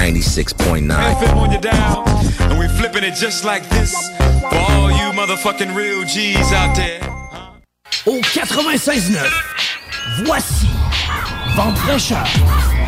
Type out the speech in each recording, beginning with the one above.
96.9. FM on your dial, and we flipping it just like this for all you motherfucking real G's out there. Au 96.9, voici Vente fraîcheur.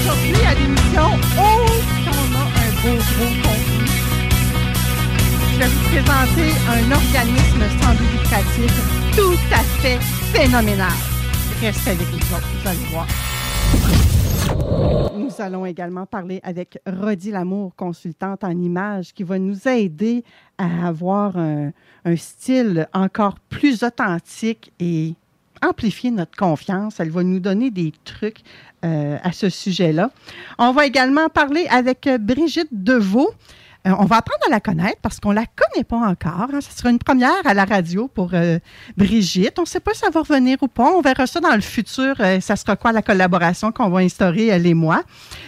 Aujourd'hui à l'émission, oh, on a un beau, beau contenu. Je vais vous présenter un organisme sans but lucratif tout à fait phénoménal. Restez avec nous, vous allez voir. Nous allons également parler avec Rodi Lamour, consultante en images, qui va nous aider à avoir un, style encore plus authentique et amplifier notre confiance. Elle va nous donner des trucs euh, à ce sujet-là. On va également parler avec Brigitte Deveau. Euh, on va apprendre à la connaître parce qu'on ne la connaît pas encore. hein. Ce sera une première à la radio pour euh, Brigitte. On ne sait pas si ça va revenir ou pas. On verra ça dans le futur. euh, ça sera quoi la collaboration qu'on va instaurer, elle et moi.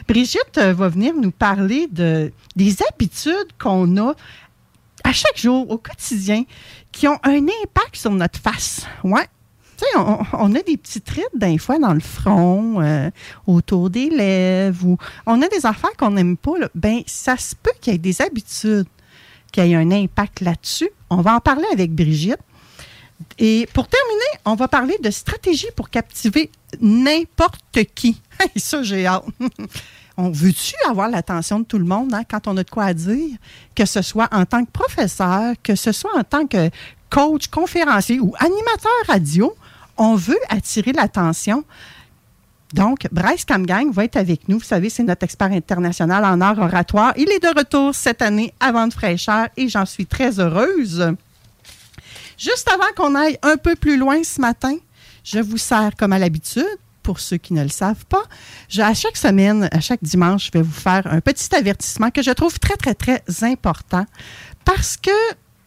Brigitte va venir nous parler de, des habitudes qu'on a à chaque jour, au quotidien, qui ont un impact sur notre face. Ouais. On, a des petites rides d'un fois dans le front, euh, autour des lèvres, ou on a des affaires qu'on n'aime pas. là. Ben, ça se peut qu'il y ait des habitudes qui aient un impact là-dessus. On va en parler avec Brigitte. Et pour terminer, on va parler de stratégie pour captiver n'importe qui. Ça, j'ai. On veut-tu avoir l'attention de tout le monde hein, quand on a de quoi dire, que ce soit en tant que professeur, que ce soit en tant que coach, conférencier ou animateur radio, on veut attirer l'attention. Donc, Bryce Camgang va être avec nous. Vous savez, c'est notre expert international en art oratoire. Il est de retour cette année à Vente fraîcheur et j'en suis très heureuse. Juste avant qu'on aille un peu plus loin ce matin, je vous sers comme à l'habitude. Pour ceux qui ne le savent pas, à chaque semaine, à chaque dimanche, je vais vous faire un petit avertissement que je trouve très, très, très important parce que,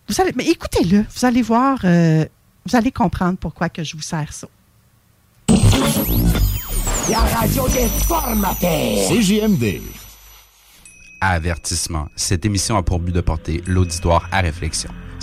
vous allez, mais écoutez-le, vous allez voir, euh, vous allez comprendre pourquoi que je vous sers ça. La radio des formateurs. CJMD. Avertissement. Cette émission a pour but de porter l'auditoire à réflexion.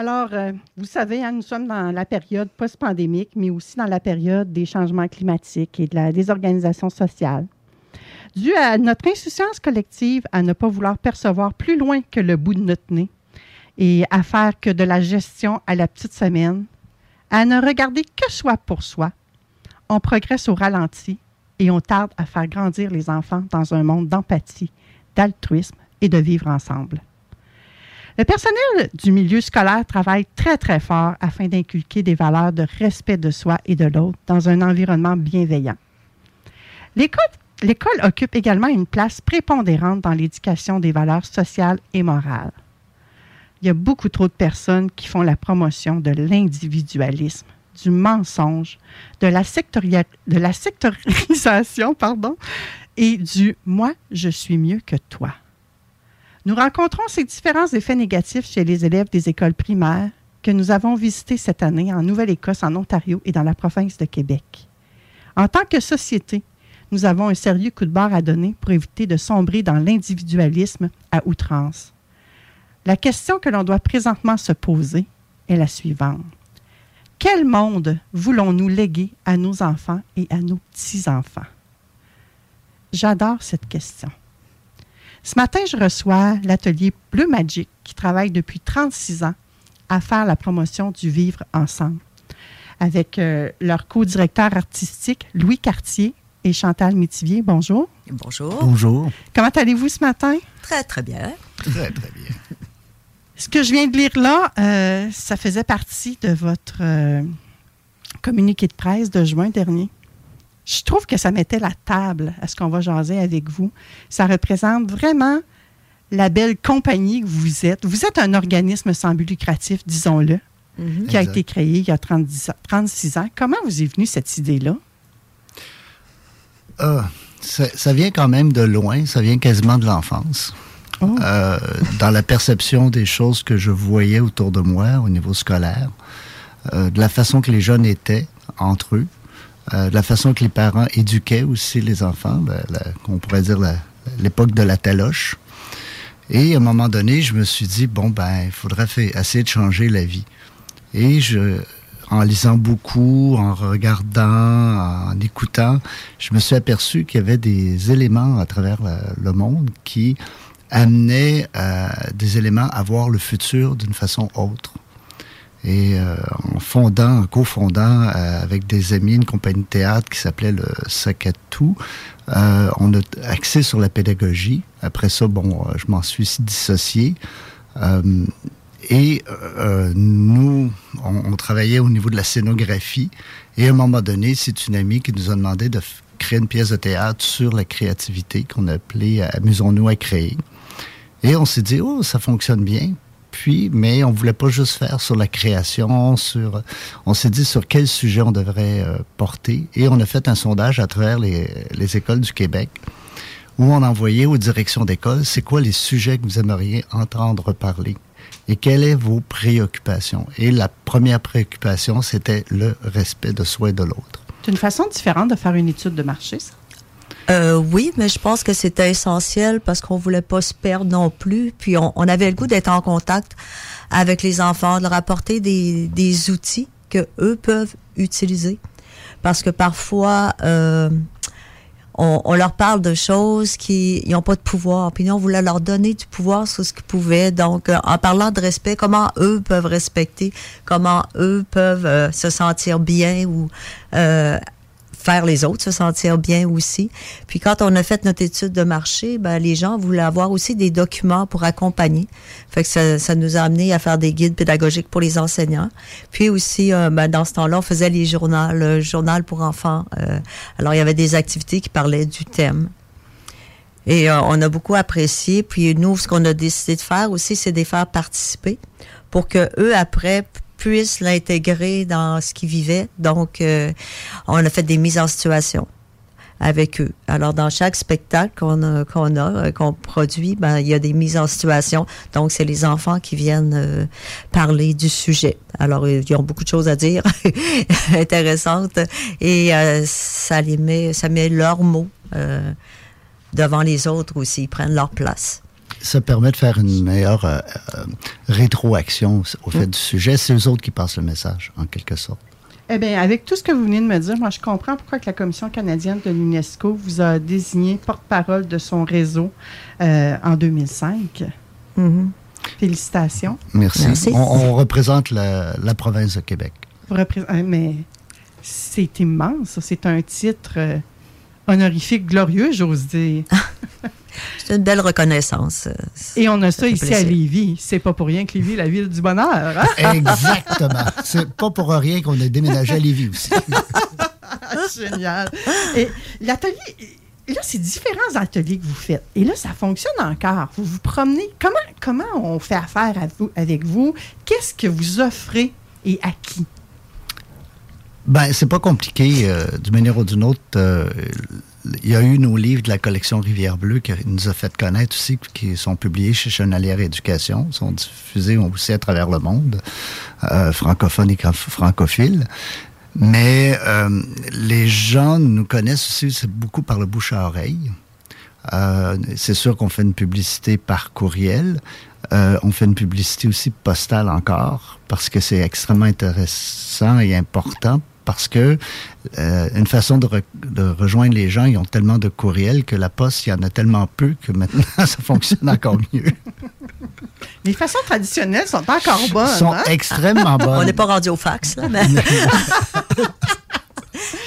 Alors, euh, vous savez, hein, nous sommes dans la période post-pandémique, mais aussi dans la période des changements climatiques et de la désorganisation sociale. Dû à notre insouciance collective à ne pas vouloir percevoir plus loin que le bout de notre nez et à faire que de la gestion à la petite semaine, à ne regarder que soi pour soi, on progresse au ralenti et on tarde à faire grandir les enfants dans un monde d'empathie, d'altruisme et de vivre ensemble. Le personnel du milieu scolaire travaille très, très fort afin d'inculquer des valeurs de respect de soi et de l'autre dans un environnement bienveillant. L'école, occupe également une place prépondérante dans l'éducation des valeurs sociales et morales. Il y a beaucoup trop de personnes qui font la promotion de l'individualisme, du mensonge, de la, sectoria- de la sectorisation pardon, et du moi, je suis mieux que toi. Nous rencontrons ces différents effets négatifs chez les élèves des écoles primaires que nous avons visitées cette année en Nouvelle-Écosse, en Ontario et dans la province de Québec. En tant que société, nous avons un sérieux coup de barre à donner pour éviter de sombrer dans l'individualisme à outrance. La question que l'on doit présentement se poser est la suivante. Quel monde voulons-nous léguer à nos enfants et à nos petits-enfants? J'adore cette question. Ce matin, je reçois l'atelier Bleu Magic qui travaille depuis 36 ans à faire la promotion du vivre ensemble avec euh, leur co-directeur artistique Louis Cartier et Chantal Métivier. Bonjour. Bonjour. Bonjour. Comment allez-vous ce matin? Très, très bien. Très, très bien. Ce que je viens de lire là, euh, ça faisait partie de votre euh, communiqué de presse de juin dernier. Je trouve que ça mettait la table à ce qu'on va jaser avec vous. Ça représente vraiment la belle compagnie que vous êtes. Vous êtes un organisme sans but lucratif, disons-le, Mhm. qui a Exact. été créé il y a 30 ans- 36 ans. Comment vous est venue cette idée-là? Ah, ça, ça vient quand même de loin, ça vient quasiment de l'enfance. Oh. Euh, dans la perception des choses que je voyais autour de moi au niveau scolaire, euh, de la façon que les jeunes étaient entre eux, euh, de la façon que les parents éduquaient aussi les enfants, la- la- qu'on pourrait dire l'époque de la taloche. Et à un moment donné, je me suis dit, bon, ben, il faudrait fa- essayer de changer la vie. Et je, en lisant beaucoup, en regardant, en écoutant, je me suis aperçu qu'il y avait des éléments à travers le monde qui amenaient euh, des éléments à voir le futur d'une façon autre. Et euh, en fondant, en cofondant euh, avec des amis une compagnie de théâtre qui s'appelait le Sakatou, euh, on a axé sur la pédagogie. Après ça, bon, euh, je m'en suis dissocié. Et nous, on, on travaillait au niveau de la scénographie. Et à un moment donné, c'est une amie qui nous a demandé de créer une pièce de théâtre sur la créativité qu'on a appelée Amusons-nous à créer. Et on s'est dit, oh, ça fonctionne bien. Mais on voulait pas juste faire sur la création, sur. On s'est dit sur quel sujet on devrait euh, porter. Et on a fait un sondage à travers les, les écoles du Québec où on envoyait aux directions d'école, c'est quoi les sujets que vous aimeriez entendre parler et quelles sont vos préoccupations. Et la première préoccupation, c'était le respect de soi et de l'autre. C'est une façon différente de faire une étude de marché, ça? Euh, oui, mais je pense que c'était essentiel parce qu'on voulait pas se perdre non plus. Puis on, on avait le goût d'être en contact avec les enfants, de leur apporter des, des outils que eux peuvent utiliser. Parce que parfois, euh, on, on leur parle de choses qui n'ont pas de pouvoir. Puis nous, on voulait leur donner du pouvoir sur ce qu'ils pouvaient. Donc, euh, en parlant de respect, comment eux peuvent respecter, comment eux peuvent euh, se sentir bien ou euh, faire les autres se sentir bien aussi. Puis quand on a fait notre étude de marché, ben, les gens voulaient avoir aussi des documents pour accompagner. Fait que ça, ça nous a amené à faire des guides pédagogiques pour les enseignants. Puis aussi, euh, ben, dans ce temps-là, on faisait les journaux, le journal pour enfants. Euh, alors, il y avait des activités qui parlaient du thème. Et euh, on a beaucoup apprécié. Puis nous, ce qu'on a décidé de faire aussi, c'est de les faire participer pour que eux après puissent l'intégrer dans ce qu'ils vivaient. Donc, euh, on a fait des mises en situation avec eux. Alors, dans chaque spectacle qu'on a, qu'on a, euh, qu'on produit, ben, il y a des mises en situation. Donc, c'est les enfants qui viennent euh, parler du sujet. Alors, euh, ils ont beaucoup de choses à dire, intéressantes, et euh, ça les met, ça met leurs mots euh, devant les autres aussi. Ils prennent leur place. Ça permet de faire une meilleure euh, euh, rétroaction au fait du sujet. C'est eux autres qui passent le message, en quelque sorte. Eh bien, avec tout ce que vous venez de me dire, moi, je comprends pourquoi que la Commission canadienne de l'UNESCO vous a désigné porte-parole de son réseau euh, en 2005. Mhm. Félicitations. Merci. Merci. On, on représente la, la province de Québec. Vous euh, mais c'est immense. ça. C'est un titre honorifique glorieux, j'ose dire. c'est une belle reconnaissance. Et on a ça, ici plaisir. à Lévis. C'est pas pour rien que Lévis est la ville du bonheur. hein? Exactement. C'est pas pour rien qu'on a déménagé à Lévis aussi. Génial. Et l'atelier, là, c'est différents ateliers que vous faites. Et là, ça fonctionne encore. Vous vous promenez. Comment, comment on fait affaire à vous- avec vous? Qu'est-ce que vous offrez et à qui? Ben, c'est pas compliqué. euh, d'une manière ou d'une autre, euh, il y a eu nos livres de la collection Rivière Bleue qui nous a fait connaître aussi, qui sont publiés chez Chenalière Éducation, sont diffusés aussi à travers le monde, euh, francophones et francophiles. Mais euh, les gens nous connaissent aussi beaucoup par le bouche à oreille. Euh, c'est sûr qu'on fait une publicité par courriel. Euh, on fait une publicité aussi postale encore parce que c'est extrêmement intéressant et important parce que euh, une façon de, re- de rejoindre les gens, ils ont tellement de courriels que la poste, il y en a tellement peu que maintenant ça fonctionne encore mieux. Les façons traditionnelles sont encore bonnes. Sont hein? extrêmement bonnes. On n'est pas rendu au fax, là, mais.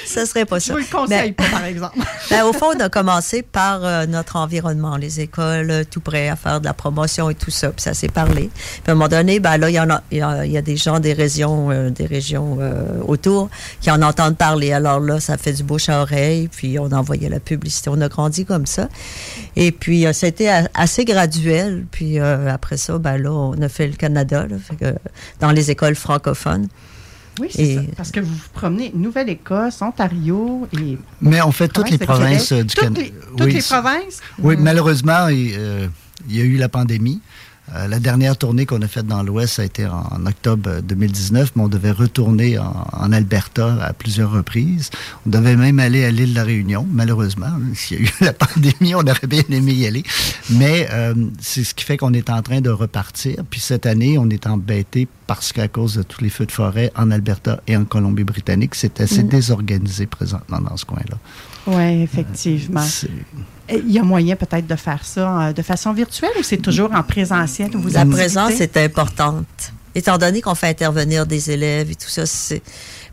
ça serait pas Je ça. vous le conseille pas, par exemple. Ben, au fond, on a commencé par euh, notre environnement, les écoles, euh, tout prêt à faire de la promotion et tout ça. Puis ça s'est parlé. Puis à un moment donné, ben là, il y en a, il y a, il y a des gens des régions, euh, des régions euh, autour qui en entendent parler. Alors là, ça fait du bouche à oreille. Puis on envoyait la publicité. On a grandi comme ça. Et puis a- assez graduel. Puis après ça, ben là, on a fait le Canada, là, fait que, dans les écoles francophones. Oui, c'est ça. Parce que vous vous promenez Nouvelle-Écosse, Ontario et. Mais on fait toutes les provinces euh, du Toutes Canada. les- toutes les provinces? Oui, Mhm. malheureusement, il, euh, il y a eu la pandémie. Euh, la dernière tournée qu'on a faite dans l'Ouest a été en, en octobre euh, 2019, mais on devait retourner en, en Alberta à plusieurs reprises. On devait même aller à l'île de la Réunion, malheureusement. S'il y a eu la pandémie, on aurait bien aimé y aller. Mais euh, c'est ce qui fait qu'on est en train de repartir. Puis cette année, on est embêté parce qu'à cause de tous les feux de forêt en Alberta et en Colombie-Britannique, c'est assez Mhm. désorganisé présentement dans ce coin-là. Oui, effectivement. Il y a moyen peut-être de faire ça euh, de façon virtuelle ou c'est toujours en présentiel? où Vous La présence est importante. Étant donné qu'on fait intervenir des élèves et tout ça, c'est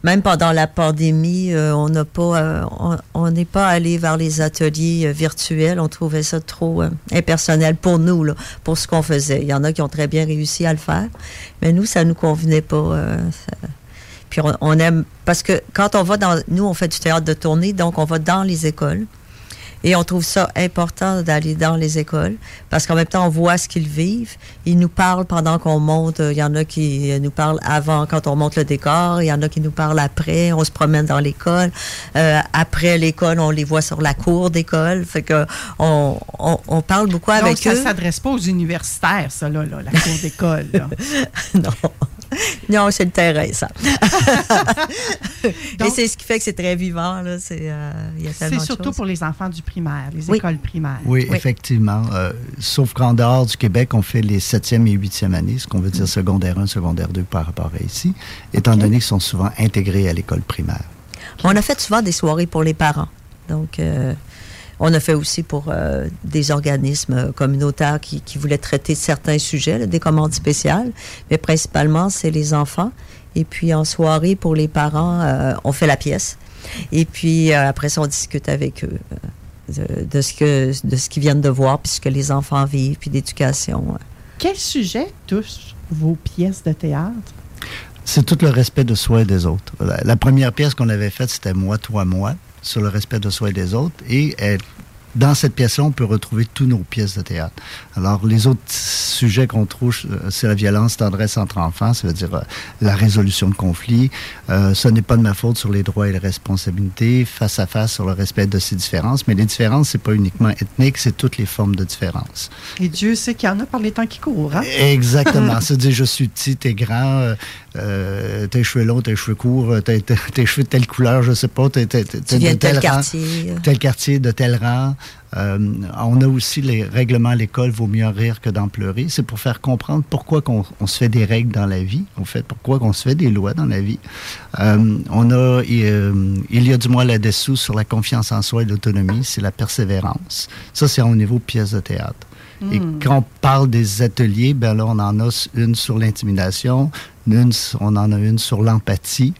même pendant la pandémie, euh, on n'a pas, euh, on- on n'est pas allé vers les ateliers euh, virtuels. On trouvait ça trop euh, impersonnel pour nous, là, pour ce qu'on faisait. Il y en a qui ont très bien réussi à le faire, mais nous, ça nous convenait pas. euh, ça- Puis on, on aime parce que quand on va dans, nous, on fait du théâtre de tournée, donc on va dans les écoles. Et on trouve ça important d'aller dans les écoles parce qu'en même temps, on voit ce qu'ils vivent. Ils nous parlent pendant qu'on monte. Il y en a qui nous parlent avant, quand on monte le décor. Il y en a qui nous parlent après. On se promène dans l'école. Euh, après l'école, on les voit sur la cour d'école. Fait que on, on, on parle beaucoup Donc, avec ça eux. s'adresse pas aux universitaires, ça, là, là, la cour d'école. non. Non, c'est le terrain, ça. Et c'est ce qui fait que c'est très vivant. Là. C'est, euh, y a C'est surtout choses. pour les enfants du primaire, les Oui. écoles primaires. Oui, effectivement. Euh, sauf qu'en dehors du Québec, on fait les 7e et 8e années, ce qu'on veut dire secondaire 1, secondaire 2 par rapport à ici, étant donné qu'ils sont souvent intégrés à l'école primaire. On a fait souvent des soirées pour les parents. Donc, euh, on a fait aussi pour euh, des organismes euh, communautaires qui, qui voulaient traiter certains sujets, là, des commandes spéciales, mais principalement, c'est les enfants. Et puis, en soirée, pour les parents, euh, on fait la pièce. Et puis, euh, après ça, on discute avec eux de, de ce que, de ce qu'ils viennent de voir, puis ce que les enfants vivent, puis d'éducation. Quel sujet touche vos pièces de théâtre? C'est tout le respect de soi et des autres. La, la première pièce qu'on avait faite, c'était Moi, toi, moi, sur le respect de soi et des autres. Et elle- dans cette pièce-là, on peut retrouver toutes nos pièces de théâtre. Alors, les autres sujets qu'on trouve, euh, c'est la violence, tendresse entre enfants, ça veut dire euh, la résolution de conflits. Euh, ce n'est pas de ma faute sur les droits et les responsabilités, face à face sur le respect de ces différences. Mais les différences, c'est pas uniquement ethnique, c'est toutes les formes de différence. Et Dieu sait qu'il y en a par les temps qui courent. Hein? Exactement. C'est-à-dire, je suis petit, t'es grand, euh, euh, tes cheveux longs, tes cheveux courts, t'es- t'es- tes cheveux de telle couleur, je sais pas. T'es, de tel quartier. tel quartier, de tel rang. Euh, on a aussi les règlements à l'école, vaut mieux rire que d'en pleurer. C'est pour faire comprendre pourquoi on se fait des règles dans la vie, en fait, pourquoi qu'on se fait des lois dans la vie. Euh, on a, euh, il y a du moins là-dessous sur la confiance en soi et l'autonomie, c'est la persévérance. Ça, c'est au niveau pièce de théâtre. Et Hmm. quand on parle des ateliers, ben là, on en a une sur l'intimidation, une, on en a une sur l'empathie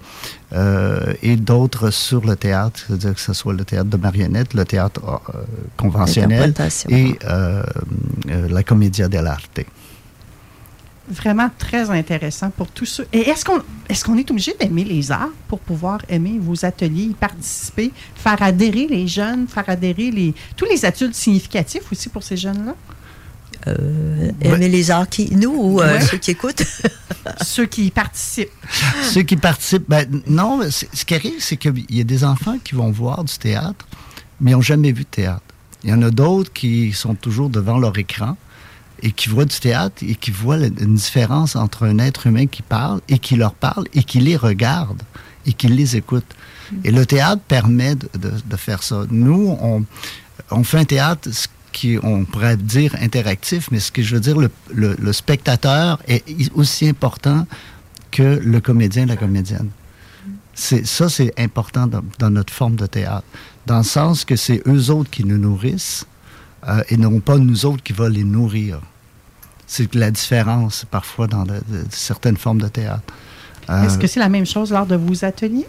euh, et d'autres sur le théâtre, c'est-à-dire que ce soit le théâtre de marionnettes, le théâtre euh, conventionnel et euh, euh, la commedia dell'arte. Vraiment très intéressant pour tous ceux. Et est-ce qu'on est, qu'on est obligé d'aimer les arts pour pouvoir aimer vos ateliers, y participer, faire adhérer les jeunes, faire adhérer les, tous les adultes significatifs aussi pour ces jeunes-là? Euh, aimer les arts qui, nous ou euh, Ouais. ceux qui écoutent? Ceux qui y participent. Ceux qui participent, ben, non, ce qui arrive, c'est qu'il y a des enfants qui vont voir du théâtre, mais ils n'ont jamais vu de théâtre. Il y en a d'autres qui sont toujours devant leur écran et qui voient du théâtre et qui voient une différence entre un être humain qui parle et qui leur parle et qui les regarde et qui les écoute. Et le théâtre permet de, de- de faire ça. Nous, on, on fait un théâtre qui, on pourrait dire interactif, mais ce que je veux dire, le, spectateur est aussi important que le comédien, la comédienne. C'est, ça, c'est important dans, notre forme de théâtre, dans le sens que c'est eux autres qui nous nourrissent euh, et non pas nous autres qui va les nourrir. C'est la différence parfois dans certaines formes de théâtre. Euh, Est-ce que c'est la même chose lors de vos ateliers?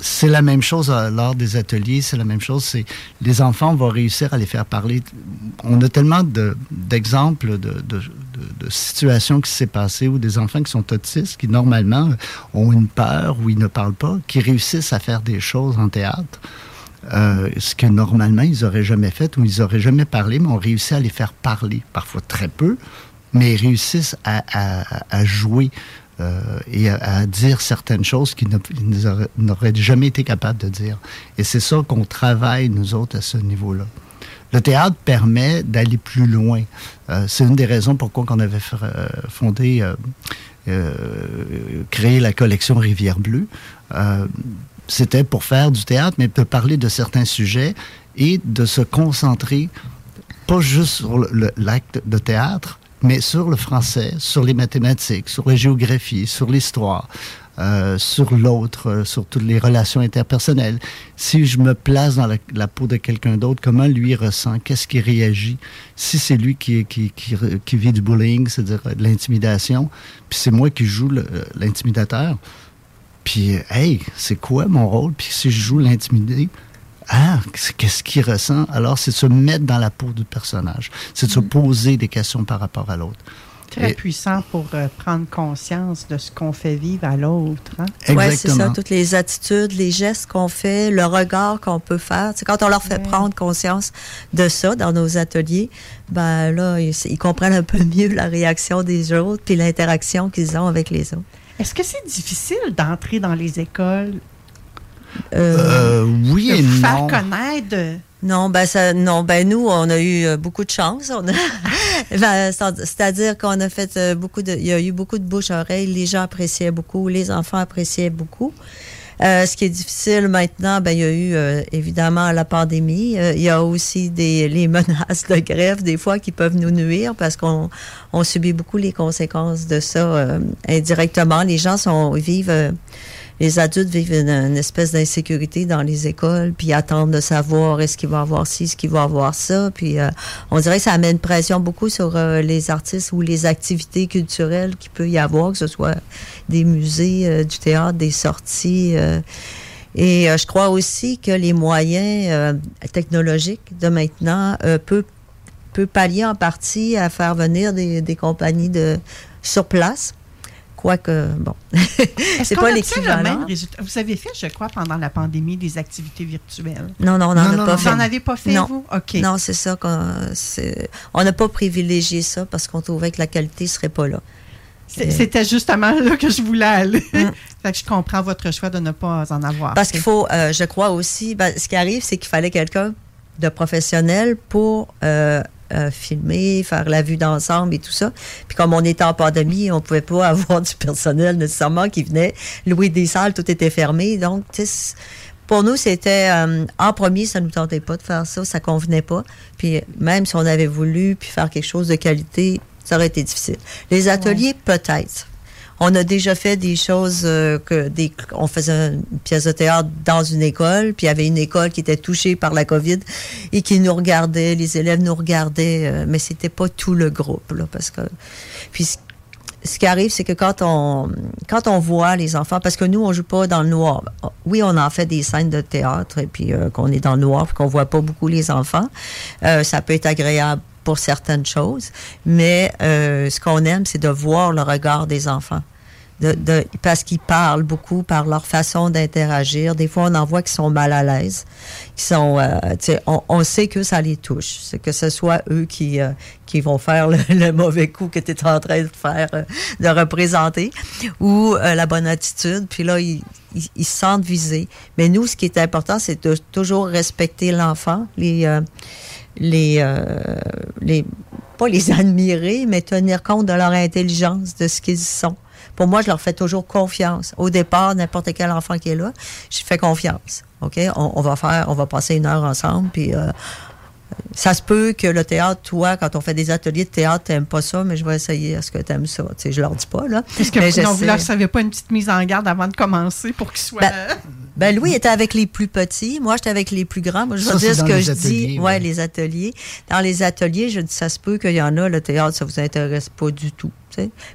C'est la même chose euh, lors des ateliers, c'est la même chose. C'est les enfants, on va réussir à les faire parler. On a tellement de- d'exemples de, de, de- de situations qui s'est passées où des enfants qui sont autistes, qui normalement ont une peur ou ils ne parlent pas, qui réussissent à faire des choses en théâtre. euh, ce que normalement ils n'auraient jamais fait ou ils n'auraient jamais parlé, mais on réussit à les faire parler, parfois très peu, mais ils réussissent à, à- à jouer euh, et à, dire certaines choses qu'ils n'auraient- jamais été capables de dire. Et c'est ça qu'on travaille, nous autres, à ce niveau-là. Le théâtre permet d'aller plus loin. Euh, c'est une des raisons pourquoi on avait euh, fondé, euh, créé la collection Rivière Bleue. C'était pour faire du théâtre, mais de parler de certains sujets et de se concentrer pas juste sur l'acte de théâtre, mais sur le français, sur les mathématiques, sur la géographie, sur l'histoire, euh, sur l'autre, euh, sur toutes les relations interpersonnelles. Si je me place dans la, peau de quelqu'un d'autre, comment lui ressent, qu'est-ce qui réagit, si c'est lui qui, qui, qui, qui vit du bullying, c'est-à-dire euh, de l'intimidation, puis c'est moi qui joue le- l'intimidateur, puis hey, c'est quoi mon rôle, puis si je joue l'intimidé, ah, qu'est-ce qu'il ressent? Alors, c'est de se mettre dans la peau du personnage. C'est de se poser des questions par rapport à l'autre. Très Et- puissant pour euh, prendre conscience de ce qu'on fait vivre à l'autre. hein? Oui, c'est ça, toutes les attitudes, les gestes qu'on fait, le regard qu'on peut faire. C'est quand on leur fait prendre conscience de ça dans nos ateliers, ben là, ils, ils comprennent un peu mieux la réaction des autres puis l'interaction qu'ils ont avec les autres. Est-ce que c'est difficile d'entrer dans les écoles? Euh, oui de et vous faire non. connaître? Non, ben ça, non, ben nous, on a eu euh, beaucoup de chance. On a- Ben, c'est- C'est-à-dire qu'on a fait euh, beaucoup de, il y a eu beaucoup de bouche à oreille. Les gens appréciaient beaucoup, les enfants appréciaient beaucoup. Euh, ce qui est difficile maintenant, ben il y a eu euh, évidemment la pandémie. Euh, il y a aussi des les menaces de grève des fois qui peuvent nous nuire parce qu'on on subit beaucoup les conséquences de ça euh, indirectement. Les gens sont vivent euh, les adultes vivent une, espèce d'insécurité dans les écoles, puis attendent de savoir est-ce qu'il va avoir ci, est-ce qu'il va avoir ça. Puis euh, on dirait que ça une pression beaucoup sur euh, les artistes ou les activités culturelles qu'il peut y avoir, que ce soit des musées, euh, du théâtre, des sorties. euh. et je crois aussi que les moyens technologiques de maintenant peut, peut pallier en partie à faire venir des, des compagnies de sur place. Quoique, bon, c'est qu'on pas l'équivalent. même résultat? Vous avez fait, je crois, pendant la pandémie, des activités virtuelles. Non, non, on n'en Non, a non, pas non. Vous fait. n'en avez pas fait, non. vous? OK. Non, c'est ça On n'a pas privilégié ça parce qu'on trouvait que la qualité serait pas là. C'est- C'était justement là que je voulais aller. Mm. fait que je comprends votre choix de ne pas en avoir. Parce fait. qu'il faut, euh, je crois aussi, ben, ce qui arrive, c'est qu'il fallait quelqu'un de professionnel pour euh, euh, filmer, faire la vue d'ensemble et tout ça. Puis comme on était en pandémie, on pouvait pas avoir du personnel nécessairement qui venait louer des salles, tout était fermé. Donc, pour nous, c'était euh, en premier, ça nous tentait pas de faire ça, ça convenait pas. Puis même si on avait voulu puis faire quelque chose de qualité, ça aurait été difficile. Les ateliers, peut-être. On a déjà fait des choses euh, que des, on faisait une pièce de théâtre dans une école, puis il y avait une école qui était touchée par la COVID et qui nous regardait, les élèves nous regardaient, euh, mais c'était pas tout le groupe, là, parce que puis ce qui arrive, c'est que quand on quand on voit les enfants, parce que nous on joue pas dans le noir. Oui, on en fait des scènes de théâtre et puis euh, qu'on est dans le noir, qu'on voit pas beaucoup les enfants. Euh, ça peut être agréable pour certaines choses, mais euh, ce qu'on aime, c'est de voir le regard des enfants. Parce qu'ils parlent beaucoup par leur façon d'interagir. Des fois, on en voit qui sont mal à l'aise, qui sont, euh, on, sait que ça les touche. Que ce soit eux qui euh, qui vont faire le, mauvais coup que tu es en train de faire, de représenter, ou la bonne attitude. Puis là, ils, ils, ils, se sentent visés. Mais nous, ce qui est important, c'est de toujours respecter l'enfant, euh, les les pas les admirer, mais tenir compte de leur intelligence, de ce qu'ils sont. Pour moi, je leur fais toujours confiance. Au départ, n'importe quel enfant qui est là, je fais confiance. OK? On, on, va faire, on va passer une heure ensemble, puis euh, ça se peut que le théâtre, toi, quand on fait des ateliers de théâtre, t'aimes pas ça, mais je vais essayer. Est-ce que t'aimes ça? Tu sais, je leur dis pas, là. Est-ce que mais non, vous leur savez pas une petite mise en garde avant de commencer pour qu'ils soient... Ben, ben, Louis était avec les plus petits. Moi, j'étais avec les plus grands. Moi, je vais dire ce que je ateliers, dis. Ouais, ouais, les ateliers. Dans les ateliers, je dis, ça se peut qu'il y en a, le théâtre, ça vous intéresse pas du tout.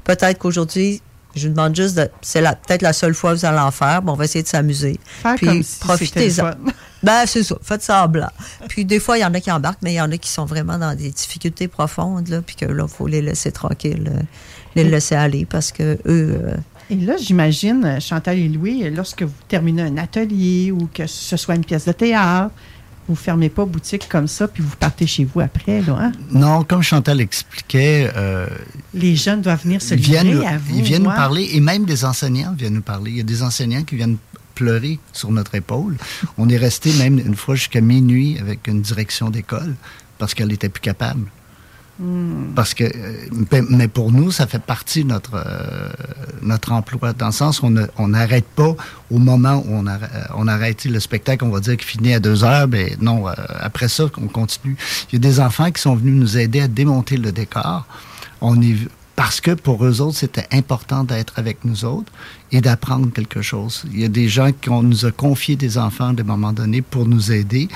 Peut-être qu'aujourd'hui, je vous demande juste de. C'est peut-être la seule fois que vous allez en faire. Bon, on va essayer de s'amuser. Puis si profitez-en. Ben, c'est ça. Faites ça en blanc. puis des fois, il y en a qui embarquent, mais il y en a qui sont vraiment dans des difficultés profondes, là. Puis que là, il faut les laisser tranquilles, les laisser aller parce que eux. Euh, et là, j'imagine, Chantal et Louis, lorsque vous terminez un atelier ou que ce soit une pièce de théâtre, vous fermez pas boutique comme ça puis vous partez chez vous après, là, hein? Non, comme Chantal expliquait... Euh, les jeunes doivent venir se livrer à vous. Ils viennent moi. nous parler, et même des enseignants viennent nous parler. Il y a des enseignants qui viennent pleurer sur notre épaule. On est resté même une fois jusqu'à minuit avec une direction d'école parce qu'elle n'était plus capable. Mm. Parce que, mais pour nous, ça fait partie de notre, euh, notre emploi, dans le sens où on n'arrête pas au moment où on, arrête, on arrête le spectacle, on va dire qu'il finit à deux heures, mais non, euh, après ça, on continue. Il y a des enfants qui sont venus nous aider à démonter le décor. On est, parce que pour eux autres, c'était important d'être avec nous autres et d'apprendre quelque chose. Il y a des gens qui ont, nous a confié des enfants à des moments donnés pour nous aider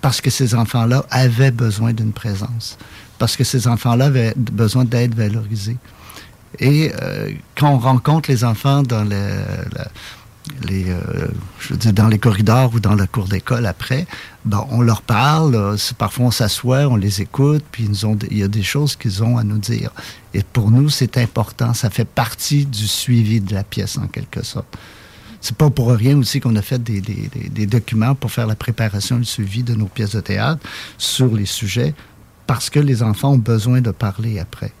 parce que ces enfants-là avaient besoin d'une présence parce que ces enfants-là avaient besoin d'être valorisés. Et euh, quand on rencontre les enfants dans le, le, les, euh, je veux dire, dans les corridors ou dans la cour d'école après, ben, on leur parle, parfois on s'assoit, on les écoute, puis ils ont, il y a des choses qu'ils ont à nous dire. Et pour nous, c'est important, ça fait partie du suivi de la pièce en quelque sorte. C'est pas pour rien aussi qu'on a fait des, des, des, des documents pour faire la préparation et le suivi de nos pièces de théâtre sur les sujets parce que les enfants ont besoin de parler après.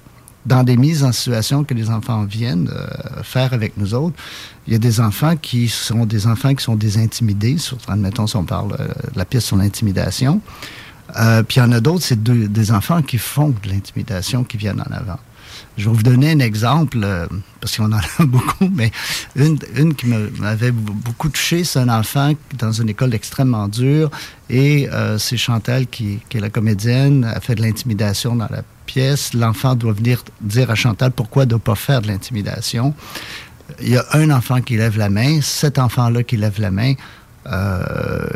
Dans des mises en situation que les enfants viennent euh, faire avec nous autres, il y a des enfants qui sont des enfants qui sont désintimidés, surtout, admettons, si on parle euh, de la pièce sur l'intimidation. Euh, puis il y en a d'autres, c'est de, des enfants qui font de l'intimidation qui viennent en avant. Je vais vous donner un exemple, euh, parce qu'on en a beaucoup, mais une, une qui m'avait beaucoup touché, c'est un enfant dans une école extrêmement dure, et euh, c'est Chantal, qui, qui, est la comédienne, a fait de l'intimidation dans la pièce. L'enfant doit venir dire à Chantal pourquoi ne doit pas faire de l'intimidation. Il y a un enfant qui lève la main, cet enfant-là qui lève la main, euh,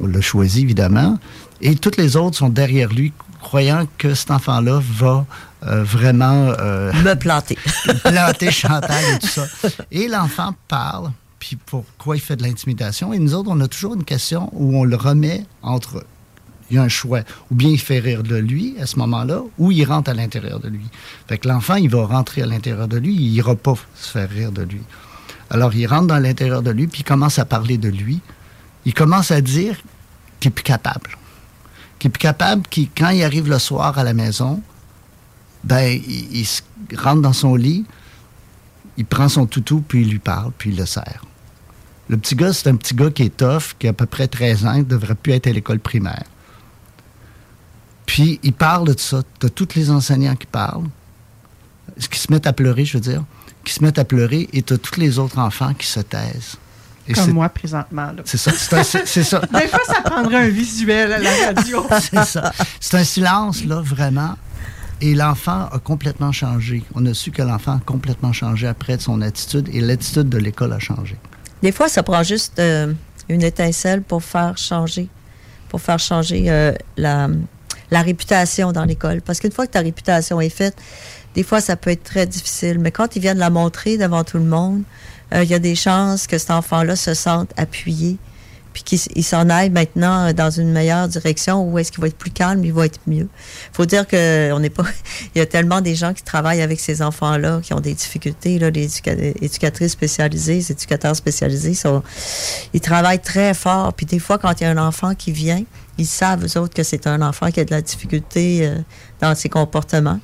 on l'a choisi évidemment, et toutes les autres sont derrière lui, croyant que cet enfant-là va euh, vraiment... Euh, Me planter. planter Chantal et tout ça. Et l'enfant parle, puis pourquoi il fait de l'intimidation. Et nous autres, on a toujours une question où on le remet entre... Il y a un choix. Ou bien il fait rire de lui à ce moment-là, ou il rentre à l'intérieur de lui. Fait que l'enfant, il va rentrer à l'intérieur de lui, il n'ira pas se faire rire de lui. Alors, il rentre dans l'intérieur de lui, puis il commence à parler de lui. Il commence à dire qu'il n'est plus capable. Qu'il est plus capable, qui, quand il arrive le soir à la maison, ben, il, il, se rentre dans son lit, il prend son toutou, puis il lui parle, puis il le serre. Le petit gars, c'est un petit gars qui est tough, qui a à peu près 13 ans, qui devrait plus être à l'école primaire. Puis il parle de ça, de tous les enseignants qui parlent, qui se mettent à pleurer, je veux dire, qui se mettent à pleurer, et de tous les autres enfants qui se taisent. Et Comme moi présentement. C'est ça. C'est ça. Des fois, ça prendrait un visuel à la radio. c'est ça. C'est un silence, là, vraiment Et l'enfant a complètement changé. On a su que l'enfant a complètement changé après son attitude et l'attitude de l'école a changé. Des fois, ça prend juste euh, une étincelle pour faire changer, euh, la, la réputation dans l'école. Parce qu'une fois que ta réputation est faite, des fois, ça peut être très difficile. Mais quand ils viennent la montrer devant tout le monde, euh, il y a des chances que cet enfant-là se sente appuyé, puis qu'il s'en aille maintenant dans une meilleure direction où est-ce qu'il va être plus calme, il va être mieux. faut dire que on n'est pas. il y a tellement des gens qui travaillent avec ces enfants-là qui ont des difficultés, là, les éducatrices spécialisées, les éducateurs spécialisés, sont, ils travaillent très fort. Puis des fois, quand il y a un enfant qui vient, ils savent, eux autres, que c'est un enfant qui a de la difficulté euh, dans ses comportements.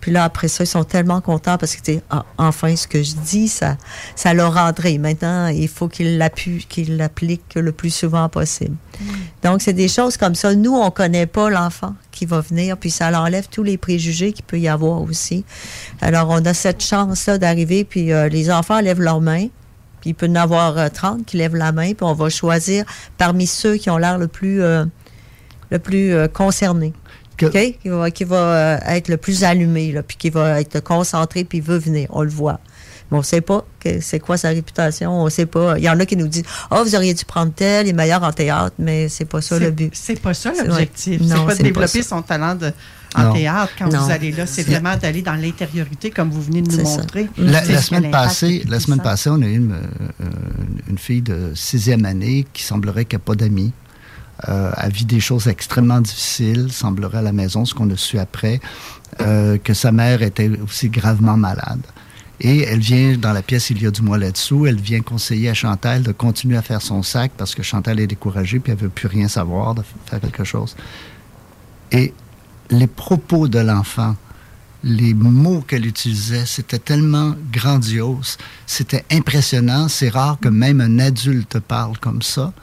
Puis là, après ça, ils sont tellement contents parce que, ah, enfin, ce que je dis, ça, ça leur rendrait. Maintenant, il faut qu'ils l'appuient, qu'ils l'appliquent le plus souvent possible. Mm. Donc, c'est des choses comme ça. Nous, on connaît pas l'enfant qui va venir, puis ça enlève tous les préjugés qu'il peut y avoir aussi. Alors, on a cette chance-là d'arriver, puis euh, les enfants lèvent leurs mains. Puis il peut y en avoir 30 euh, qui lèvent la main, puis on va choisir parmi ceux qui ont l'air le plus, euh, le plus qui va, euh, être le plus allumé, là, puis qui va être concentré, puis veut venir. On le voit. Mais on ne sait pas c'est quoi sa réputation. On sait pas. Il y en a qui nous disent Oh, vous auriez dû prendre tel, il est meilleur en théâtre, mais c'est pas ça le but. C'est pas ça l'objectif. C'est pas de développer son talent en théâtre quand vous allez là. C'est vraiment d'aller dans l'intériorité, comme vous venez de nous montrer. La, semaine passée, la semaine passée, on a eu une, euh, une fille de sixième année qui semblerait qu'elle n'a pas d'amis a vu des choses extrêmement difficiles, semblerait à la maison, ce qu'on a su après, euh, que sa mère était aussi gravement malade. Et elle vient dans la pièce il y a du mois là-dessous, elle vient conseiller à Chantal de continuer à faire son sac parce que Chantal est découragée puis elle veut plus rien savoir de faire quelque chose. Et les propos de l'enfant, les mots qu'elle utilisait, c'était tellement grandiose, c'était impressionnant. C'est rare que même un adulte parle comme ça.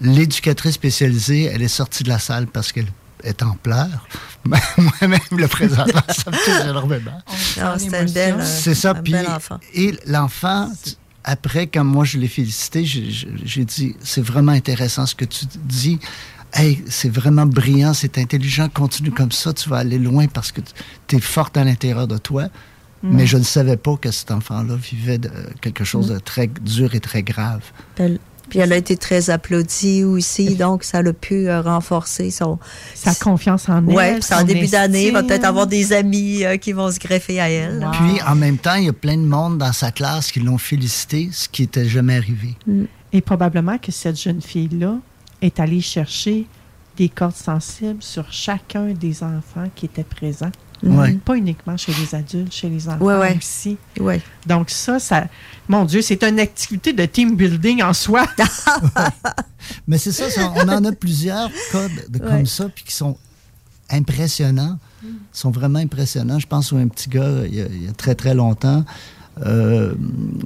L'éducatrice spécialisée, elle est sortie de la salle parce qu'elle est en pleurs. Moi-même, le présentement, ça me touche énormément. C'est ça. Puis, et l'enfant, après, quand moi je l'ai félicité, j'ai dit c'est vraiment intéressant ce que tu dis. Hey, c'est vraiment brillant, c'est intelligent, continue comme ça, tu vas aller loin parce que tu es forte à l'intérieur de toi. Mm. Mais je ne savais pas que cet enfant-là vivait de quelque chose de très dur et très grave. Puis elle a été très applaudie aussi, donc ça a pu euh, renforcer son... Sa confiance en elle. Oui, puis en début d'année, il va peut-être avoir des amis euh, qui vont se greffer à elle. Puis en même temps, il y a plein de monde dans sa classe qui l'ont félicité, ce qui n'était jamais arrivé. Mm. Et probablement que cette jeune fille-là est allée chercher des cordes sensibles sur chacun des enfants qui étaient présents. Pas uniquement chez les adultes, chez les enfants aussi. Donc ça, ça, mon Dieu, c'est une activité de team building en soi. Mais c'est ça, on en a plusieurs codes de, comme ça, puis qui sont impressionnants, sont vraiment impressionnants. Je pense à un petit gars, il y a, très très longtemps, euh,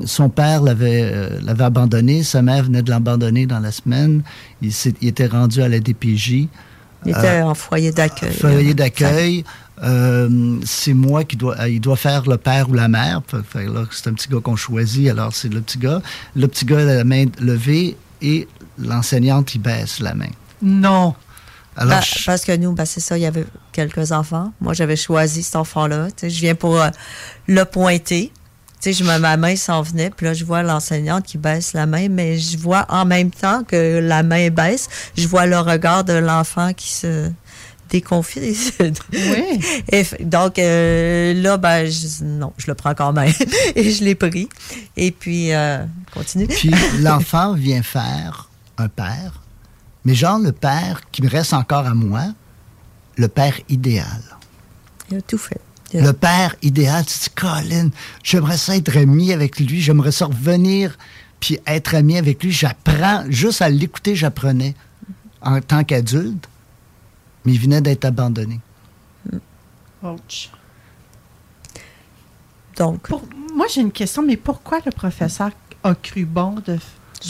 son père euh, l'avait abandonné, sa mère venait de l'abandonner dans la semaine, il, il, était rendu à la DPJ. Il était en foyer d'accueil. Foyer d'accueil. Euh, c'est moi qui dois, euh, il doit faire le père ou la mère. c'est un petit gars qu'on choisit, alors c'est le petit gars. Le petit gars a la main levée et l'enseignante, il baisse la main. Non. Alors, Parce que nous, bah, c'est ça, il y avait quelques enfants. Moi, j'avais choisi cet enfant-là. Je viens pour euh, le pointer. Je me, ma main s'en venait, puis là, je vois l'enseignante qui baisse la main, mais je vois en même temps que la main baisse, je vois le regard de l'enfant qui se déconfie. oui. Et donc euh, là, ben, je, non, je le prends quand même. et je l'ai pris. Et puis, euh, continue. Puis l'enfant vient faire un père, mais genre le père qui me reste encore à moi, le père idéal. Il a tout fait. Le père idéal, tu dis, Colin, j'aimerais ça être ami avec lui, j'aimerais ça revenir puis être ami avec lui. J'apprends, juste à l'écouter, j'apprenais en tant qu'adulte mais il venait d'être abandonné. Ouch. Donc. moi, j'ai une question, mais pourquoi le professeur a cru bon de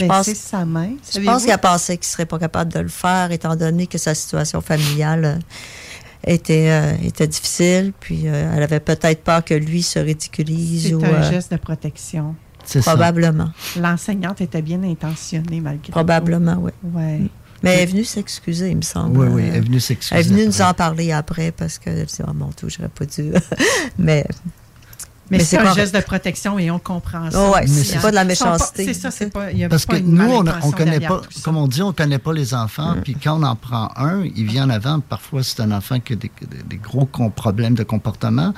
baisser sa main? Je pense qu'il a pensé qu'il ne serait pas capable de le faire, étant donné que sa situation familiale euh, était, euh, était difficile, puis euh, elle avait peut-être peur que lui se ridiculise. C'est un geste de protection. Probablement. L'enseignante était bien intentionnée malgré Probablement, oui. Ouais. Mais elle est venue s'excuser, il me semble. Oui, oui, elle est venue s'excuser. Elle est venue nous en parler après parce qu'elle dit, oh mon Dieu, j'aurais pas dû. mais. Mais, Mais c'est un geste de protection et on comprend ça. Oh ouais, aussi, c'est hein. pas de la méchanceté. C'est ça, c'est pas. il y a Parce pas que une nous, on, on connaît pas, comme on dit, on connaît pas les enfants. Mm. Puis quand on en prend un, il vient en avant. Parfois, c'est un enfant qui a des, des- des gros com- problèmes de comportement,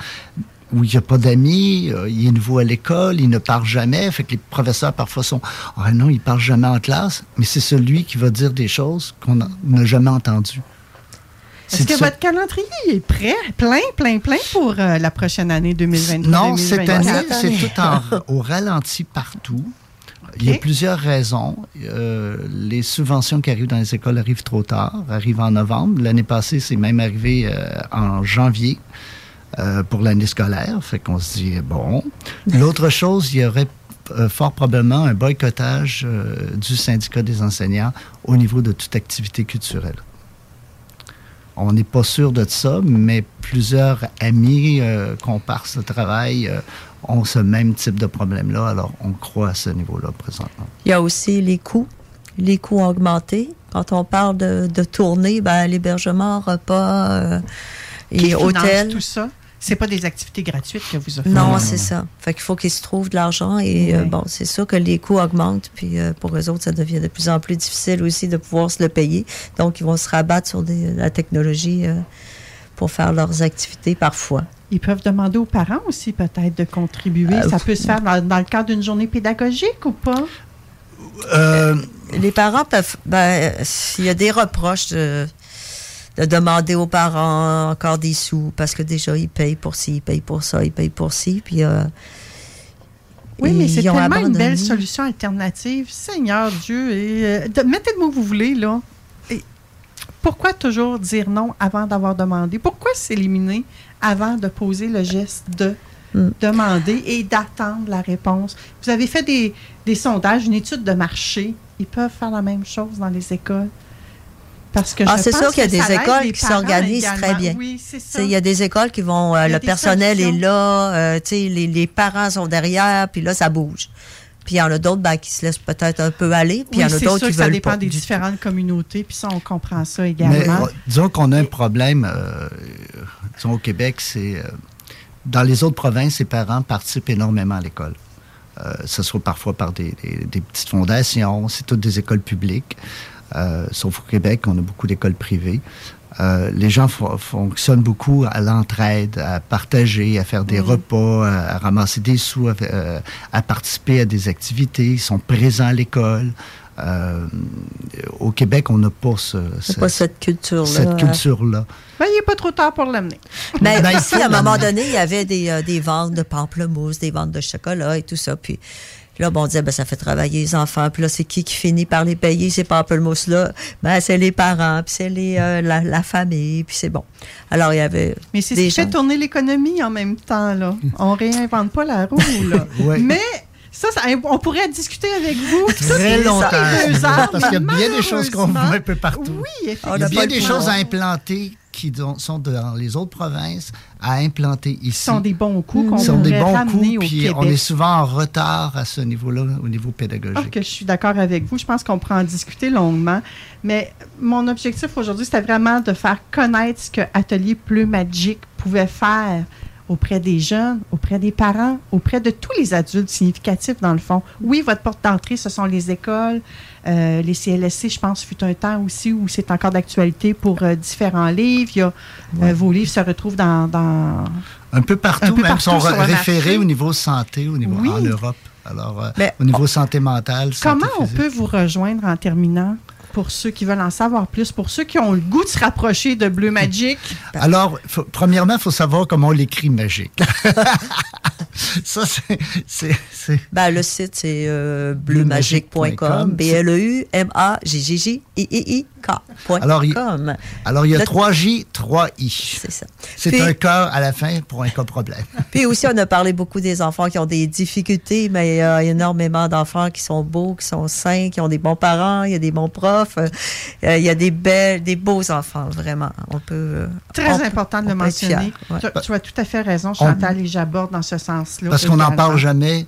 où il n'y a pas d'amis, euh, il est nouveau à l'école, il ne parle jamais. Fait que les professeurs, parfois, sont Ah non, il parle jamais en classe. Mais c'est celui qui va dire des choses qu'on n'a- jamais entendues. Est-ce que ça- votre calendrier est prêt, plein, plein, plein pour euh, la prochaine année 2023 Non, cette 2024? année, c'est tout en, au ralenti partout. Il y a plusieurs raisons. Euh, les subventions qui arrivent dans les écoles arrivent trop tard, arrivent en novembre. L'année passée, c'est même arrivé euh, en janvier euh, pour l'année scolaire. Fait qu'on se dit, bon. L'autre chose, il y aurait euh, fort probablement un boycottage euh, du syndicat des enseignants au niveau de toute activité culturelle. On n'est pas sûr de ça, mais plusieurs amis, euh, comparses de travail, euh, ont ce même type de problème-là. Alors, on croit à ce niveau-là présentement. Il y a aussi les coûts. Les coûts ont augmenté. Quand on parle de, de tournée, ben, l'hébergement, repas euh, et hôtel. tout ça? C'est pas des activités gratuites que vous offrez. Non, c'est ça. Fait qu'il faut qu'ils se trouvent de l'argent et euh, bon, c'est sûr que les coûts augmentent puis euh, pour eux autres, ça devient de plus en plus difficile aussi de pouvoir se le payer. Donc, ils vont se rabattre sur des- la technologie euh, pour faire leurs activités parfois. Ils peuvent demander aux parents aussi peut-être de contribuer. Euh, ça peut se faire dans, dans le cadre d'une journée pédagogique ou pas? Euh, Les parents peuvent. Ben, s'il y a des reproches de, de demander aux parents encore des sous, parce que déjà, ils payent pour ci, ils payent pour ça, ils payent pour ci, puis. euh, Oui, mais c'est tellement une belle solution alternative. Seigneur Dieu, et, euh, de- mettez le mot que vous voulez, là. Et pourquoi toujours dire non avant d'avoir demandé? Pourquoi s'éliminer avant de poser le geste de Mm. demander et d'attendre la réponse? Vous avez fait des, des sondages, une étude de marché. Ils peuvent faire la même chose dans les écoles. Parce que Ah, c'est sûr qu'il y a des écoles les qui s'organisent très bien. Oui, Il y a des écoles qui vont, euh, le personnel solutions. est là, euh, tu sais, les, les parents sont derrière, puis là, ça bouge. Puis il y en a d'autres ben, qui se laissent peut-être un peu aller, puis il y en a c'est d'autres sûr qui que ça veulent dépend pas des différentes communautés, puis ça, on comprend ça mais également. euh, disons qu'on a un problème, euh, disons au Québec, c'est euh, dans les autres provinces, les parents participent énormément à l'école. Euh, ce soit parfois par des, des- des petites fondations, c'est toutes des écoles publiques. Euh, sauf au Québec, on a beaucoup d'écoles privées. Euh, les gens fo- fonctionnent beaucoup à l'entraide, à partager, à faire des repas, à, à ramasser des sous, à, euh, à participer à des activités. Ils sont présents à l'école. Euh, au Québec, on n'a pas ce, C'est ce- pas cette culture-là. cette hein. culture-là. Ben, il n'est pas trop tard pour l'amener. Mais Ben, il ici, à un moment donné, il y avait des, euh, des ventes de pamplemousse, des ventes de chocolat et tout ça. Puis là, bon, on disait, ben, ça fait travailler les enfants. Puis là, c'est qui qui finit par les payer, ces pamplemousses-là? Ben, c'est les parents, puis c'est les, euh, la, la famille, puis c'est bon. Alors, il y avait Mais c'est ce qui fait tourner l'économie en même temps. Là. On réinvente pas la roue. Là. Ouais. Mais ça, ça- on pourrait discuter avec vous Très longtemps. deux heures, Parce qu'il y a bien des choses qu'on voit un peu partout. Oui, Il y a bien des choses à implanter qui sont dans les autres provinces à implanter ici. Ce sont des bons coups qu'on sont des bons coups, au puis Québec. on est souvent en retard à ce niveau-là, au niveau Ah, pédagogique. que je suis d'accord avec vous. Je pense qu'on pourra en discuter longuement. Mais mon objectif aujourd'hui, c'était vraiment de faire connaître ce que Atelier Bleu Magic pouvait faire auprès des jeunes, auprès des parents, auprès de tous les adultes significatifs, dans le fond. Oui, votre porte d'entrée, ce sont les écoles, euh, les CLSC, je pense, fut un temps aussi où c'est encore d'actualité pour euh, différents livres. Il y a, euh, vos livres se retrouvent dans... dans- Un peu partout, Un peu même partout sont référés au niveau santé, au niveau Oui. en Europe. Alors, Mais au niveau santé mentale, santé Comment on peut vous rejoindre en terminant? Pour ceux qui veulent en savoir plus, pour ceux qui ont le goût de se rapprocher de Bleu Magic? Alors, faut- premièrement, il faut savoir comment on l'écrit magique. Ça, c'est- Ben, le site, c'est euh, Bleumagique.com. bleumagique.com. B-L-E-U-M-A-G-G-J-I-K. Alors, il- com. Alors, il y a Le- 3J, 3I. C'est ça. C'est un cœur à la fin pour un cas problème. Puis aussi, on a parlé beaucoup des enfants qui ont des difficultés, mais il y a énormément d'enfants qui sont beaux, qui sont sains, qui ont des bons parents, il y a des bons profs, euh, euh, il y a des belles, des beaux enfants, vraiment. On peut. euh, Très on peut- important de le mentionner. ouais. Tu, tu as tout à fait raison, Chantal, et j'aborde dans ce sens-là. Parce qu'on n'en parle jamais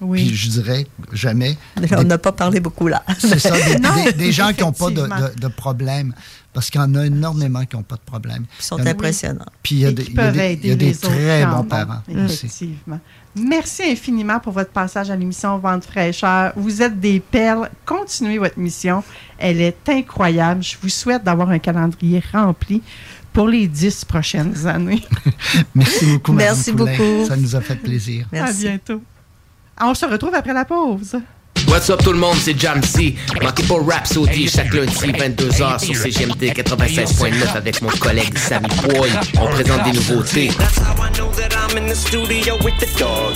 Oui. Puis je dirais jamais. On n'a pas parlé beaucoup là. C'est ça, des, Non, des- des gens qui n'ont pas de, de problème. Parce qu'il y en a énormément qui n'ont pas de problème. Ils sont a- impressionnants. Puis il y a des, y a peuvent des- aider il y a des les autres très bons parents aussi. Effectivement. Merci infiniment pour votre passage à l'émission Vente fraîcheur. Vous êtes des perles. Continuez votre mission. Elle est incroyable. Je vous souhaite d'avoir un calendrier rempli pour les dix prochaines années. Merci beaucoup, Madame Merci Poulain. beaucoup. Ça nous a fait plaisir. À bientôt. On se retrouve après la pause. What's up tout le monde, c'est Jamsey. Manquez pas Rhapsody chaque lundi 22h sur CGMT 96.9 avec mon collègue Sammy Boy. On présente des nouveautés.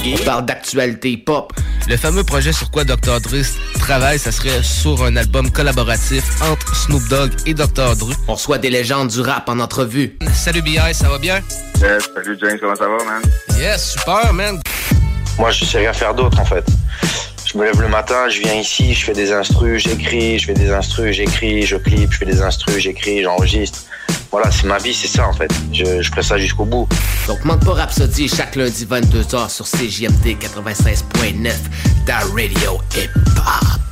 On parle d'actualité hip-hop. Le fameux projet sur quoi Dr. Dre travaille, ça serait sur un album collaboratif entre Snoop Dogg et Dr. Dre. On reçoit des légendes du rap en entrevue. Salut BI, ça va bien? Yes, salut James, comment ça va, man? Yes, super, man. Moi, je sais rien faire d'autre, en fait. Je me lève le matin, je viens ici, je fais des instrus, j'écris, je fais des instrus, j'écris, je clip, je fais des instrus, j'écris, j'enregistre. Voilà, c'est ma vie, c'est ça, en fait. Je, je ferai ça jusqu'au bout. Donc manque pas Rhapsody chaque lundi 22h sur CJMD 96.9, ta radio hip-hop.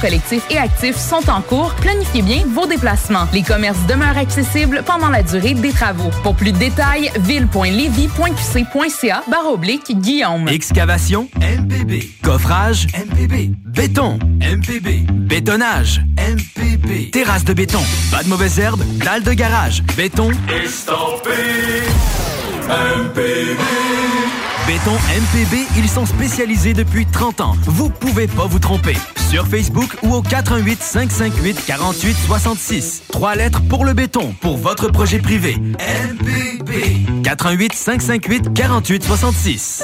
collectif et actif sont en cours. Planifiez bien vos déplacements. Les commerces demeurent accessibles pendant la durée des travaux. Pour plus de détails, ville.levy.qc.ca barre oblique Guillaume. Excavation MPB. Coffrage MPB. Béton MPB. Bétonnage MPB. Terrasse de béton. Pas de mauvaises herbes. Dalle de garage. Béton. Estampé MPB. Béton MPB, ils sont spécialisés depuis 30 ans. Vous pouvez pas vous tromper. Sur Facebook ou au 418 558 48 66. Trois lettres pour le béton, pour votre projet privé. MPB. 418 558 48 66.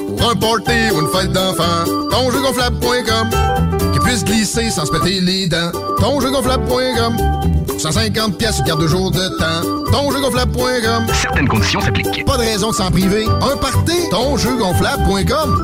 Pour un party ou une fête d'enfant, tonjeugonflable.com Qui puisse glisser sans se péter les dents. Tonjeugonflable.com 150 pièces ou garde de jour de temps. Tonjeugonflable.com Certaines conditions s'appliquent. Pas de raison de s'en priver. Un party, tonjeugonflable.com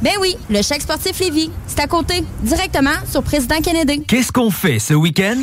Ben oui, le chèque sportif Lévis. C'est à côté, directement sur Président Kennedy. Qu'est-ce qu'on fait ce week-end?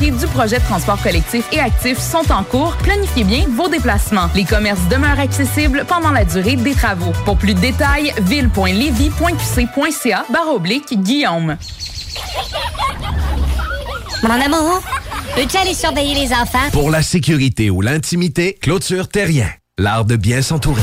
du projet de transport collectif et actif sont en cours. Planifiez bien vos déplacements. Les commerces demeurent accessibles pendant la durée des travaux. Pour plus de détails, ville.levy.qc.ca barre oblique Guillaume. Mon amour, peux-tu aller surveiller les enfants? Pour la sécurité ou l'intimité, clôture terrien. L'art de bien s'entourer.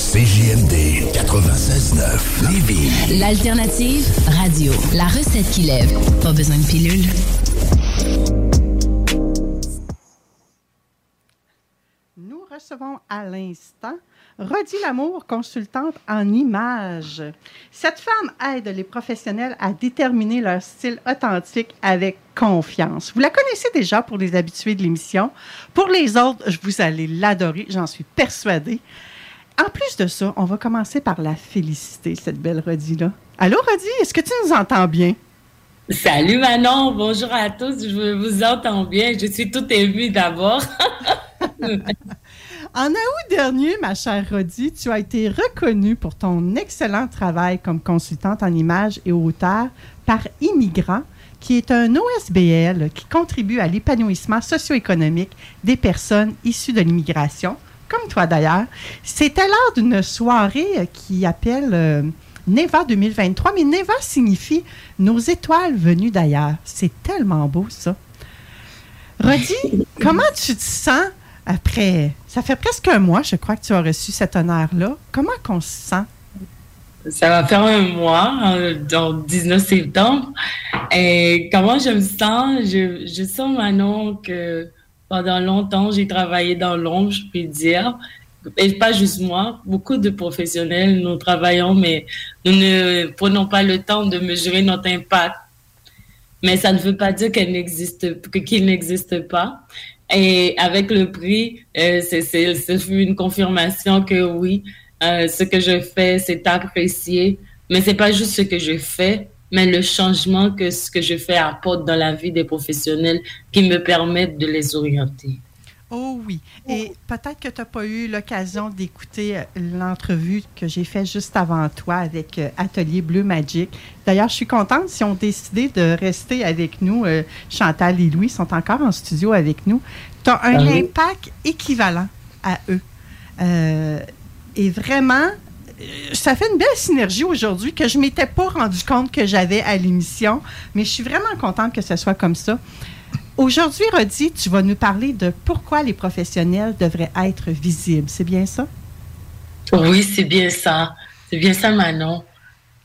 CJMD 96.9 Lévis. L'alternative radio. La recette qui lève. Pas besoin de pilule. Nous recevons à l'instant Rodi Lamour, consultante en images. Cette femme aide les professionnels à déterminer leur style authentique avec confiance. Vous la connaissez déjà pour les habitués de l'émission. Pour les autres, je vous allez l'adorer, j'en suis persuadée. En plus de ça, on va commencer par la féliciter, cette belle Rodi-là. Allô, Rodi, est-ce que tu nous entends bien? Salut Manon, bonjour à tous, je vous entends bien, je suis tout émue d'abord. En août dernier, ma chère Rodi, tu as été reconnue pour ton excellent travail comme consultante en images et auteur par Immigrants, qui est un OSBL qui contribue à l'épanouissement socio-économique des personnes issues de l'immigration, comme toi d'ailleurs. C'était lors d'une soirée qui appelle euh, Neva 2023, mais Neva signifie nos étoiles venues d'ailleurs. C'est tellement beau ça. Rodi, comment tu te sens après, ça fait presque un mois, je crois, que tu as reçu cet honneur-là. Comment qu'on se sent? Ça va faire un mois, euh, dans 19 septembre. Et comment je me sens? Je, je sens maintenant que pendant longtemps, j'ai travaillé dans l'ombre, je peux dire. Et pas juste moi, beaucoup de professionnels, nous travaillons, mais nous ne prenons pas le temps de mesurer notre impact. Mais ça ne veut pas dire qu'elle n'existe, qu'il n'existe pas. Et avec le prix, euh, c'est une confirmation que oui, euh, ce que je fais, c'est apprécié. Mais c'est pas juste ce que je fais, mais le changement que ce que je fais apporte dans la vie des professionnels qui me permettent de les orienter. Oh oui. Et peut-être que tu n'as pas eu l'occasion d'écouter euh, l'entrevue que j'ai faite juste avant toi avec euh, Atelier Bleu Magic. D'ailleurs, je suis contente si ont décidé de rester avec nous. Euh, Chantal et Louis sont encore en studio avec nous. Tu as un Ah oui. impact équivalent à eux. Euh, et vraiment, euh, ça fait une belle synergie aujourd'hui que je ne m'étais pas rendu compte que j'avais à l'émission, mais je suis vraiment contente que ce soit comme ça. Aujourd'hui, Rodi, tu vas nous parler de pourquoi les professionnels devraient être visibles. C'est bien ça? Oui, c'est bien ça. C'est bien ça, Manon.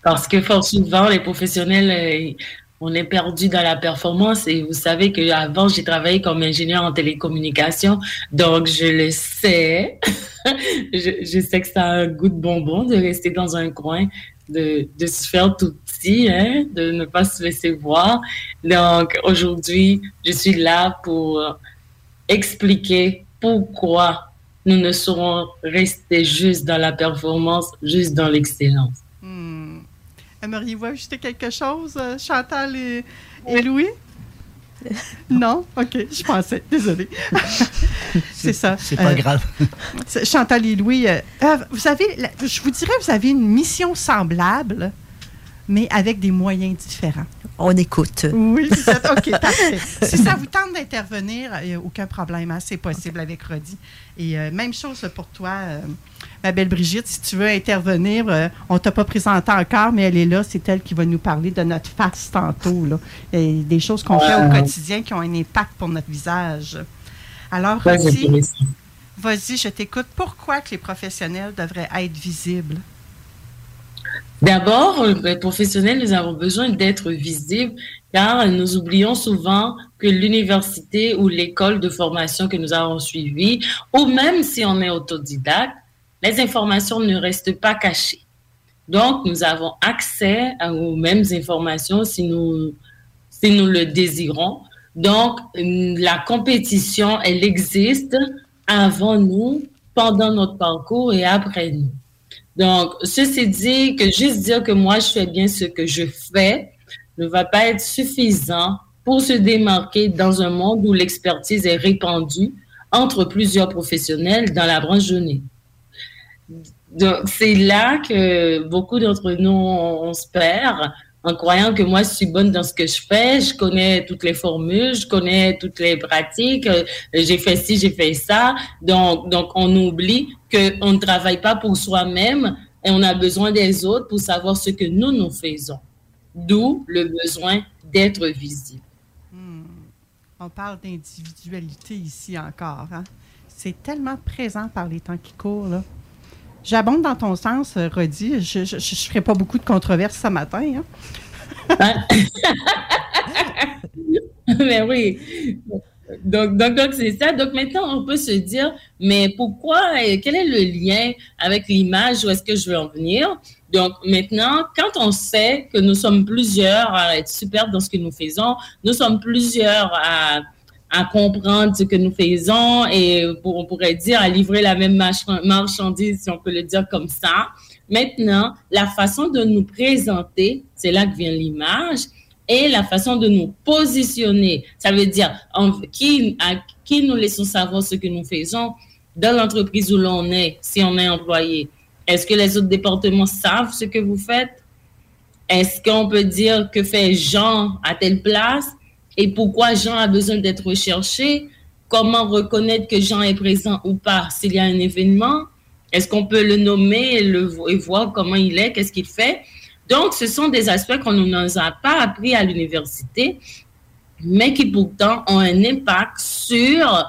Parce que fort souvent, les professionnels, euh, on est perdu dans la performance. Et vous savez qu'avant, j'ai travaillé comme ingénieur en télécommunication. Donc, je le sais. je, sais que ça a un goût de bonbon de rester dans un coin, de, de se faire tout petit, hein, de ne pas se laisser voir. Donc, aujourd'hui, je suis là pour expliquer pourquoi nous ne saurons rester juste dans la performance, juste dans l'excellence. Hmm. Aimeriez-vous ajouter quelque chose, euh, Chantal et, et Louis? Non? OK, je pensais. Désolée. c'est ça. C'est pas Euh, grave. Chantal et Louis, euh, vous avez, je vous dirais, vous avez une mission semblable, mais avec des moyens différents. On écoute. Oui, vous êtes- OK, parfait. Si ça vous tente d'intervenir, il n'y a aucun problème. hein, c'est possible avec Rodi. Et euh, même chose pour toi, euh, ma belle Brigitte. Si tu veux intervenir, euh, on ne t'a pas présenté encore, mais elle est là. C'est elle qui va nous parler de notre face tantôt. Là, et des choses qu'on fait au quotidien qui ont un impact pour notre visage. Alors, Rodi, vas-y, je t'écoute. Pourquoi que les professionnels devraient être visibles? D'abord, euh, les professionnels, nous avons besoin d'être visibles car nous oublions souvent que l'université ou l'école de formation que nous avons suivie, ou même si on est autodidacte, les informations ne restent pas cachées. Donc, nous avons accès aux mêmes informations si nous, si nous le désirons. Donc, euh, la compétition, elle existe avant nous, pendant notre parcours et après nous. Donc, ceci dit, que juste dire que moi, je fais bien ce que je fais ne va pas être suffisant pour se démarquer dans un monde où l'expertise est répandue entre plusieurs professionnels dans la branche donnée. Donc, c'est là que beaucoup d'entre nous, on, on se perd en croyant que moi, je suis bonne dans ce que je fais, je connais toutes les formules, je connais toutes les pratiques, euh, j'ai fait ci, j'ai fait ça. Donc, donc on oublie qu'on ne travaille pas pour soi-même et on a besoin des autres pour savoir ce que nous, nous faisons. D'où le besoin d'être visible. On parle d'individualité ici encore. Hein? C'est tellement présent par les temps qui courent. J'abonde dans ton sens, euh, Rodi. Je ne ferai pas beaucoup de controverses ce matin. Hein? mais oui. Donc, donc, c'est ça. Donc maintenant, on peut se dire, mais pourquoi, euh, quel est le lien avec l'image, où est-ce que je veux en venir? Donc maintenant, quand on sait que nous sommes plusieurs à être super dans ce que nous faisons, nous sommes plusieurs à, à comprendre ce que nous faisons et on pourrait dire à livrer la même marchandise, si on peut le dire comme ça. Maintenant, la façon de nous présenter, c'est là que vient l'image, et la façon de nous positionner. Ça veut dire à qui nous laissons savoir ce que nous faisons dans l'entreprise où l'on est, si on est employé. Est-ce que les autres départements savent ce que vous faites? Est-ce qu'on peut dire que fait Jean à telle place? Et pourquoi Jean a besoin d'être recherché? Comment reconnaître que Jean est présent ou pas? S'il y a un événement? Est-ce qu'on peut le nommer et, voir comment il est, qu'est-ce qu'il fait? Donc, ce sont des aspects qu'on ne nous a pas appris à l'université, mais qui pourtant ont un impact sur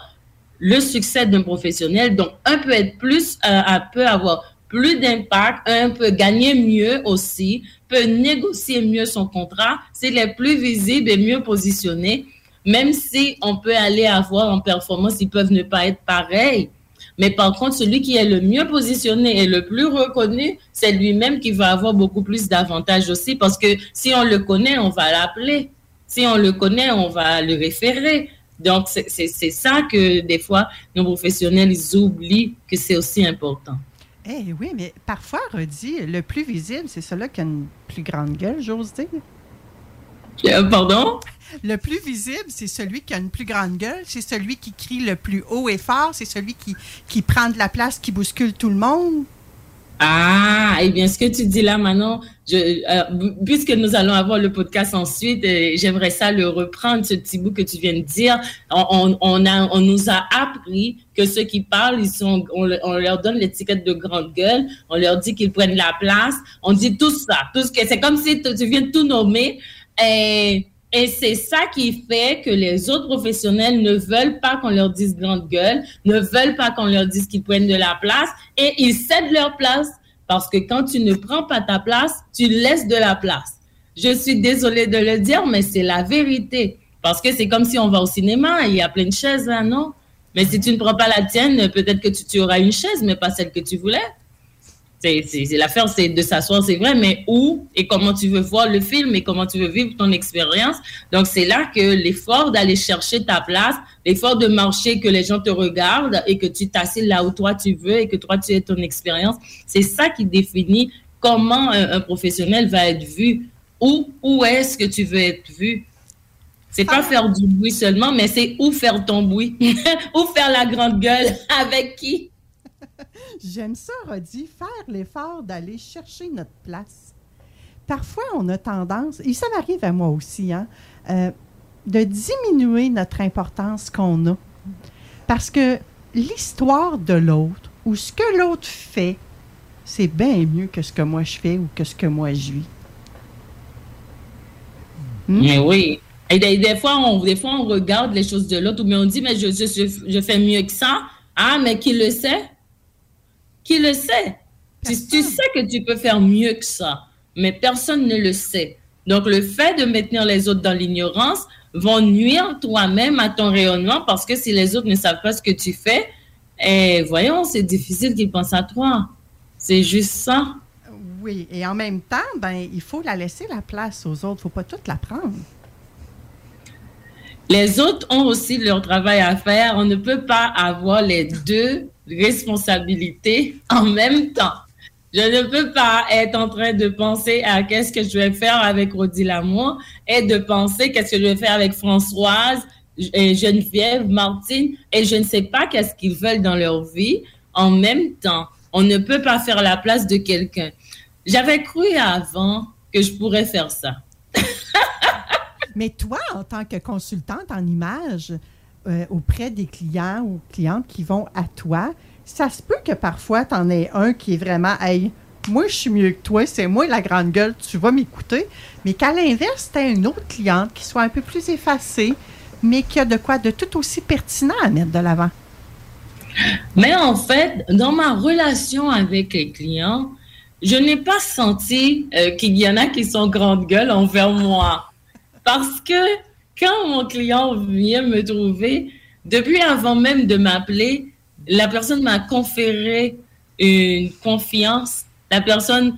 le succès d'un professionnel. Donc, un peut être plus, euh, peut avoir plus d'impact, un peut gagner mieux aussi, peut négocier mieux son contrat s'il est plus visible et mieux positionné, même si on peut aller avoir en performance, ils peuvent ne pas être pareils. Mais par contre, celui qui est le mieux positionné et le plus reconnu, c'est lui-même qui va avoir beaucoup plus d'avantages aussi parce que si on le connaît, on va l'appeler. Si on le connaît, on va le référer. Donc, c'est ça que des fois, nos professionnels, ils oublient que c'est aussi important. Eh oui, mais parfois, Rodi, le plus visible, c'est celui qui a une plus grande gueule, j'ose dire. Euh, pardon? Le plus visible, c'est celui qui a une plus grande gueule, c'est celui qui crie le plus haut et fort, c'est celui qui, qui prend de la place, qui bouscule tout le monde. Ah, eh bien, ce que tu dis là, Manon, je, euh, puisque nous allons avoir le podcast ensuite, euh, j'aimerais ça le reprendre, ce petit bout que tu viens de dire. On, on, a, on nous a appris que ceux qui parlent, ils sont, on, on leur donne l'étiquette de grande gueule, on leur dit qu'ils prennent la place, on dit tout ça, tout ce que c'est comme si tu viens tout nommer. Et c'est ça qui fait que les autres professionnels ne veulent pas qu'on leur dise grande gueule, ne veulent pas qu'on leur dise qu'ils prennent de la place et ils cèdent leur place parce que quand tu ne prends pas ta place, tu laisses de la place. Je suis désolée de le dire, mais c'est la vérité. Parce que c'est comme si on va au cinéma, il y a plein de chaises là, non? Mais si tu ne prends pas la tienne, peut-être que tu, tu auras une chaise, mais pas celle que tu voulais. C'est l'affaire, c'est de s'asseoir, c'est vrai, mais où et comment tu veux voir le film et comment tu veux vivre ton expérience. Donc c'est là que l'effort d'aller chercher ta place, l'effort de marcher, que les gens te regardent et que tu t'assieds là où toi tu veux et que toi tu aies ton expérience, c'est ça qui définit comment un, professionnel va être vu. Où où est-ce que tu veux être vu? C'est pas faire du bruit seulement, mais c'est où faire ton bruit, où faire la grande gueule, avec qui. J'aime ça, Rodi, faire l'effort d'aller chercher notre place. Parfois, on a tendance, et ça m'arrive à moi aussi, hein, euh, de diminuer notre importance qu'on a. Parce que l'histoire de l'autre ou ce que l'autre fait, c'est bien mieux que ce que moi je fais ou que ce que moi je vis. Hmm? Mais oui. Et des, fois, on, des fois, on regarde les choses de l'autre, mais on dit, mais je, fais mieux que ça. Ah, mais qui le sait? Qui le sait. Tu, sais que tu peux faire mieux que ça, mais personne ne le sait. Donc, le fait de maintenir les autres dans l'ignorance vont nuire toi-même à ton rayonnement parce que si les autres ne savent pas ce que tu fais, eh, voyons, c'est difficile qu'ils pensent à toi. C'est juste ça. Oui, et en même temps, ben, il faut la laisser la place aux autres. Il ne faut pas toute la prendre. Les autres ont aussi leur travail à faire. On ne peut pas avoir les deux responsabilités en même temps. Je ne peux pas être en train de penser à qu'est-ce que je vais faire avec Rodi Lamour et de penser qu'est-ce que je vais faire avec Françoise, Geneviève, Martine, et je ne sais pas qu'est-ce qu'ils veulent dans leur vie en même temps. On ne peut pas faire la place de quelqu'un. J'avais cru avant que je pourrais faire ça. Mais toi, en tant que consultante en images, euh, auprès des clients ou clientes qui vont à toi, ça se peut que parfois, tu en aies un qui est vraiment, moi, je suis mieux que toi, c'est moi la grande gueule, tu vas m'écouter. Mais qu'à l'inverse, tu une autre cliente qui soit un peu plus effacée, mais qui a de quoi de tout aussi pertinent à mettre de l'avant. Mais en fait, dans ma relation avec les clients, je n'ai pas senti euh, qu'il y en a qui sont grande gueule envers moi. Parce que quand mon client vient me trouver, depuis avant même de m'appeler, la personne m'a conféré une confiance. La personne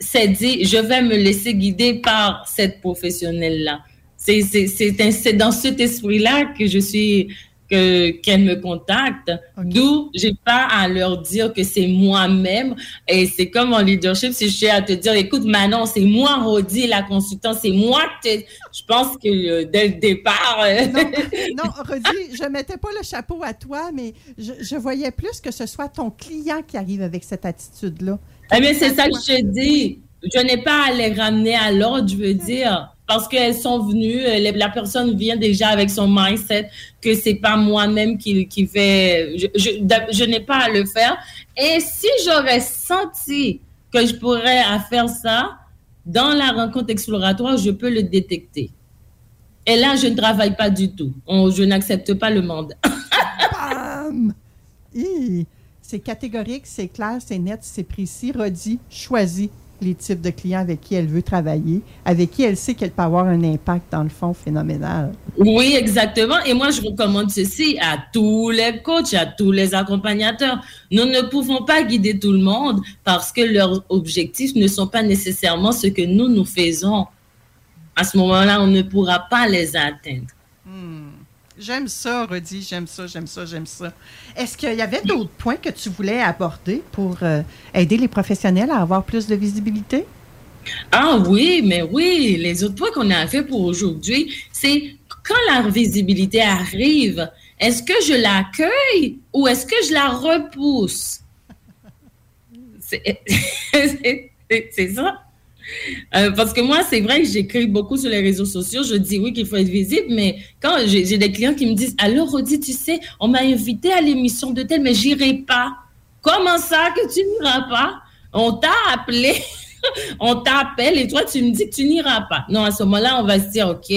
s'est dit, je vais me laisser guider par cette professionnelle-là. C'est dans cet esprit-là que je suis qu'elles me contactent, d'où j'ai pas à leur dire que c'est moi-même. Et c'est comme en leadership, si je suis à te dire, écoute, Manon, c'est moi, Rodi, la consultante, c'est moi que je pense que euh, dès le départ. Euh, non, Rodi, je mettais pas le chapeau à toi, mais je, je, voyais plus que ce soit ton client qui arrive avec cette attitude-là. Eh bien, c'est ça que je te dis. Je n'ai pas à les ramener à l'ordre, je veux dire parce qu'elles sont venues, euh, la personne vient déjà avec son mindset que c'est pas moi-même qui, qui fait, je, n'ai pas à le faire. Et si j'aurais senti que je pourrais faire ça, dans la rencontre exploratoire, je peux le détecter. Et là, je ne travaille pas du tout. je n'accepte pas le. Bam! C'est catégorique, c'est clair, c'est net, c'est précis, redit, choisi les types de clients avec qui elle veut travailler, avec qui elle sait qu'elle peut avoir un impact dans le fond phénoménal. Oui, exactement. Et moi, je recommande ceci à tous les coachs, à tous les accompagnateurs. Nous ne pouvons pas guider tout le monde parce que leurs objectifs ne sont pas nécessairement ce que nous, nous faisons. À ce moment-là, on ne pourra pas les atteindre. Hmm. J'aime ça, Rudy, j'aime ça, j'aime ça, j'aime ça. Est-ce qu'il y avait d'autres points que tu voulais aborder pour euh, aider les professionnels à avoir plus de visibilité? Ah oui, mais oui, les autres points qu'on a fait pour aujourd'hui, c'est quand la visibilité arrive, est-ce que je l'accueille ou est-ce que je la repousse? C'est ça. Euh, parce que moi, c'est vrai que j'écris beaucoup sur les réseaux sociaux. Je dis oui qu'il faut être visible, mais quand j'ai des clients qui me disent Alors, Rodi, tu sais, on m'a invité à l'émission de tel, mais j'irai pas. Comment ça que tu n'iras pas? On t'a appelé, on t'appelle et toi, tu me dis que tu n'iras pas. Non, à ce moment-là, on va se dire OK,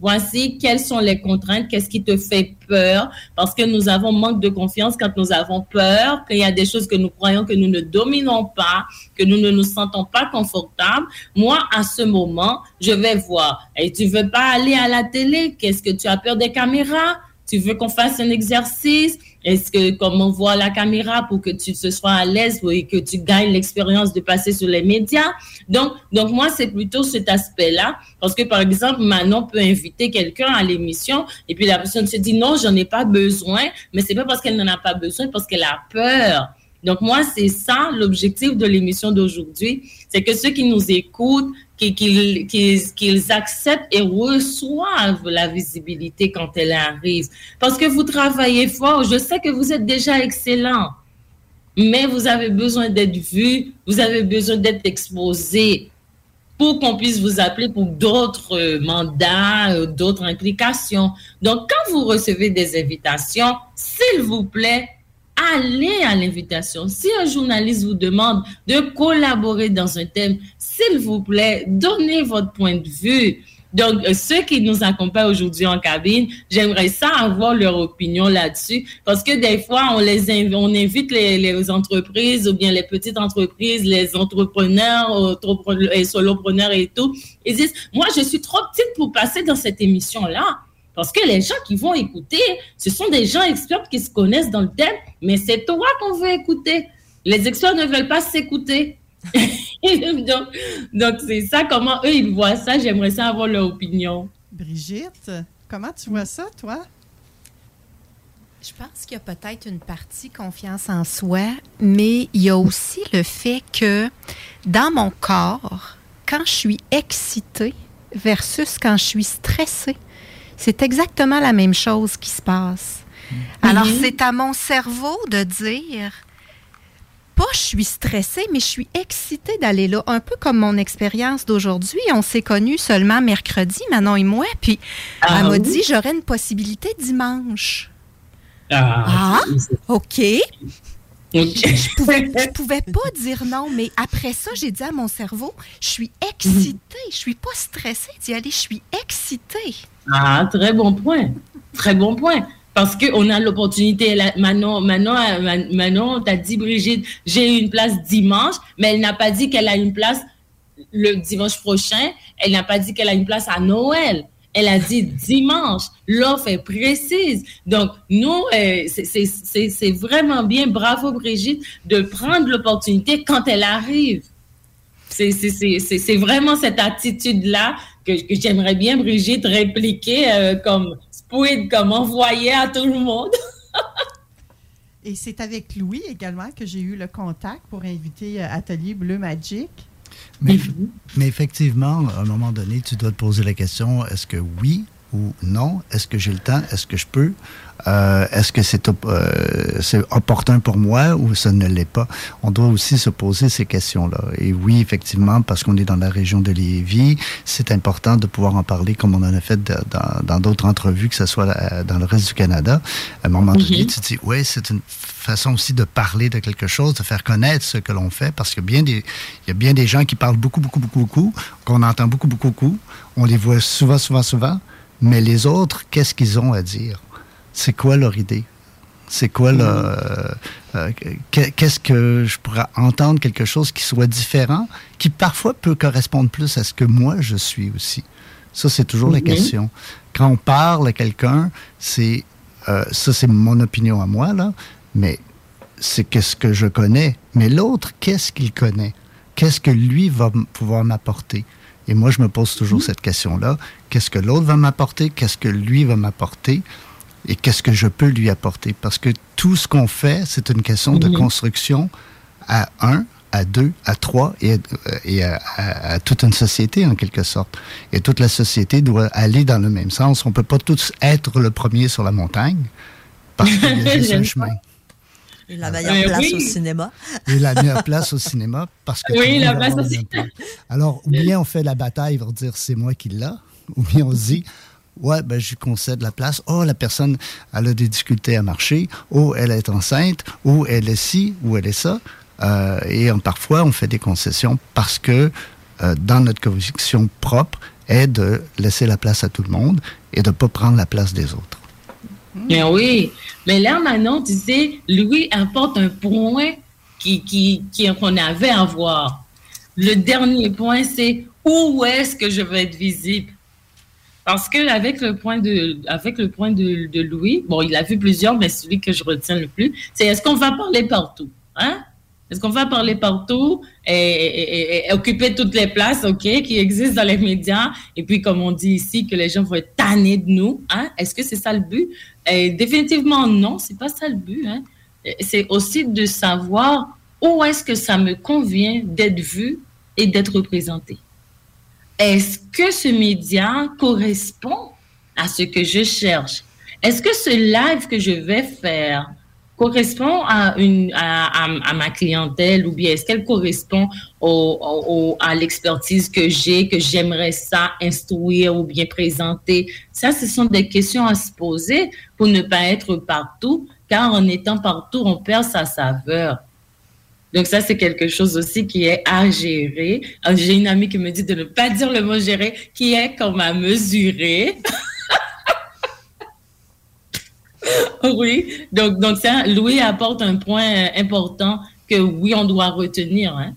voici quelles sont les contraintes, qu'est-ce qui te fait peur, parce que nous avons manque de confiance quand nous avons peur, qu'il y a des choses que nous croyons que nous ne dominons pas, que nous ne nous sentons pas confortables. Moi, à ce moment, je vais voir. Et tu veux pas aller à la télé? Qu'est-ce que tu as peur des caméras? Tu veux qu'on fasse un exercice? Est-ce que, comme on voit la caméra pour que tu te sois à l'aise et que tu gagnes l'expérience de passer sur les médias? Donc, donc moi, c'est plutôt cet aspect-là. Parce que, par exemple, Manon peut inviter quelqu'un à l'émission et puis la personne se dit non, j'en ai pas besoin, mais c'est pas parce qu'elle n'en a pas besoin, parce qu'elle a peur. Donc, moi, c'est ça l'objectif de l'émission d'aujourd'hui. C'est que ceux qui nous écoutent, qu'ils acceptent et reçoivent la visibilité quand elle arrive. Parce que vous travaillez fort. Je sais que vous êtes déjà excellent, mais vous avez besoin d'être vu, vous avez besoin d'être exposé pour qu'on puisse vous appeler pour d'autres mandats, euh, d'autres implications. Donc, quand vous recevez des invitations, s'il vous plaît, allez à l'invitation. Si un journaliste vous demande de collaborer dans un thème, s'il vous plaît, donnez votre point de vue. Donc, euh, ceux qui nous accompagnent aujourd'hui en cabine, j'aimerais ça avoir leur opinion là-dessus, parce que des fois, on invite, les, entreprises ou bien les petites entreprises, les entrepreneurs, et solopreneurs et tout. Ils disent, moi, je suis trop petite pour passer dans cette émission-là. Parce que les gens qui vont écouter, ce sont des gens experts qui se connaissent dans le thème, mais c'est toi qu'on veut écouter. Les experts ne veulent pas s'écouter. donc, c'est ça, comment eux, ils voient ça. J'aimerais ça avoir leur opinion. Brigitte, comment tu vois ça, toi? Je pense qu'il y a peut-être une partie confiance en soi, mais il y a aussi le fait que dans mon corps, quand je suis excitée versus quand je suis stressée, c'est exactement la même chose qui se passe. Alors, c'est à mon cerveau de dire, pas je suis stressée, mais je suis excitée d'aller là. Un peu comme mon expérience d'aujourd'hui. On s'est connus seulement mercredi, Manon et moi. Puis Ah elle m'a oui? dit j'aurais une possibilité dimanche. Ah, Ah, OK. Ok. Je pouvais, je pouvais pas dire non, mais après ça, j'ai dit à mon cerveau, je suis excitée. Je suis pas stressée d'y aller, je suis excitée. Ah, très bon point. Très bon point. Parce qu'on a l'opportunité. Manon, Manon, Man- Manon t'as dit, Brigitte, j'ai une place dimanche, mais elle n'a pas dit qu'elle a une place le dimanche prochain. Elle n'a pas dit qu'elle a une place à Noël. Elle a dit dimanche. L'offre est précise. Donc, nous, euh, c'est- vraiment bien. Bravo, Brigitte, de prendre l'opportunité quand elle arrive. C'est vraiment cette attitude-là que, que j'aimerais bien, Brigitte, répliquer euh, comme squid, comme envoyer à tout le monde. Et c'est avec Louis également que j'ai eu le contact pour inviter euh, Atelier Bleu Magic. Mais, mais effectivement, à un moment donné, tu dois te poser la question est-ce que oui ou non? Est-ce que j'ai le temps? Est-ce que je peux? Euh, Est-ce que c'est euh, c'est opportun pour moi ou ça ne l'est pas? On doit aussi se poser ces questions-là. Et oui, effectivement, parce qu'on est dans la région de Lévis, c'est important de pouvoir en parler comme on en a fait de- dans d'autres entrevues, que ce soit euh, dans le reste du Canada. À un moment donné, Mhm. tu te dis, oui, c'est une façon aussi de parler de quelque chose, de faire connaître ce que l'on fait, parce que bien des, il y a bien des gens qui parlent beaucoup, beaucoup, beaucoup, beaucoup, qu'on entend beaucoup, beaucoup, beaucoup. On les voit souvent, souvent, souvent, mais les autres, qu'est-ce qu'ils ont à dire? C'est quoi leur idée? C'est quoi le. euh, euh, que- Qu'est-ce que je pourrais entendre quelque chose qui soit différent, qui parfois peut correspondre plus à ce que moi je suis aussi? Ça, c'est toujours la Mhm. question. Quand on parle à quelqu'un, c'est. euh, ça, c'est mon opinion à moi, là, mais c'est qu'est-ce que je connais. Mais l'autre, qu'est-ce qu'il connaît? Qu'est-ce que lui va pouvoir m'apporter? Et moi, je me pose toujours cette question-là. Qu'est-ce que l'autre va m'apporter? Qu'est-ce que lui va m'apporter? Et qu'est-ce que je peux lui apporter? Parce que tout ce qu'on fait, c'est une question de Mhm. construction à un, à deux, à trois et, euh, et à, à- à toute une société en quelque sorte. Et toute la société doit aller dans le même sens. On peut pas tous être le premier sur la montagne parce qu'il y a juste un chemin. Et la meilleure Euh, place oui. au cinéma. Et la meilleure place au cinéma parce que Oui, la place au plan. Alors, ou bien on fait la bataille pour dire c'est moi qui l'a, ou bien on se dit ouais, ben je lui concède la place. Oh, la personne, elle a des difficultés à marcher. Oh, elle est enceinte. Ou elle est ci, ou elle est ça. Euh, et parfois, on fait des concessions parce que euh, dans notre conviction propre est de laisser la place à tout le monde et de ne pas prendre la place des autres. Mais oui. Mais là, tu sais, Louis apporte un point qui- qu'on avait à voir. Le dernier point, c'est où est-ce que je vais être visible? Parce que avec le point de, avec le point de, Louis, bon, il a vu plusieurs, mais celui que je retiens le plus, c'est est-ce qu'on va parler partout? Hein? Est-ce qu'on va parler partout et, occuper toutes les places, OK, qui existent dans les médias? Et puis, comme on dit ici, que les gens vont être tannés de nous. Hein? Est-ce que c'est ça le but? Définitivement, non, c'est pas ça le but. Hein? C'est aussi de savoir où est-ce que ça me convient d'être vu et d'être représenté. Est-ce que ce média correspond à ce que je cherche? Est-ce que ce live que je vais faire correspond à, ma clientèle ou bien est-ce qu'elle correspond à l'expertise que j'ai, que j'aimerais ça instruire ou bien présenter? Ça, ce sont des questions à se poser pour ne pas être partout, car en étant partout, on perd sa saveur. Donc ça, c'est quelque chose aussi qui est à gérer. J'ai une amie qui me dit de ne pas dire le mot gérer, qui est comme à mesurer. oui, donc, donc ça, Louis apporte un point euh, important que oui, on doit retenir. Hein.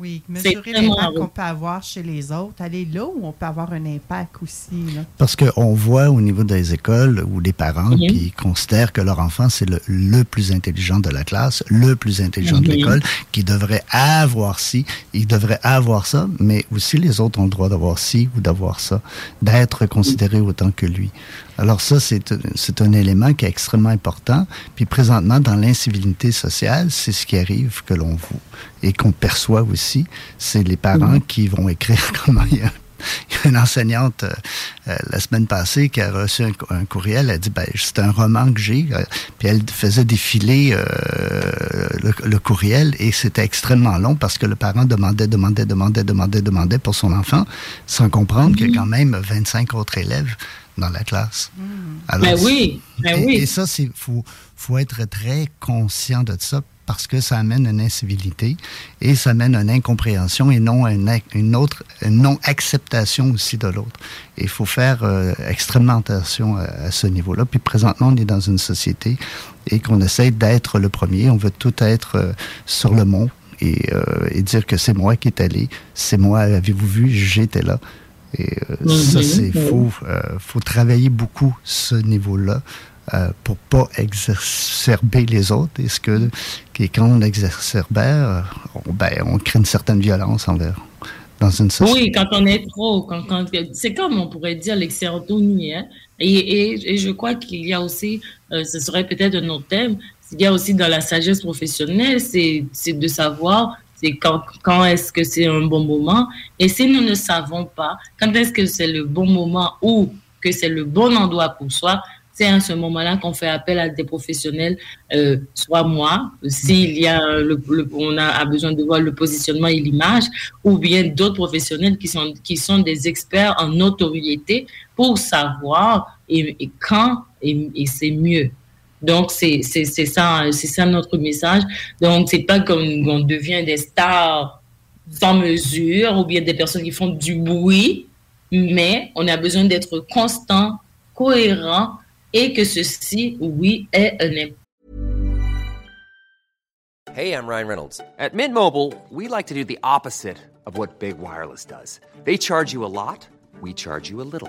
Oui, mesurer l'impact qu'on peut avoir chez les autres. Aller là où on peut avoir un impact aussi. là. Parce qu'on voit au niveau des écoles ou des parents qui considèrent que leur enfant, c'est le, le plus intelligent de la classe, le plus intelligent de l'école, qui devrait avoir ci, il devrait avoir ça, mais aussi les autres ont le droit d'avoir ci ou d'avoir ça, d'être considérés autant que lui. Alors ça, c'est un élément qui est extrêmement important. Puis présentement, dans l'incivilité sociale, c'est ce qui arrive que l'on voit et qu'on perçoit aussi. C'est les parents qui vont écrire comment il y a il y a une enseignante euh, euh, la semaine passée qui a reçu un, un courriel. Elle a dit, ben, c'est un roman que j'ai. Euh, puis elle faisait défiler euh, le, le courriel et c'était extrêmement long parce que le parent demandait, demandait, demandait, demandait, demandait pour son enfant sans comprendre qu'il y a quand même 25 autres élèves dans la classe. Ben oui, ben et, oui. et ça, il faut, faut être très conscient de ça parce que ça amène une incivilité et ça amène une incompréhension et non une, une autre une non-acceptation aussi de l'autre. Et il faut faire euh, extrêmement attention à, à ce niveau-là. Puis présentement, on est dans une société et qu'on essaie d'être le premier. On veut tout être euh, sur le mont et, euh, et dire que c'est moi qui est allé, c'est moi, avez-vous vu, j'étais là. Et euh, ça, c'est faux. Euh, faut travailler beaucoup ce niveau-là euh, pour pas exacerber les autres. Et ce que, que quand on exacerbère, on, ben, on crée une certaine violence envers dans une société. Oui, quand on est trop, quand, quand, c'est comme on pourrait dire l'exérotonie. Hein? Et, et, et je crois qu'il y a aussi, euh, ce serait peut-être un autre thème, il y a aussi dans la sagesse professionnelle, c'est de savoir c'est quand, quand est-ce que c'est un bon moment. Et si nous ne savons pas quand est-ce que c'est le bon moment ou que c'est le bon endroit pour soi, c'est à ce moment-là qu'on fait appel à des professionnels, euh, soit moi, s'il y a le, on a, a besoin de voir le positionnement et l'image, ou bien d'autres professionnels qui sont qui sont des experts en notoriété pour savoir et, quand et c'est mieux. Donc c'est ça c'est ça notre message. Donc c'est pas comme on devient des stars sans mesure ou bien des personnes qui font du bruit, mais on a besoin d'être constant, cohérent et que ceci, oui, ait un impact. Hey, I'm Ryan Reynolds. At Mint Mobile, we like to do the opposite of what Big Wireless does. They charge you a lot, we charge you a little.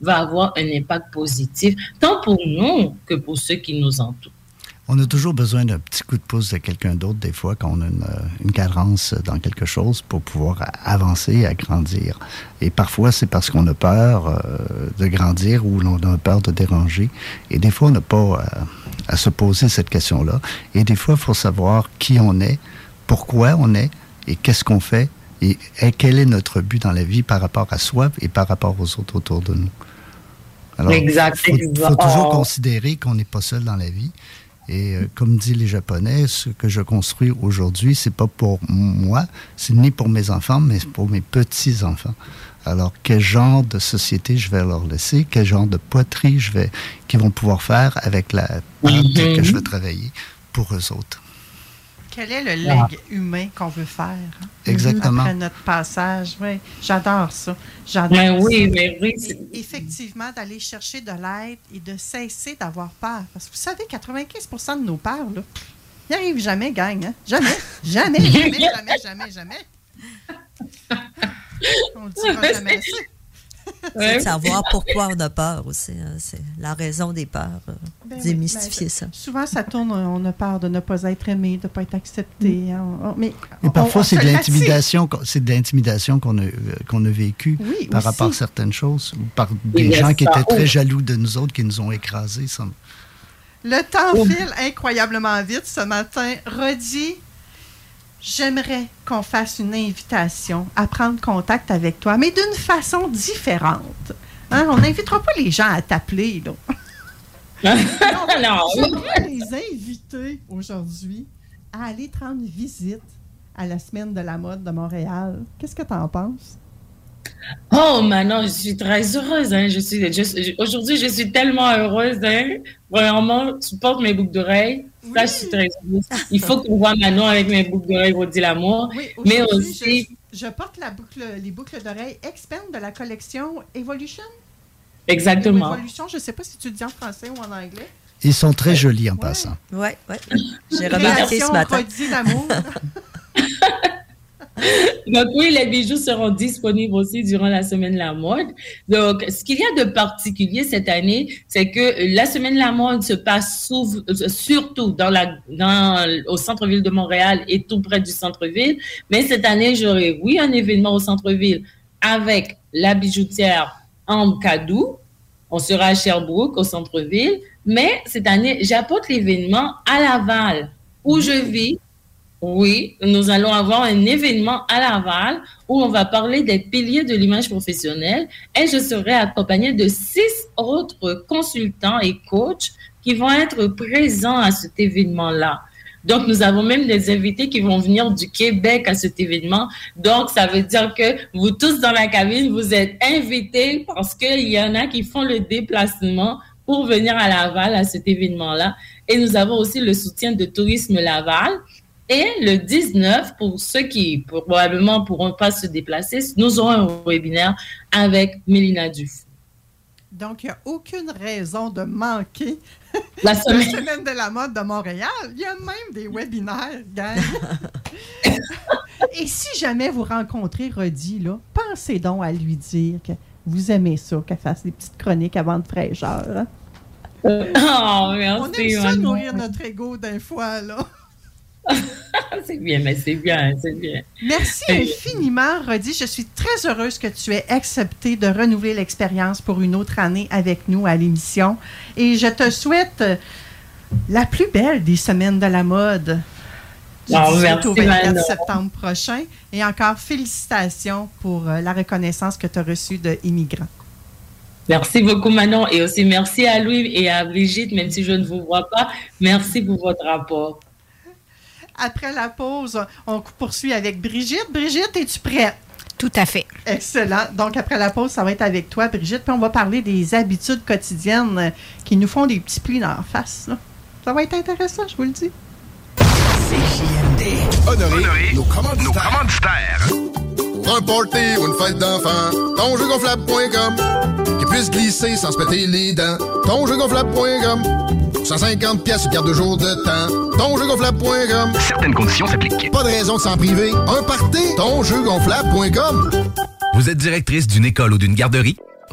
Va avoir un impact positif, tant pour nous que pour ceux qui nous entourent. On a toujours besoin d'un petit coup de pouce de quelqu'un d'autre, des fois, quand on a une, euh, carence dans quelque chose pour pouvoir avancer agrandir. Et parfois, c'est parce qu'on a peur euh, de grandir ou on a peur de déranger. Et des fois, on n'a pas euh, à se poser cette question-là. Et des fois, il faut savoir qui on est, pourquoi on est et qu'est-ce qu'on fait et, et quel est notre but dans la vie par rapport à soi et par rapport aux autres autour de nous. Exact, il faut, toujours Oh. considérer qu'on n'est pas seul dans la vie. Et euh, comme disent les Japonais, ce que je construis aujourd'hui, c'est pas pour moi, c'est ni pour mes enfants, mais pour mes petits enfants. Alors, quel genre de société je vais leur laisser, quel genre de poterie je vais, qu'ils vont pouvoir faire avec la pâte Mhm. que je vais travailler pour eux autres? Quel est le Ah. leg humain qu'on veut faire? hein? Exactement. Après notre passage, oui. J'adore ça. J'adore Mais oui, ça. mais oui, Et- c'est- Effectivement, d'aller chercher de l'aide et de cesser d'avoir peur. Parce que vous savez, 95% de nos peurs, là, ils n'arrivent jamais, gang. Hein? Jamais. Jamais, jamais, jamais, jamais, jamais. On le dira jamais assez. C'est de savoir pourquoi on a peur aussi. hein. C'est la raison des peurs. euh, Ben oui, démystifier ben, ça. Souvent, ça tourne, on a peur de ne pas être aimé, de ne pas être accepté. hein. On- on- mais Et parfois, c'est de l'intimidation, qu'on- c'est de l'intimidation qu'on a, euh, qu'on a vécu Oui, par aussi. rapport à certaines choses, ou par des gens qui étaient très jaloux de nous autres, qui nous ont écrasés. Le temps file incroyablement vite ce matin. Rodi, j'aimerais qu'on fasse une invitation à prendre contact avec toi, mais d'une façon différente. Hein, On n'invitera pas les gens à t'appeler. là. non. J'aimerais les inviter aujourd'hui à aller te rendre visite à la semaine de la mode de Montréal. Qu'est-ce que tu en penses? Oh, maintenant, je suis très heureuse. Hein. Je suis, je- aujourd'hui, je suis tellement heureuse. Hein. Vraiment, tu portes mes boucles d'oreilles. Ça, je suis très heureuse. Il faut qu'on voit Manon avec mes boucles d'oreilles, Rodi Lamour. Oui, mais aujourd'hui, aussi, je, je porte la boucle, les boucles d'oreilles Expand de la collection Evolution. exactement. Evolution, je ne sais pas si tu le dis en français ou en anglais. Ils sont très jolis en passant. Oui, oui. J'ai remarqué ce matin. Donc oui, les bijoux seront disponibles aussi durant la semaine de la mode. Donc, ce qu'il y a de particulier cette année, c'est que la semaine de la mode se passe sous- surtout dans la, dans, au centre-ville de Montréal et tout près du centre-ville. Mais cette année, j'aurai, oui, un événement au centre-ville avec la bijoutière Ambre Cadou. On sera à Sherbrooke, au centre-ville. Mais cette année, j'apporte l'événement à Laval, où je vis, oui, nous allons avoir un événement à Laval où on va parler des piliers de l'image professionnelle et je serai accompagnée de six autres consultants et coachs qui vont être présents à cet événement-là. Donc, nous avons même des invités qui vont venir du Québec à cet événement. Donc, ça veut dire que vous tous dans la cabine, vous êtes invités parce qu'il y en a qui font le déplacement pour venir à Laval à cet événement-là. Et nous avons aussi le soutien de Tourisme Laval. Et le 19, pour ceux qui probablement pourront pas se déplacer, nous aurons un webinaire avec Mélina Duf. Donc, il n'y a aucune raison de manquer La la semaine. de la mode de Montréal. Il y a même des webinaires, gang. Et si jamais vous rencontrez Rodi, là, pensez donc à lui dire que vous aimez ça, qu'elle fasse des petites chroniques avant de fraîcheur. hein. Oh, merci. On aime ça nourrir notre ego d'un fois, là. C'est bien, mais c'est bien, c'est bien. Merci infiniment, Rodi. Je suis très heureuse que tu aies accepté de renouveler l'expérience pour une autre année avec nous à l'émission. Et je te souhaite euh, la plus belle des semaines de la mode. Du Oh, 18 merci, au 24 Manon. septembre prochain. Et encore félicitations pour euh, la reconnaissance que tu as reçue de Immigrants. Merci beaucoup, Manon. Et aussi merci à Louis et à Brigitte, même si je ne vous vois pas. Merci pour votre rapport. Après la pause, on poursuit avec Brigitte. Brigitte, es-tu prête? Tout à fait. Excellent. Donc, après la pause, ça va être avec toi, Brigitte. Puis on va parler des habitudes quotidiennes qui nous font des petits plis dans la face. là. Ça va être intéressant, je vous le dis. Honorer, nos commanditaires. Pour un party ou une fête d'enfant, tonjeugonflable.com Qui puisse glisser sans se péter les dents. Tonjeugonflable.com 150 pièces garde de jour de temps. Tonjeugonflable.com Certaines conditions s'appliquent. Pas de raison de s'en priver. Un party, tonjeugonflable.com Vous êtes directrice d'une école ou d'une garderie?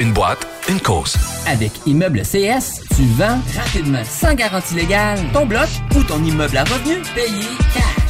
une boîte, une cause. Avec Immeuble CS, tu vends rapidement, sans garantie légale, ton bloc ou ton immeuble à revenu payé cash.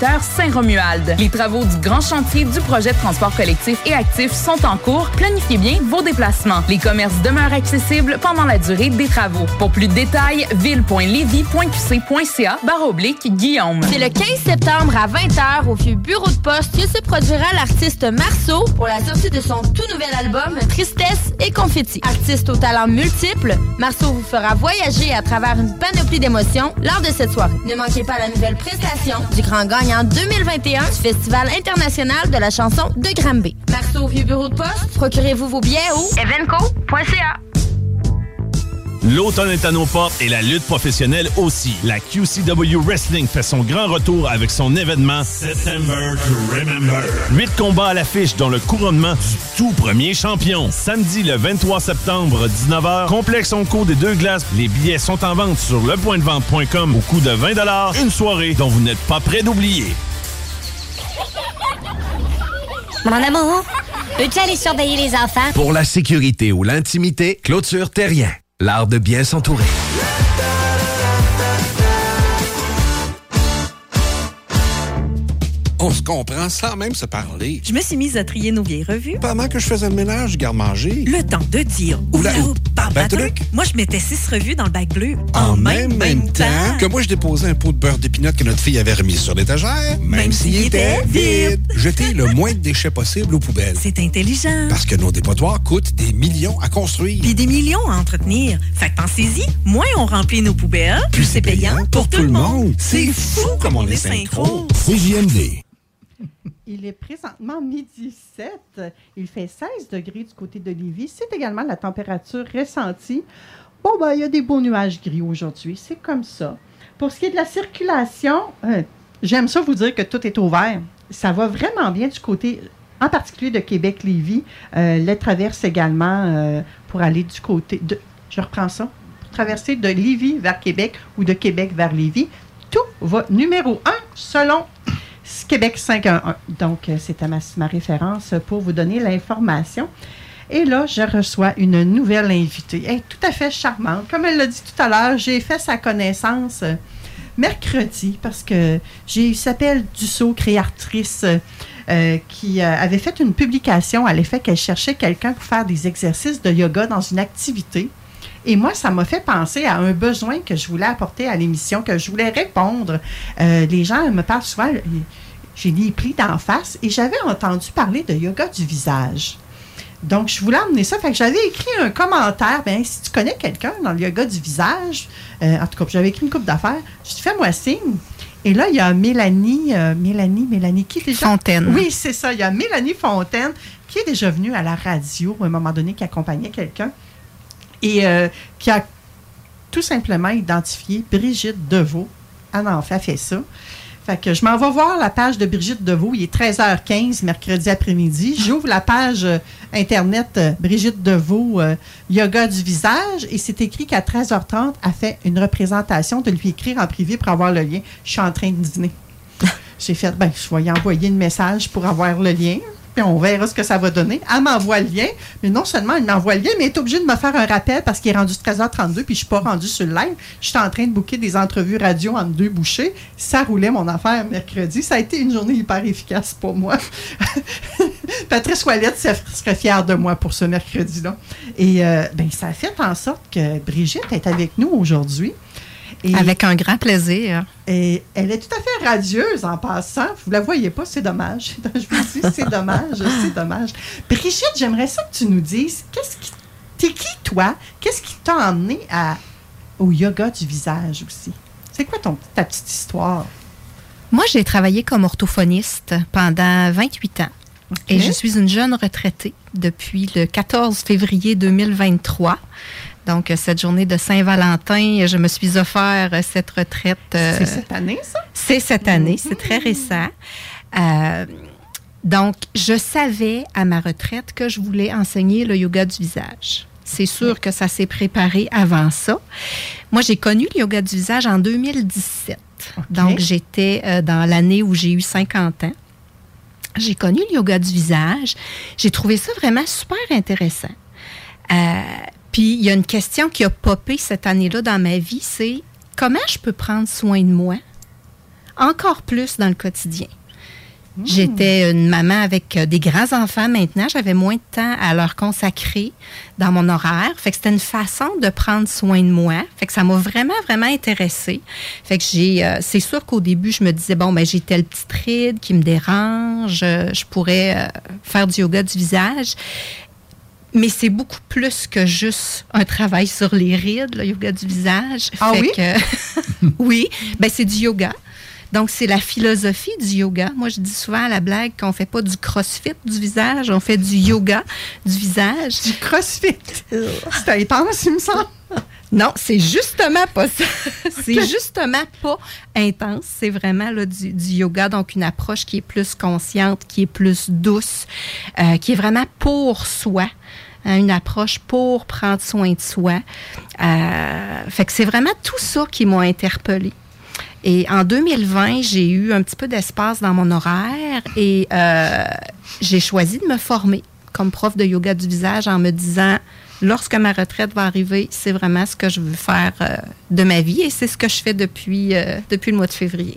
Saint-Romuald. Les travaux du grand chantier du projet de transport collectif et actif sont en cours. Planifiez bien vos déplacements. Les commerces demeurent accessibles pendant la durée des travaux. Pour plus de détails, ville.levy.qc.ca barre oblique Guillaume. C'est le 15 septembre à 20h au vieux bureau de poste que se produira l'artiste Marceau pour la sortie de son tout nouvel album Tristesse et Confetti. Artiste au talent multiple, Marceau vous fera voyager à travers une panoplie d'émotions lors de cette soirée. Ne manquez pas la nouvelle prestation du grand gagnant 2021 du Festival international de la chanson de Granby. Marceau au vieux bureau de poste, procurez-vous vos billets au evenco.ca. L'automne est à nos portes et la lutte professionnelle aussi. La QCW Wrestling fait son grand retour avec son événement September to Remember. Huit combats à l'affiche dont le couronnement du tout premier champion. Samedi le 23 septembre, 19h, complexe Onco des deux glaces. Les billets sont en vente sur lepointdevente.com au coût de 20 Une soirée dont vous n'êtes pas prêt d'oublier. Mon amour, peux-tu aller surveiller les enfants? Pour la sécurité ou l'intimité, clôture terrien. L'art de bien s'entourer. On se comprend sans même se parler. Je me suis mise à trier nos vieilles revues. Pendant que je faisais le ménage, garde-manger. Le temps de dire oula ou Ben, truc. Moi, je mettais six revues dans le bac bleu. En même, même temps que moi, je déposais un pot de beurre d'épinote que notre fille avait remis sur l'étagère, même, s'il était vide. Jeter le moins de déchets possible aux poubelles. C'est intelligent. Parce que nos dépotoirs coûtent des millions à construire. Puis des millions à entretenir. Fait que pensez-y, moins on remplit nos poubelles, plus c'est payant pour tout le monde. C'est fou comme on est synchro. CJMD. Il est présentement midi 7. Il fait 16 degrés du côté de Lévis. C'est également la température ressentie. Bon, ben, il y a des beaux nuages gris aujourd'hui. C'est comme ça. Pour ce qui est de la circulation, euh, j'aime ça vous dire que tout est ouvert. Ça va vraiment bien du côté, en particulier de Québec-Lévis. Euh, les traverses également euh, pour aller du côté de. Je reprends ça. Traverser de Lévis vers Québec ou de Québec vers Lévis. Tout va numéro un selon Québec 511. Donc, euh, c'était ma, ma référence pour vous donner l'information. Et là, je reçois une nouvelle invitée. Elle est tout à fait charmante. Comme elle l'a dit tout à l'heure, j'ai fait sa connaissance euh, mercredi parce que j'ai s'appelle Dussault, créatrice, euh, qui avait fait une publication à l'effet qu'elle cherchait quelqu'un pour faire des exercices de yoga dans une activité. Et moi, ça m'a fait penser à un besoin que je voulais apporter à l'émission, que je voulais répondre. Euh, les gens me parlent souvent, j'ai les plis d'en face, et j'avais entendu parler de yoga du visage. Donc, je voulais emmener ça. Fait que j'avais écrit un commentaire. Ben, si tu connais quelqu'un dans le yoga du visage, euh, en tout cas, j'avais écrit une coupe d'affaires. Je te fais-moi signe. Et là, il y a Mélanie, euh, Mélanie, Mélanie, qui est déjà. Fontaine. Oui, c'est ça. Il y a Mélanie Fontaine, qui est déjà venue à la radio à un moment donné, qui accompagnait quelqu'un et euh, qui a tout simplement identifié Brigitte Deveau. Ah non, fait, elle fait ça. Fait que je m'en vais voir la page de Brigitte Deveau. Il est 13h15, mercredi après-midi. J'ouvre la page euh, Internet euh, Brigitte Deveau, euh, Yoga du visage, et c'est écrit qu'à 13h30, elle fait une représentation de lui écrire en privé pour avoir le lien. Je suis en train de dîner. J'ai fait, ben, je vais y envoyer un message pour avoir le lien. Puis on verra ce que ça va donner. Elle m'envoie le lien, mais non seulement elle m'envoie le lien, mais elle est obligée de me faire un rappel parce qu'il est rendu 13h32 puis je suis pas rendue sur le live. Je suis en train de booker des entrevues radio entre deux bouchées. Ça roulait mon affaire mercredi. Ça a été une journée hyper efficace pour moi. Patrice Ouellette serait fière de moi pour ce mercredi-là. Et euh, ben, ça a fait en sorte que Brigitte est avec nous aujourd'hui. Et- Avec un grand plaisir. et elle est tout à fait radieuse en passant. Vous la voyez pas, c'est dommage. Je vous dis, c'est dommage, c'est dommage. Brigitte, j'aimerais ça que tu nous dises, qu'est-ce qui, t'es qui toi? Qu'est-ce qui t'a emmené à, au yoga du visage aussi? C'est quoi ton, ta petite histoire? Moi, j'ai travaillé comme orthophoniste pendant 28 ans. Et je suis une jeune retraitée depuis le 14 février 2023. Donc, cette journée de Saint-Valentin, je me suis offert cette retraite. euh, C'est cette année, ça? C'est cette année, c'est très récent. Euh, donc, je savais à ma retraite que je voulais enseigner le yoga du visage. C'est sûr que ça s'est préparé avant ça. Moi, j'ai connu le yoga du visage en 2017. Donc, j'étais euh, dans l'année où j'ai eu 50 ans. J'ai connu le yoga du visage. J'ai trouvé ça vraiment super intéressant. Euh, puis, il y a une question qui a popé cette année-là dans ma vie, c'est comment je peux prendre soin de moi encore plus dans le quotidien? J'étais une maman avec euh, des grands-enfants maintenant. J'avais moins de temps à leur consacrer dans mon horaire. Fait que c'était une façon de prendre soin de moi. Fait que ça m'a vraiment, vraiment intéressée. Fait que j'ai... euh, c'est sûr qu'au début, je me disais, bon, ben j'ai telle petite ride qui me dérange. euh, je pourrais euh, faire du yoga du visage. Mais c'est beaucoup plus que juste un travail sur les rides, le yoga du visage. Ah Fait oui? que- oui, ben c'est du yoga. Donc, c'est la philosophie du yoga. Moi, je dis souvent à la blague qu'on fait pas du crossfit du visage, on fait du yoga du visage. Du crossfit? C'est intense, il me semble. Non, c'est justement pas ça. c'est justement pas intense. C'est vraiment là, du, du yoga, donc une approche qui est plus consciente, qui est plus douce, euh, qui est vraiment pour soi. hein, une approche pour prendre soin de soi. Euh, fait que c'est vraiment tout ça qui m'a interpellée. Et en 2020, j'ai eu un petit peu d'espace dans mon horaire et euh, j'ai choisi de me former comme prof de yoga du visage en me disant, lorsque ma retraite va arriver, c'est vraiment ce que je veux faire euh, de ma vie et c'est ce que je fais depuis, euh, depuis le mois de février.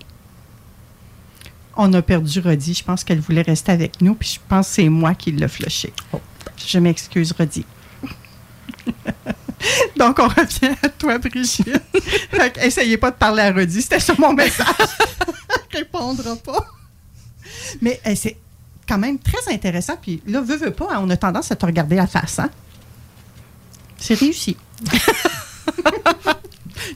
On a perdu Rodi. Je pense qu'elle voulait rester avec nous, puis je pense que c'est moi qui l'ai flushé. Je m'excuse, Rodi. Donc, on revient à toi, Brigitte. Fait essayez pas de parler à Rodi. C'était sur mon message. Répondra pas. Mais eh, c'est quand même très intéressant. Puis là, veux, veux pas, hein, on a tendance à te regarder la face. Hein? C'est réussi.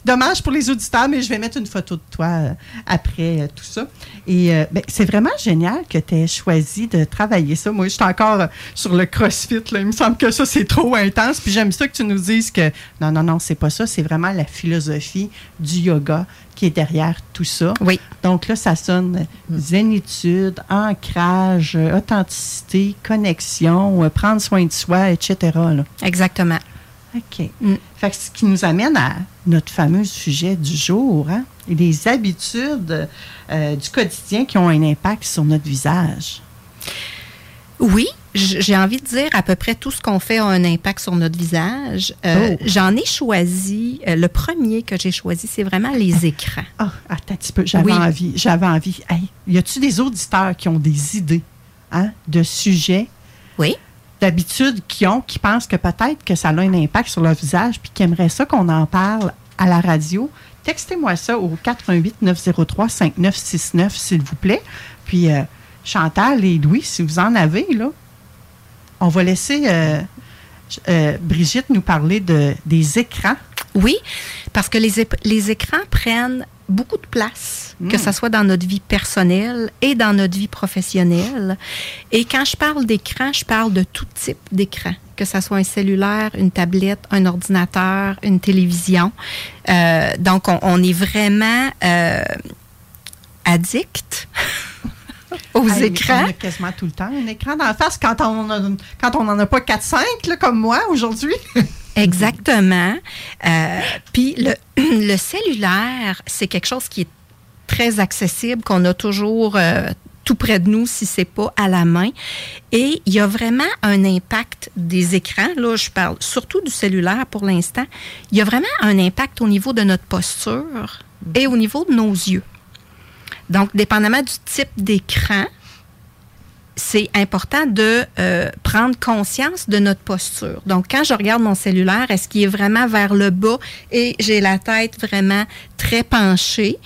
Dommage pour les auditeurs, mais je vais mettre une photo de toi euh, après euh, tout ça. Et euh, ben, c'est vraiment génial que tu aies choisi de travailler ça. Moi, je suis encore sur le CrossFit. Là. Il me semble que ça, c'est trop intense. Puis j'aime ça que tu nous dises que non, non, non, c'est pas ça. C'est vraiment la philosophie du yoga qui est derrière tout ça. Oui. Donc là, ça sonne zénitude, ancrage, authenticité, connexion, prendre soin de soi, etc. là. Exactement. OK. Fait que ce qui nous amène à notre fameux sujet du jour, hein? et les habitudes euh, du quotidien qui ont un impact sur notre visage. Oui, j'ai envie de dire à peu près tout ce qu'on fait a un impact sur notre visage. Euh, Oh. J'en ai choisi, euh, le premier que j'ai choisi, c'est vraiment les écrans. Ah, attends un petit peu, j'avais Oui. envie, j'avais envie. Hey, y a-tu des auditeurs qui ont des idées hein, de sujets, oui. D'habitudes qu'ils ont, qui pensent que peut-être que ça a un impact sur leur visage, puis qui aimeraient ça qu'on en parle à la radio? Textez-moi ça au 88 903 5969, s'il vous plaît. Puis euh, Chantal et Louis, si vous en avez, là, on va laisser euh, euh, Brigitte nous parler de, des écrans. Oui, parce que les, les écrans prennent beaucoup de place, que ce soit dans notre vie personnelle et dans notre vie professionnelle. Et quand je parle d'écran, je parle de tout type d'écran, que ce soit un cellulaire, une tablette, un ordinateur, une télévision. Euh, donc, on, on est vraiment euh, addict aux écrans. On a quasiment tout le temps un écran d'en face quand on a- quand on n'en a pas 4-5, là, comme moi aujourd'hui. Exactement. Euh, Puis le, le cellulaire, c'est quelque chose qui est très accessible, qu'on a toujours euh, tout près de nous si c'est pas à la main. Et il y a vraiment un impact des écrans. Là, je parle surtout du cellulaire pour l'instant. Il y a vraiment un impact au niveau de notre posture et au niveau de nos yeux. Donc, dépendamment du type d'écran, c'est important de euh, prendre conscience de notre posture. Donc, quand je regarde mon cellulaire, est-ce qu'il est vraiment vers le bas et j'ai la tête vraiment très penchée?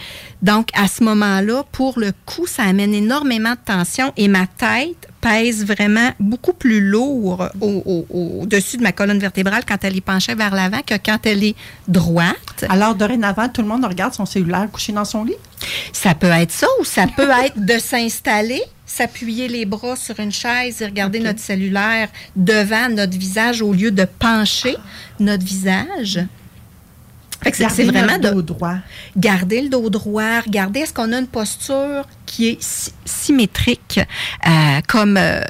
Donc, à ce moment-là, pour le coup, ça amène énormément de tension et ma tête pèse vraiment beaucoup plus lourd au- au- au-dessus de ma colonne vertébrale quand elle est penchée vers l'avant que quand elle est droite. Alors, dorénavant, tout le monde regarde son cellulaire couché dans son lit? Ça peut être ça ou ça peut être de s'installer, s'appuyer les bras sur une chaise et regarder notre cellulaire devant notre visage au lieu de pencher notre visage. C'est- vraiment de dos droit. garder le dos droit, regarder est-ce qu'on a une posture qui est sy- symétrique, euh, comme euh,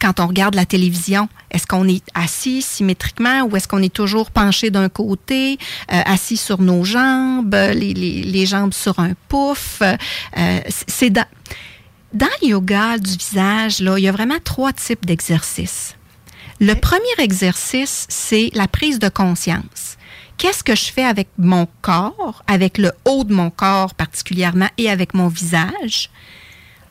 quand on regarde la télévision. Est-ce qu'on est assis symétriquement ou est-ce qu'on est toujours penché d'un côté, euh, assis sur nos jambes, les, les- les jambes sur un pouf? Euh, c'est dans, dans le yoga du visage, là, il y a vraiment trois types d'exercices. Le premier exercice, c'est la prise de conscience. Qu'est-ce que je fais avec mon corps, avec le haut de mon corps particulièrement et avec mon visage,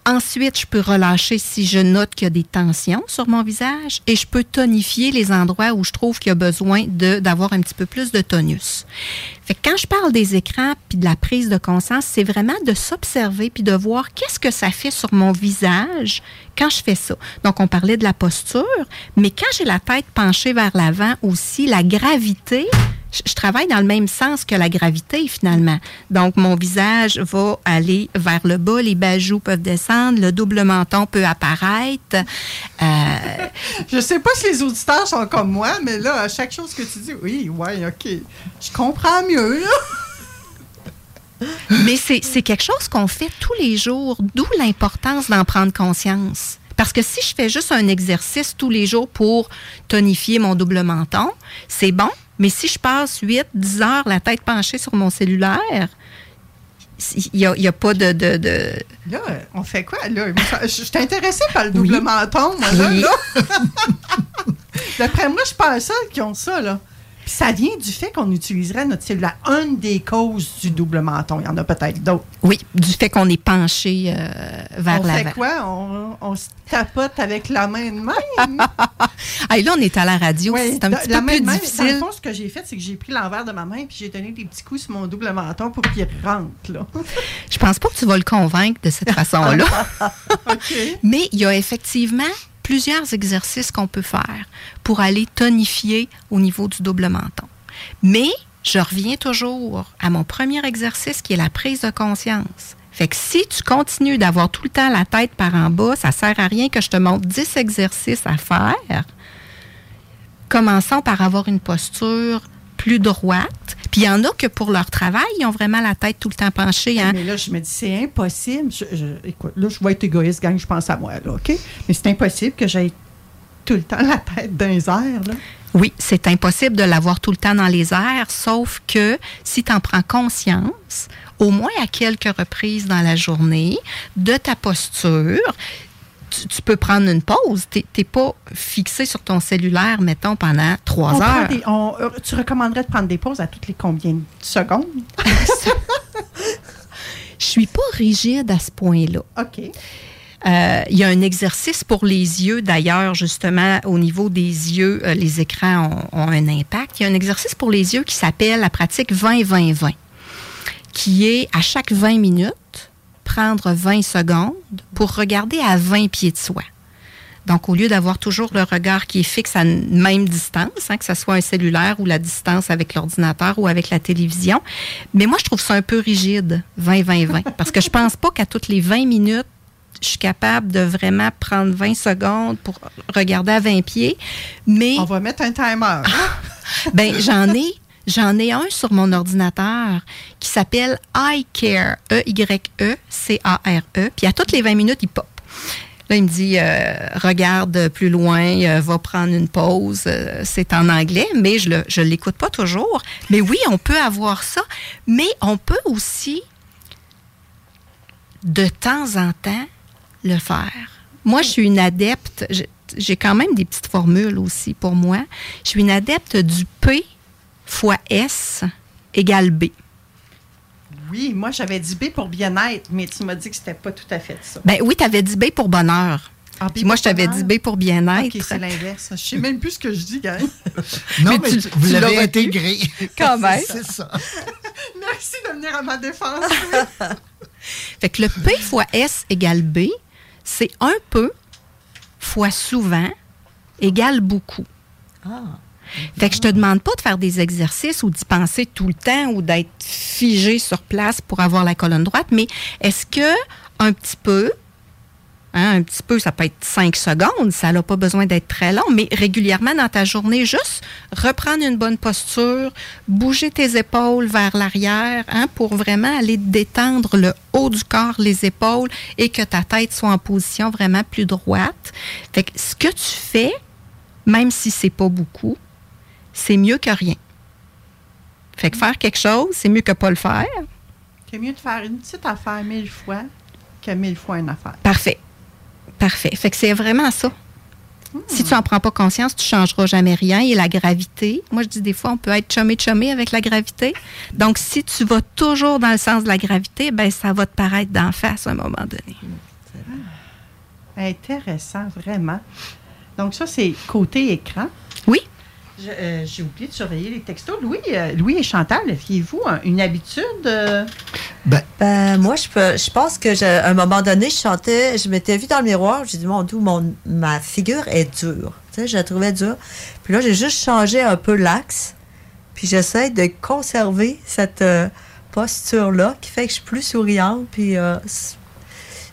Ensuite, je peux relâcher si je note qu'il y a des tensions sur mon visage et je peux tonifier les endroits où je trouve qu'il y a besoin d'avoir un petit peu plus de tonus. Fait que quand je parle des écrans puis de la prise de conscience, c'est vraiment de s'observer puis de voir qu'est-ce que ça fait sur mon visage quand je fais ça. Donc, on parlait de la posture, mais quand j'ai la tête penchée vers l'avant aussi, la gravité, je, je travaille dans le même sens que la gravité finalement. Donc, mon visage va aller vers le bas, les bajoux peuvent descendre, le double menton peut apparaître. Euh, Je sais pas si les auditeurs sont comme moi, mais là, à chaque chose que tu dis, oui, ouais, OK. Je comprends mieux, là. Mais c'est c'est quelque chose qu'on fait tous les jours, d'où l'importance d'en prendre conscience. Parce que si je fais juste un exercice tous les jours pour tonifier mon double menton, c'est bon, mais si je passe 8, 10 heures la tête penchée sur mon cellulaire, il n'y a, pas de... de- de- Là, on fait quoi, là? Je je suis intéressée par le double Oui. menton, moi, là. Oui. là. D'après moi, je suis pas la seule qui ont ça, là. Puis ça vient du fait qu'on utiliserait notre cellulaire. Une des causes du double menton. Il y en a peut-être d'autres. Oui, du fait qu'on est penché euh, vers on l'avant. fait quoi? On, on se tapote avec la main de même? Ah, et là, on est à la radio, c'est un petit la peu main plus de même, Dans le difficile. fond, ce que j'ai fait, c'est que j'ai pris l'envers de ma main puis j'ai donné des petits coups sur mon double menton pour qu'il rentre, là. Je pense pas que tu vas le convaincre de cette façon-là. Mais il y a effectivement plusieurs exercices qu'on peut faire pour aller tonifier au niveau du double menton. Mais je reviens toujours à mon premier exercice qui est la prise de conscience. Fait que si tu continues d'avoir tout le temps la tête par en bas, ça sert à rien que je te montre 10 exercices à faire. Commençons par avoir une posture plus droite. Puis il y en a que pour leur travail, ils ont vraiment la tête tout le temps penchée. Hein? Mais là, je me dis, c'est impossible. Je- je- écoute, là, je vais être égoïste, gang, je pense à moi, là, OK? Mais c'est impossible que j'aie tout le temps la tête dans les airs, là. Oui, c'est impossible de l'avoir tout le temps dans les airs, sauf que si tu en prends conscience, au moins à quelques reprises dans la journée, de ta posture, tu, tu peux prendre une pause. Tu n'es pas fixé sur ton cellulaire, mettons, pendant trois On heures. des- on- euh, tu recommanderais de prendre des pauses à toutes les combien de secondes? Je suis pas rigide à ce point-là. OK. Euh, il y a un exercice pour les yeux, d'ailleurs, justement, au niveau des yeux, euh, les écrans ont, ont un impact. Il y a un exercice pour les yeux qui s'appelle la pratique 20-20-20, qui est à chaque 20 minutes, prendre 20 secondes pour regarder à 20 pieds de soi. Donc, au lieu d'avoir toujours le regard qui est fixe à une même distance, hein, que ce soit un cellulaire ou la distance avec l'ordinateur ou avec la télévision, mais moi, je trouve ça un peu rigide, 20-20-20, parce que je pense pas qu'à toutes les 20 minutes, je suis capable de vraiment prendre 20 secondes pour regarder à 20 pieds, mais... On va mettre un timer. ben, j'en ai... J'en ai un sur mon ordinateur qui s'appelle iCare, E E-Y-E-C-A-R-E. Puis à toutes les 20 minutes, il pop. Là, il me dit, euh, regarde plus loin, euh, va prendre une pause. Euh, c'est en anglais, mais je ne l'écoute pas toujours. Mais oui, on peut avoir ça. Mais on peut aussi, de temps en temps, le faire. Moi, je suis une adepte, j'ai quand même des petites formules aussi pour moi. Je suis une adepte du P fois S égale B. Oui, moi, j'avais dit B pour bien-être, mais tu m'as dit que c'était pas tout à fait ça. Ben oui, tu avais dit B pour bonheur. Ah, Puis moi, je t'avais dit B pour bien-être. OK, c'est l'inverse. Je sais même plus ce que je dis, gang. Non, Mais mais, tu- vous l'avez intégré. Quand même. C'est ça. Merci de venir à ma défense. Fait que le P fois S égale B, c'est un peu fois souvent égale beaucoup. Fait que je te demande pas de faire des exercices ou d'y penser tout le temps ou d'être figé sur place pour avoir la colonne droite, mais est-ce que un petit peu, hein, un petit peu, ça peut être 5 secondes, ça n'a pas besoin d'être très long, mais régulièrement dans ta journée, juste reprendre une bonne posture, bouger tes épaules vers l'arrière hein, pour vraiment aller détendre le haut du corps, les épaules et que ta tête soit en position vraiment plus droite. Fait que ce que tu fais, même si c'est pas beaucoup, c'est mieux que rien. Fait que faire quelque chose, c'est mieux que pas le faire. C'est mieux de faire une petite affaire mille fois que mille fois une affaire. Parfait. Parfait. Fait que c'est vraiment ça. Si tu n'en prends pas conscience, tu ne changeras jamais rien. Et la gravité, moi je dis des fois, on peut être chumé-chumé avec la gravité. Donc, si tu vas toujours dans le sens de la gravité, ben ça va te paraître d'en face à un moment donné. Intéressant, vraiment. Donc, ça, c'est côté écran. Oui. Euh, J'ai oublié de surveiller les textos. Louis, euh, Louis et Chantal, aviez-vous un- une habitude? euh, Ben, moi, je, peux, je pense que à un moment donné, je chantais, je m'étais vue dans le miroir, j'ai dit, mon Dieu, mon, ma figure est dure. Tu sais, je la trouvais dure. Puis là, j'ai juste changé un peu l'axe. Puis j'essaie de conserver cette posture-là qui fait que je suis plus souriante. Puis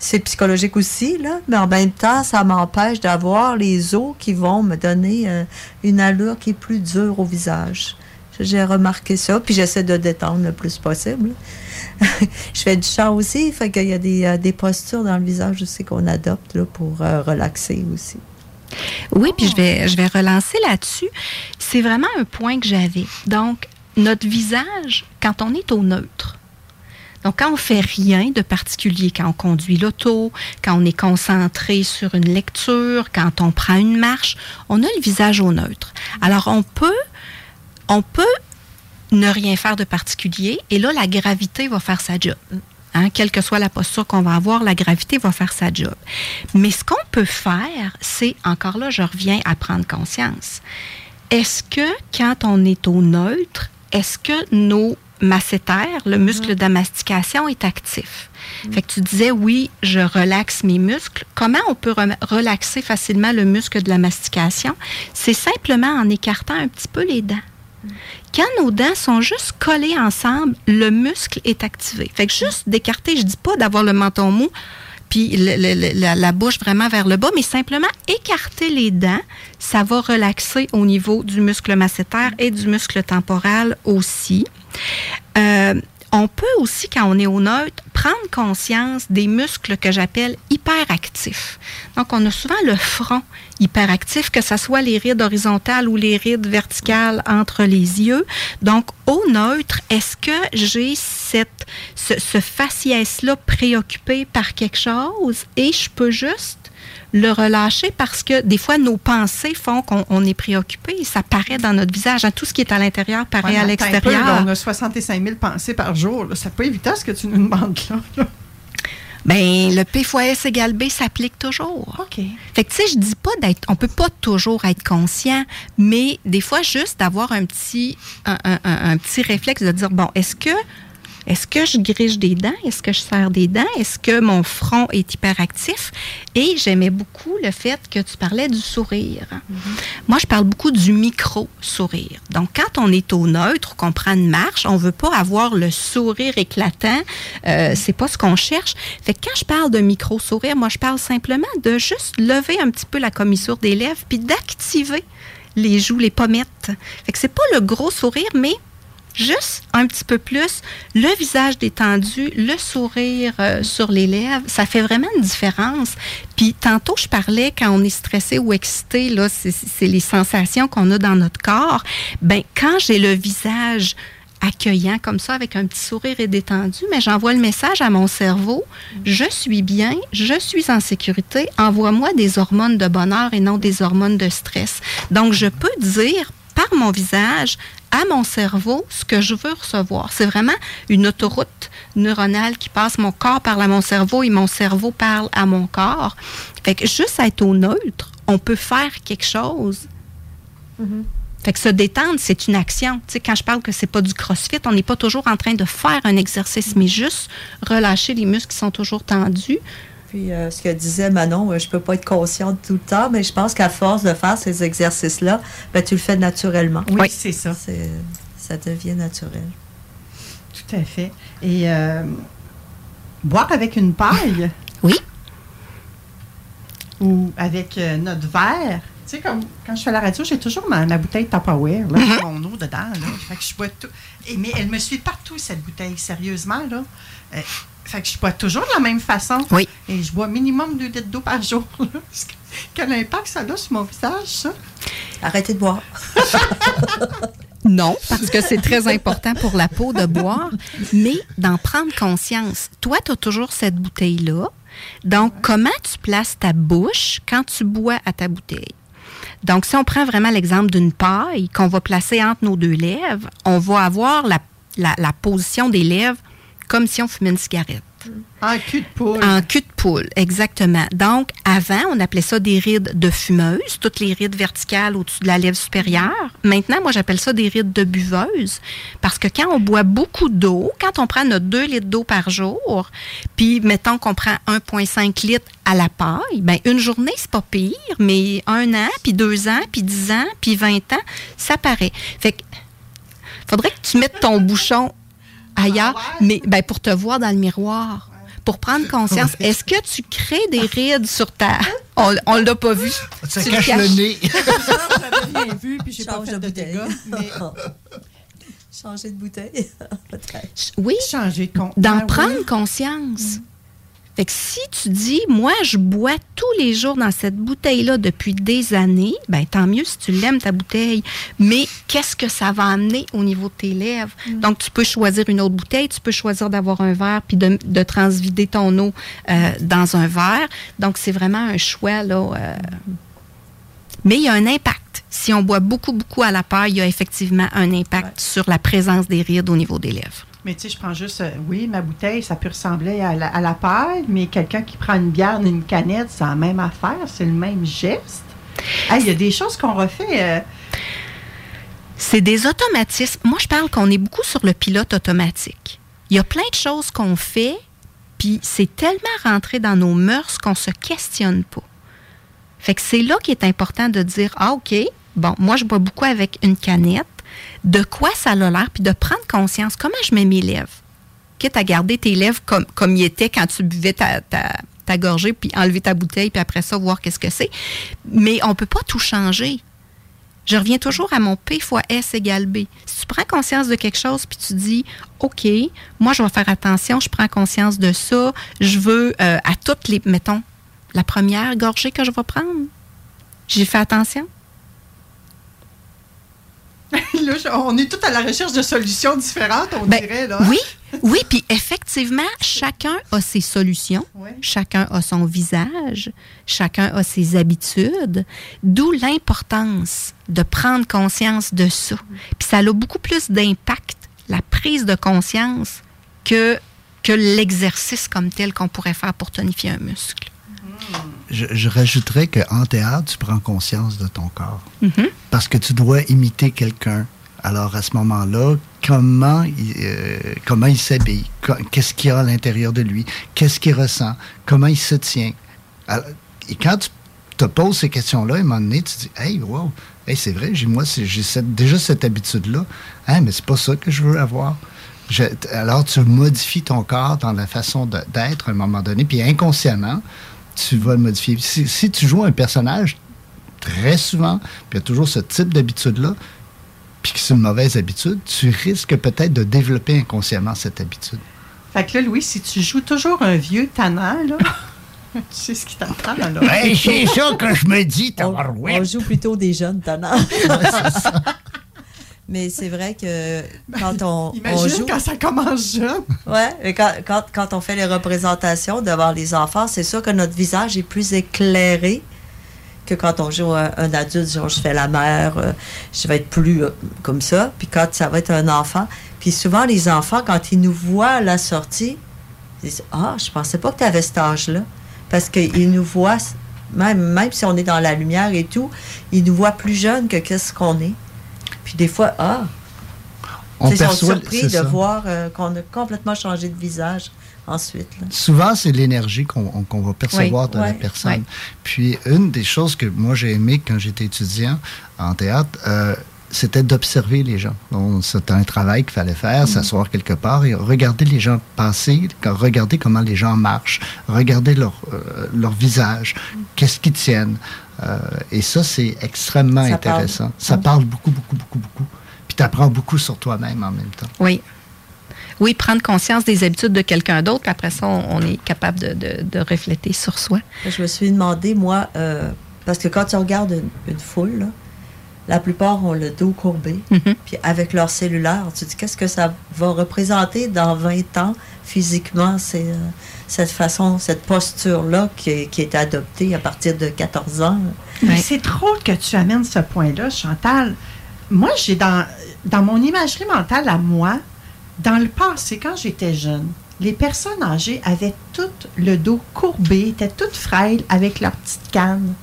c'est psychologique aussi. Mais en même temps, ça m'empêche d'avoir les os qui vont me donner euh, une allure qui est plus dure au visage. J'ai remarqué ça, puis j'essaie de détendre le plus possible. je fais du chant aussi, fait qu'il y a des, euh, postures dans le visage aussi qu'on adopte là, pour euh, relaxer aussi. Oui, puis je vais, je vais relancer là-dessus. C'est vraiment un point que j'avais. Donc, notre visage, quand on est au neutre, donc quand on fait rien de particulier, quand on conduit l'auto, quand on est concentré sur une lecture, quand on prend une marche, on a le visage au neutre. Alors, on peut, on peut ne rien faire de particulier et là, la gravité va faire sa job. Hein, quelle que soit la posture qu'on va avoir, la gravité va faire sa job. Mais ce qu'on peut faire, c'est, encore là, je reviens à prendre conscience. Est-ce que quand on est au neutre, est-ce que nos masséters, le muscle de la mastication, est actif? Fait que tu disais, oui, je relaxe mes muscles. Comment on peut relaxer facilement le muscle de la mastication? C'est simplement en écartant un petit peu les dents. Quand nos dents sont juste collées ensemble, le muscle est activé. Fait que juste d'écarter, je dis pas d'avoir le menton mou, puis le- le- le- la, la bouche vraiment vers le bas, mais simplement écarter les dents, ça va relaxer au niveau du muscle masséter et du muscle temporal aussi. Euh, on peut aussi, quand on est au neutre, prendre conscience des muscles que j'appelle hyperactifs. Donc, on a souvent le front hyperactif, que ce soit les rides horizontales ou les rides verticales entre les yeux. Donc, au neutre, est-ce que j'ai cette, ce, ce faciès-là préoccupé par quelque chose et je peux juste le relâcher parce que des fois, nos pensées font qu'on on est préoccupé et ça paraît dans notre visage. hein. Tout ce qui est à l'intérieur paraît Ouais, à l'extérieur. on a 65 000 pensées par jour. là. C'est pas évident ce que tu nous demandes là. là. Ben, le P fois S égale B s'applique toujours. OK. Fait que, tu sais, je dis pas d'être, on peut pas toujours être conscient, mais des fois, juste d'avoir un petit, un- un petit réflexe de dire, bon, est-ce que, est-ce que je grige des dents? Est-ce que je serre des dents? Est-ce que mon front est hyperactif? Et j'aimais beaucoup le fait que tu parlais du sourire. Moi, je parle beaucoup du micro-sourire. Donc, quand on est au neutre, qu'on prend une marche, on veut pas avoir le sourire éclatant. Euh, c'est pas ce qu'on cherche. Fait que quand je parle de micro-sourire, moi, je parle simplement de juste lever un petit peu la commissure des lèvres puis d'activer les joues, les pommettes. Fait que c'est pas le gros sourire, mais juste un petit peu plus, le visage détendu, le sourire euh, sur les lèvres, ça fait vraiment une différence. Puis tantôt, je parlais quand on est stressé ou excité, là, c'est- les sensations qu'on a dans notre corps. Ben, quand j'ai le visage accueillant comme ça, avec un petit sourire et détendu, mais j'envoie le message à mon cerveau, je suis bien, je suis en sécurité, envoie-moi des hormones de bonheur et non des hormones de stress. Donc, je peux dire par mon visage à mon cerveau ce que je veux recevoir. C'est vraiment une autoroute neuronale qui passe mon corps parle à mon cerveau et mon cerveau parle à mon corps. Fait que juste être au neutre, on peut faire quelque chose. Fait que se détendre, c'est une action. Tu sais, quand je parle que c'est pas du crossfit, on n'est pas toujours en train de faire un exercice, mais juste relâcher les muscles qui sont toujours tendus. Puis euh, ce que disait Manon, euh, je peux pas être consciente tout le temps, mais je pense qu'à force de faire ces exercices-là, ben, tu le fais naturellement. Oui, c'est ça. C'est- Ça devient naturel. Tout à fait. Et euh, boire avec une paille? Oui. Ou avec euh, notre verre? Tu sais, comme quand je fais la radio, j'ai toujours ma, ma bouteille Tupperware, là, avec mon eau dedans. Là. Fait que je bois tout. Et, mais elle me suit partout, cette bouteille, sérieusement. Là. Fait que je bois toujours de la même façon. Oui. Et je bois minimum 2 litres d'eau par jour. là. Quel impact ça a sur mon visage, ça? Arrêtez de boire. Non, parce que c'est très important pour la peau de boire, mais d'en prendre conscience. Toi, tu as toujours cette bouteille-là. Donc, comment tu places ta bouche quand tu bois à ta bouteille? Donc, si on prend vraiment l'exemple d'une paille qu'on va placer entre nos deux lèvres, on va avoir la, la- la position des lèvres comme si on fumait une cigarette. En cul de poule. En cul de poule, exactement. Donc, avant, on appelait ça des rides de fumeuse, toutes les rides verticales au-dessus de la lèvre supérieure. Maintenant, moi, j'appelle ça des rides de buveuse. Parce que quand on boit beaucoup d'eau, quand on prend notre 2 litres d'eau par jour, puis mettons qu'on prend 1,5 litres à la paille, ben une journée, c'est pas pire, mais un an, puis deux ans, puis dix ans, puis 20 ans, ça paraît. Fait que, faudrait que tu mettes ton bouchon ailleurs, mais ben, pour te voir dans le miroir. Pour prendre conscience, est-ce que tu crées des rides sur ta. On, on l'a pas vu. Ça Tu cache caches. le nez. J'avais rien vu, puis j'ai pas fait de de bouteille. dégâts. Mais Changer de bouteille. Peut-être. Oui. changer de. D'en Ah oui. prendre conscience. Fait que si tu dis, moi, je bois tous les jours dans cette bouteille-là depuis des années, ben tant mieux si tu l'aimes, ta bouteille. Mais qu'est-ce que ça va amener au niveau de tes lèvres? Donc, tu peux choisir une autre bouteille, tu peux choisir d'avoir un verre puis de, de transvider ton eau euh, dans un verre. Donc, c'est vraiment un choix, là. euh, mais il y a un impact. Si on boit beaucoup, beaucoup à la paille, il y a effectivement un impact sur la présence des rides au niveau des lèvres. Mais tu sais, je prends juste, euh, oui, ma bouteille, ça peut ressembler à la, à paille, mais quelqu'un qui prend une bière une canette, c'est la même affaire, c'est le même geste. Il y a des choses qu'on refait. euh, C'est des automatismes. Moi, je parle qu'on est beaucoup sur le pilote automatique. Il y a plein de choses qu'on fait, puis c'est tellement rentré dans nos mœurs qu'on se questionne pas. Fait que c'est là qu'il est important de dire Ah, OK, bon, moi, je bois beaucoup avec une canette. De quoi ça a l'air, puis de prendre conscience. Comment je mets mes lèvres? Quitte à garder tes lèvres comme, comme ils étaient quand tu buvais ta, gorgée, puis enlever ta bouteille, puis après ça, voir qu'est-ce que c'est. Mais on peut pas tout changer. Je reviens toujours à mon P fois S égale B. Si tu prends conscience de quelque chose, puis tu dis, OK, moi, je vais faire attention, je prends conscience de ça, je veux euh, à toutes les, mettons, la première gorgée que je vais prendre, j'ai fait attention. là, on est tous à la recherche de solutions différentes, on Ben, dirait. Là. Oui, oui, puis effectivement, chacun a ses solutions, chacun a son visage, chacun a ses habitudes, d'où l'importance de prendre conscience de ça. Puis ça a beaucoup plus d'impact, la prise de conscience, que, que l'exercice comme tel qu'on pourrait faire pour tonifier un muscle. Je, je rajouterais qu'en théâtre, tu prends conscience de ton corps. Mhm. Parce que tu dois imiter quelqu'un. Alors, à ce moment-là, comment il, euh, comment il s'habille? Qu'est-ce qu'il y a à l'intérieur de lui? Qu'est-ce qu'il ressent? Comment il se tient? Alors, et quand tu te poses ces questions-là, à un moment donné, tu dis, hey, wow, hey, c'est vrai, moi, j'ai déjà cette habitude-là. Hein, mais c'est pas ça que je veux avoir. Je- alors, tu modifies ton corps dans la façon d'être à un moment donné, puis inconsciemment, tu vas le modifier. Si, si tu joues un personnage, très souvent, puis il y a toujours ce type d'habitude-là, puis que c'est une mauvaise habitude, tu risques peut-être de développer inconsciemment cette habitude. Fait que là, Louis, si tu joues toujours un vieux tannant, là, tu sais ce qui t'attend, là. Hey, c'est ça que je me dis, on, tabarouette. on joue plutôt des jeunes tannants. Mais c'est vrai que quand on, on Imagine joue. quand ça commence jeune. Ouais, mais quand, quand, quand on fait les représentations devant les enfants, c'est sûr que notre visage est plus éclairé que quand on joue un, un adulte, genre je fais la mère, euh, je vais être plus euh, comme ça. Puis quand ça va être un enfant, puis souvent les enfants, quand ils nous voient à la sortie, ils disent Ah, je pensais pas que tu avais cet âge-là. Parce qu'ils nous voient, même, même si on est dans la lumière et tout, ils nous voient plus jeunes que qu'est-ce qu'on est. Puis des fois, ah, On ils sont surpris de voir euh, qu'on a complètement changé de visage ensuite. là. Souvent, c'est l'énergie qu'on on- qu'on va percevoir Oui, de la personne. Puis, une des choses que moi j'ai aimé quand j'étais étudiant en théâtre, euh, c'était d'observer les gens. C'était un travail qu'il fallait faire, Mm. s'asseoir quelque part et regarder les gens passer, regarder comment les gens marchent, regarder leur, euh, leur visage, Mm. qu'est-ce qu'ils tiennent. Euh, et ça, c'est extrêmement Ça parle. intéressant. Ça parle beaucoup, beaucoup, beaucoup, beaucoup. Puis tu apprends beaucoup sur toi-même en même temps. Oui. Oui, prendre conscience des habitudes de quelqu'un d'autre, puis après ça, on, on est capable de, de, de refléter sur soi. Je me suis demandé, moi, euh, parce que quand tu regardes une, une foule, là, la plupart ont le dos courbé, puis avec leur cellulaire, tu te dis qu'est-ce que ça va représenter dans 20 ans physiquement, c'est euh, cette façon, cette posture-là qui, est- qui est adoptée à partir de 14 ans. Mais c'est drôle que tu amènes ce point-là, Chantal. Moi, j'ai dans, dans mon imagerie mentale à moi, dans le passé, quand j'étais jeune, les personnes âgées avaient tout le dos courbé, étaient toutes frêles avec leur petite canne.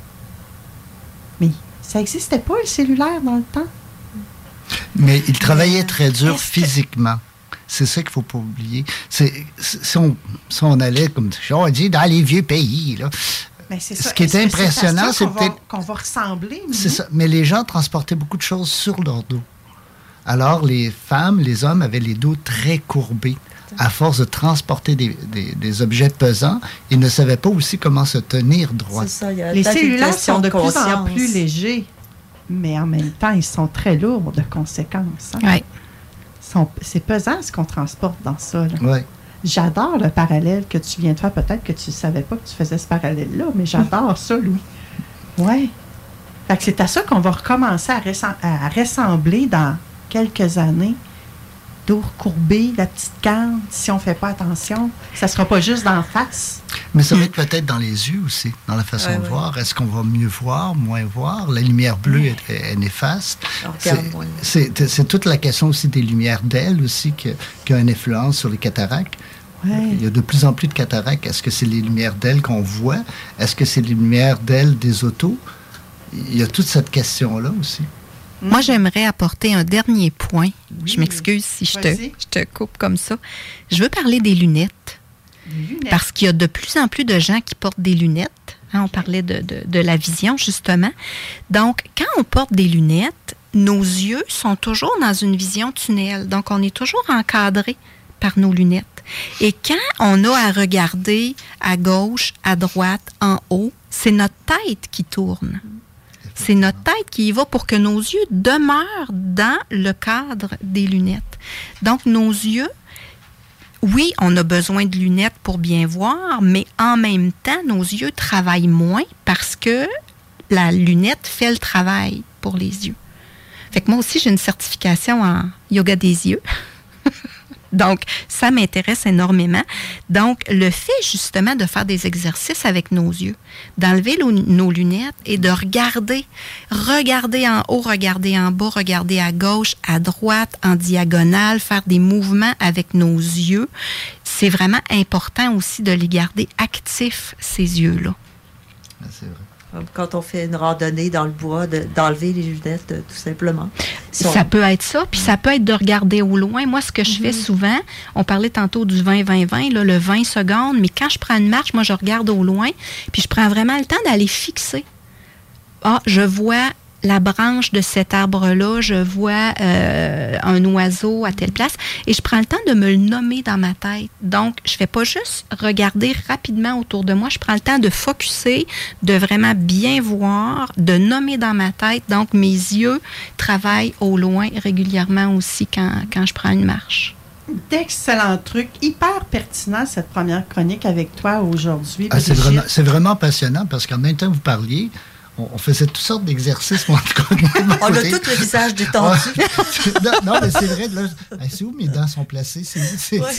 Mais ça n'existait pas, le cellulaire, dans le temps? Mais il travaillait très dur physiquement. C'est ça qu'il ne faut pas oublier. C'est, si, on, si on allait, comme on dit, dans les vieux pays, là, Mais c'est ça. ce qui est impressionnant, c'est qu'on va- peut-être qu'on va ressembler. C'est ça. Mais les gens transportaient beaucoup de choses sur leur dos. Alors, les femmes, les hommes avaient les dos très courbés. À force de transporter des, des- des objets pesants, ils ne savaient pas aussi comment se tenir droit. C'est ça, il y a Les cellulaires sont de plus en plus légers, mais en même temps, ils sont très lourds de conséquences. hein? Ouais. C'est pesant ce qu'on transporte dans ça. Ouais. J'adore le parallèle que tu viens de faire. Peut-être que tu ne savais pas que tu faisais ce parallèle-là, mais j'adore ça, Louis. Oui. C'est à ça qu'on va recommencer à ressembler dans quelques années. Dos courbé, la petite canne, si on ne fait pas attention. Ça ne sera pas juste d'en face. Mais ça va être peut-être dans les yeux aussi, dans la façon Ouais, de ouais. voir. Est-ce qu'on va mieux voir, moins voir? La lumière bleue est, est néfaste. C'est- toute la question aussi des lumières d'aile aussi que- qui a une influence sur les cataractes. Ouais. Il y a de plus en plus de cataractes. Est-ce que c'est les lumières d'aile qu'on voit? Est-ce que c'est les lumières d'aile des autos? Il y a toute cette question-là aussi. Moi, j'aimerais apporter un dernier point. Je m'excuse si je te, Vas-y. je te coupe comme ça. Je veux parler des lunettes. Parce qu'il y a de plus en plus de gens qui portent des lunettes. Hein, on parlait de, de- de la vision, justement. Donc, quand on porte des lunettes, nos yeux sont toujours dans une vision tunnel. Donc, on est toujours encadré par nos lunettes. Et quand on a à regarder à gauche, à droite, en haut, c'est notre tête qui tourne. C'est notre tête qui y va pour que nos yeux demeurent dans le cadre des lunettes. Donc, nos yeux, oui, on a besoin de lunettes pour bien voir, mais en même temps, nos yeux travaillent moins parce que la lunette fait le travail pour les yeux. Fait moi aussi, j'ai une certification en yoga des yeux. Donc, ça m'intéresse énormément. Donc, le fait justement de faire des exercices avec nos yeux, d'enlever nos lunettes et de regarder, regarder en haut, regarder en bas, regarder à gauche, à droite, en diagonale, faire des mouvements avec nos yeux, c'est vraiment important aussi de les garder actifs, ces yeux-là. Vrai. Comme Quand on fait une randonnée dans le bois, de- d'enlever les lunettes, euh, tout simplement. Si on- Ça peut être ça, puis ça peut être de regarder au loin. Moi, ce que je fais souvent, on parlait tantôt du 20-20-20, là, le 20 secondes, mais quand je prends une marche, moi, je regarde au loin, puis je prends vraiment le temps d'aller fixer. Ah, je vois la branche de cet arbre-là, je vois euh, un oiseau à telle place, et je prends le temps de me le nommer dans ma tête. Donc, je fais pas juste regarder rapidement autour de moi, je prends le temps de focuser, de vraiment bien voir, de nommer dans ma tête. Donc, mes yeux travaillent au loin régulièrement aussi quand, quand je prends une marche. D'excellents trucs, hyper pertinent cette première chronique avec toi aujourd'hui. Ah, c'est vraiment, c'est vraiment passionnant parce qu'en même temps vous parliez, on, on faisait toutes sortes d'exercices. moi, en tout cas, de mon On a tout le visage détendu. Non, non, mais c'est vrai. Là, c'est où mes dents sont placées? C'est, c'est- Ouais.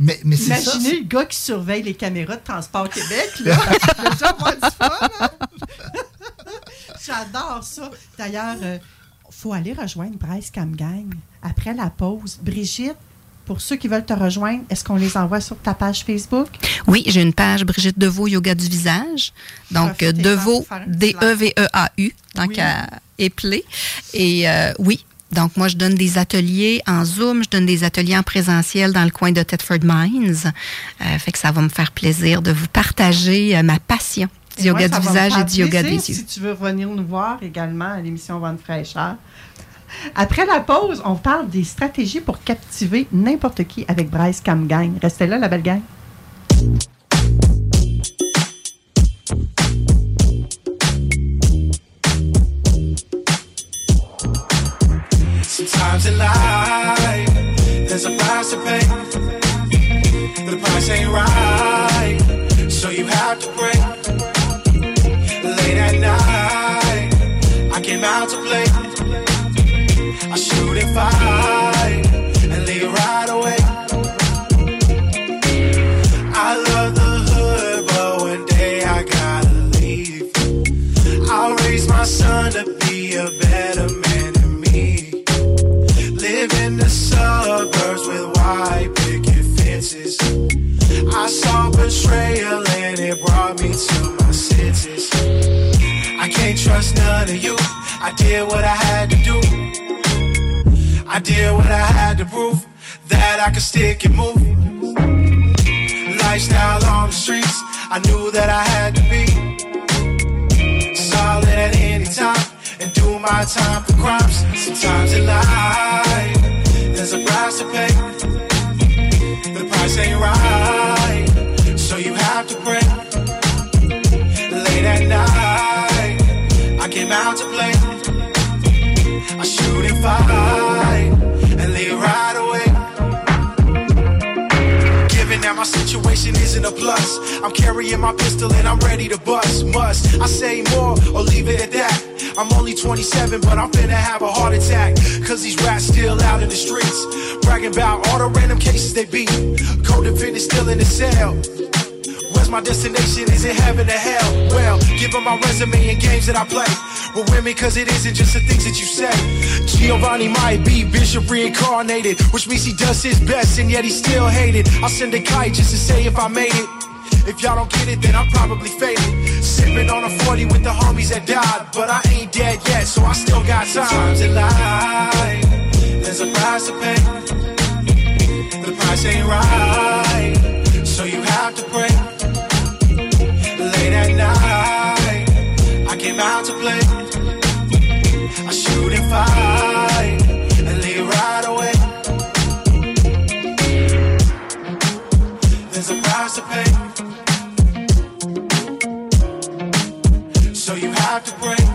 Mais, mais c'est ça. Imaginez le gars qui surveille les caméras de Transport Québec. Là. Hein? J'adore ça. D'ailleurs, il faut aller rejoindre Bryce Camgang après la pause. Brigitte, pour ceux qui veulent te rejoindre, est-ce qu'on les envoie sur ta page Facebook? Oui, j'ai une page Brigitte Deveau Yoga du visage. Donc, Deveau, D-E-V-E-A-U, tant Oui. qu'à épeler. Et euh, oui, donc moi, je donne des ateliers en Zoom, je donne des ateliers en présentiel dans le coin de Thetford Mines. Euh, fait que ça va me faire plaisir de vous partager euh, ma passion du Et yoga moi, du visage et du yoga des yeux. Si tu veux revenir nous voir également à l'émission Vente fraîcheur. Après la pause, on parle des stratégies pour captiver n'importe qui avec Bryce Camgang. Restez là, la belle gang. Sometimes in life, there's a price to pay. The price ain't right, so you have to pray. Late at night, I came out to play. I shoot and fight and leave right away. I love the hood, but one day I gotta leave. I'll raise my son to be a better man than me. Live in the suburbs with white picket fences. I saw betrayal and it brought me to my senses. I can't trust none of you. I did what I had to do. I did what I had to prove that I could stick and move. Lifestyle on the streets, I knew that I had to be solid at any time and do my time for crimes. Sometimes in life, there's a price to pay. The price ain't right, so you have to pray. Late at night, I came out to play. I shoot and fight and leave right away. Given that my situation isn't a plus, I'm carrying my pistol and I'm ready to bust. Must I say more or leave it at that? I'm only 27, but I'm finna have a heart attack. Cause these rats still out in the streets, bragging about all the random cases they beat. Codefendant still in the cell. Where's my destination? Is it heaven or hell? Given my resume and games that I play, with women, cause it isn't just the things that you say. Giovanni might be bishop reincarnated, which means he does his best and yet he still hated. I'll send a kite just to say if I made it. If y'all don't get it, then I'm probably faded. Sipping on a 40 with the homies that died, but I ain't dead yet, so I still got time. Times in life, there's a price to pay. The price ain't right, so you have to pray. Late at night, came out to play. I shoot and fight and leave right away. There's a price to pay. So you have to pray.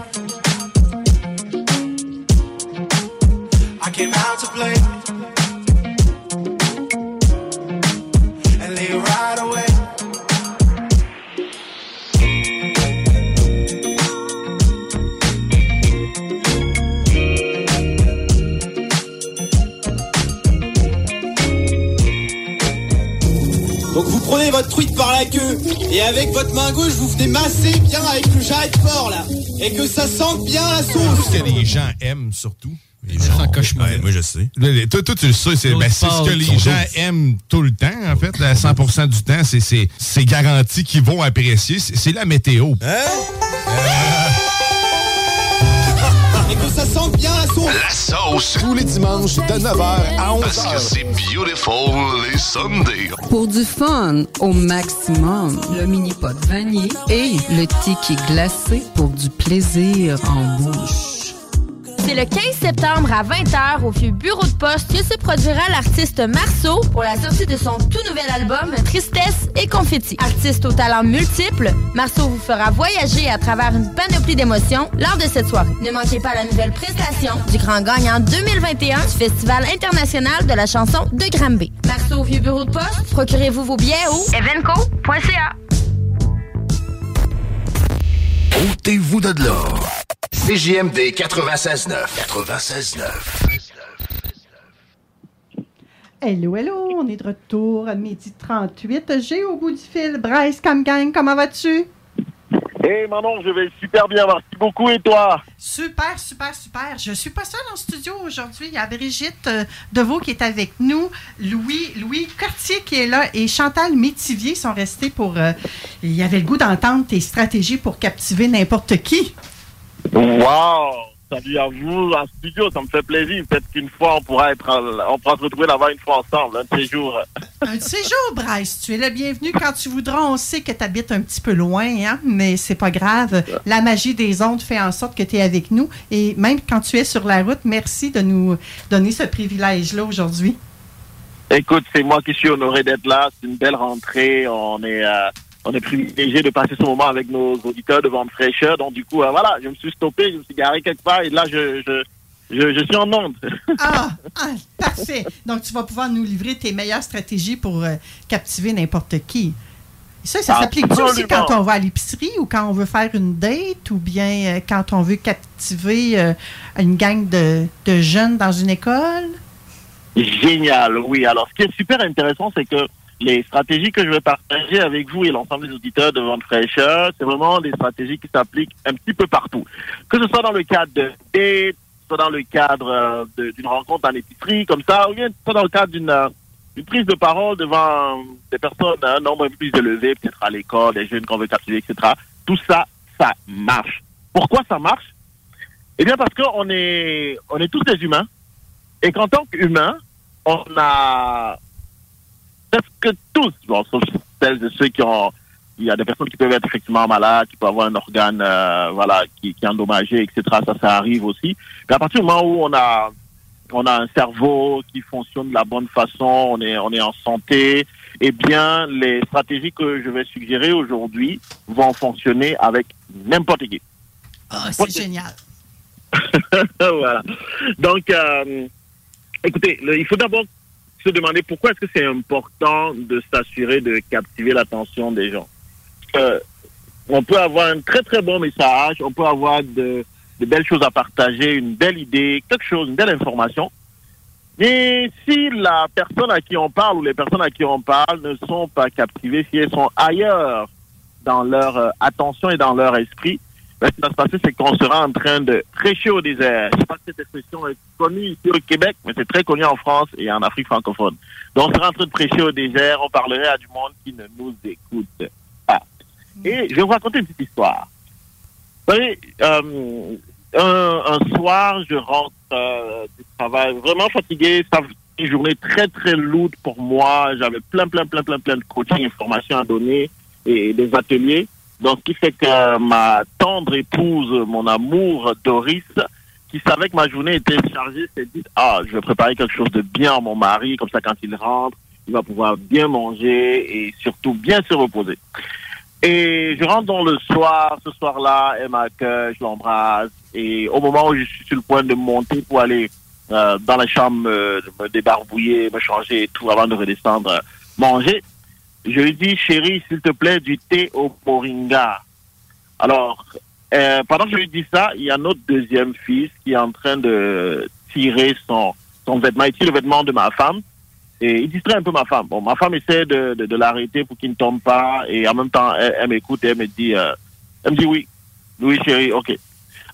Votre truite par la queue et avec votre main gauche vous venez masser bien avec le jarret de porc là et que ça sente bien la sauce. Ce que les gens aiment surtout? Les gens en cauchemar. Ouais, moi, je sais. Toi, toi, tu le sais, c'est ben, c'est ce que les gens aiment tout le temps, en fait. là, 100% du temps, c'est- c'est c'est garanti qu'ils vont apprécier. C'est c'est la météo. Et que ça sente bien la sauce. La sauce. Tous les dimanches de 9h à 11h. Parce que c'est beautiful les Sundays. Pour du fun au maximum, le mini pot vanille et le tiki glacé pour du plaisir en bouche. C'est le 15 septembre à 20h au vieux bureau de poste que se produira l'artiste Marceau pour la sortie de son tout nouvel album Tristesse et Confetti. Artiste aux talents multiples, Marceau vous fera voyager à travers une panoplie d'émotions lors de cette soirée. Ne manquez pas la nouvelle prestation du grand gagnant 2021 du Festival international de la chanson de Granby. Marceau au vieux bureau de poste, procurez-vous vos billets au evenco.ca. Ôtez-vous de l'or. CJMD 96.9. 96.9. Hello, hello, on est de retour à midi 38. J'ai au bout du fil Bryce Camgang, comment vas-tu? Hey Manon, je vais super bien, merci beaucoup. Et toi? Super, super, super. Je suis pas seule en studio aujourd'hui. Il y a Brigitte euh, Deveau qui est avec nous, Louis, Louis Cartier qui est là et Chantal Métivier sont restés pour. euh, il y avait le goût d'entendre tes stratégies pour captiver n'importe qui. Wow! Salut à vous en studio, ça me fait plaisir. Peut-être qu'une fois, on pourra être, on pourra se retrouver là-bas une fois ensemble, un de ces jours. Un de ces jours, Bryce, tu es le bienvenu quand tu voudras. On sait que tu habites un petit peu loin, hein, mais c'est pas grave. La magie des ondes fait en sorte que tu es avec nous. Et même quand tu es sur la route, merci de nous donner ce privilège-là aujourd'hui. Écoute, c'est moi qui suis honoré d'être là. C'est une belle rentrée. On est, euh, on est privilégié de passer ce moment avec nos auditeurs devant de fraîcheur. Donc, du coup, euh, voilà, je me suis stoppé, je me suis garé quelque part et là, je, je, je, je suis en onde. Ah, ah, parfait. Donc, tu vas pouvoir nous livrer tes meilleures stratégies pour euh, captiver n'importe qui. Et ça, ça s'applique aussi quand on va à l'épicerie ou quand on veut faire une date ou bien euh, quand on veut captiver une gang de, de jeunes dans une école? Génial, oui. Alors, ce qui est super intéressant, c'est que les stratégies que je vais partager avec vous et l'ensemble des auditeurs de Vente Fraîcheur, c'est vraiment des stratégies qui s'appliquent un petit peu partout. Que ce soit dans le cadre de date, soit dans le cadre euh, d'une rencontre en épicerie, comme ça, ou bien soit dans le cadre d'une euh, une prise de parole devant des personnes d'un nombre plus élevé, peut-être à l'école, des jeunes qu'on veut captiver, etc. Tout ça, ça marche. Pourquoi ça marche? Eh bien parce qu'on est, on est tous des humains et qu'en tant qu'humains, on a presque tous, bon, sauf celles de ceux qui ont, il y a des personnes qui peuvent être effectivement malades, qui peuvent avoir un organe, euh, voilà, qui, qui est endommagé, etc. Ça, ça arrive aussi. Mais à partir du moment où on a, on a un cerveau qui fonctionne de la bonne façon, on est, on est en santé, eh bien, les stratégies que je vais suggérer aujourd'hui vont fonctionner avec n'importe qui. Ah, c'est génial. voilà. Donc, euh, écoutez, le- il faut d'abord se demander pourquoi est-ce que c'est important de s'assurer de captiver l'attention des gens. Euh, on peut avoir un très très bon message, on peut avoir de, belles choses à partager, une belle idée, quelque chose, une belle information. Mais si la personne à qui on parle ou les personnes à qui on parle ne sont pas captivées, si elles sont ailleurs dans leur euh, attention et dans leur esprit, ben, ce qui va se passer, c'est qu'on sera en train de prêcher au désert. Je sais pas si cette expression est connue ici au Québec, mais c'est très connu en France et en Afrique francophone. Donc, on sera en train de prêcher au désert, on parlerait à du monde qui ne nous écoute pas. Et je vais vous raconter une petite histoire. Vous savez, euh, un, un soir, je rentre euh, du travail vraiment fatigué. Ça une journée très, très lourde pour moi. J'avais plein, plein, plein, plein, plein de coaching, informations à donner et des ateliers. Donc, ce qui fait que ma tendre épouse, mon amour Doris, qui savait que ma journée était chargée, s'est dit, ah, je vais préparer quelque chose de bien à mon mari, comme ça quand il rentre, il va pouvoir bien manger et surtout bien se reposer. Et je rentre dans le soir, ce soir-là, elle m'accueille, je l'embrasse. Et au moment où je suis sur le point de monter pour aller euh, dans la chambre me, me débarbouiller, me changer et tout avant de redescendre euh, manger, je lui dis, chérie, s'il te plaît, du thé au moringa. Alors, euh, pendant que je lui dis ça, il y a notre deuxième fils qui est en train de tirer son, son vêtement. Il tire le vêtement de ma femme et il distrait un peu ma femme. Bon, ma femme essaie de, de, de l'arrêter pour qu'il ne tombe pas et en même temps, elle, elle m'écoute et elle me dit, euh, elle me dit oui, oui chérie, ok.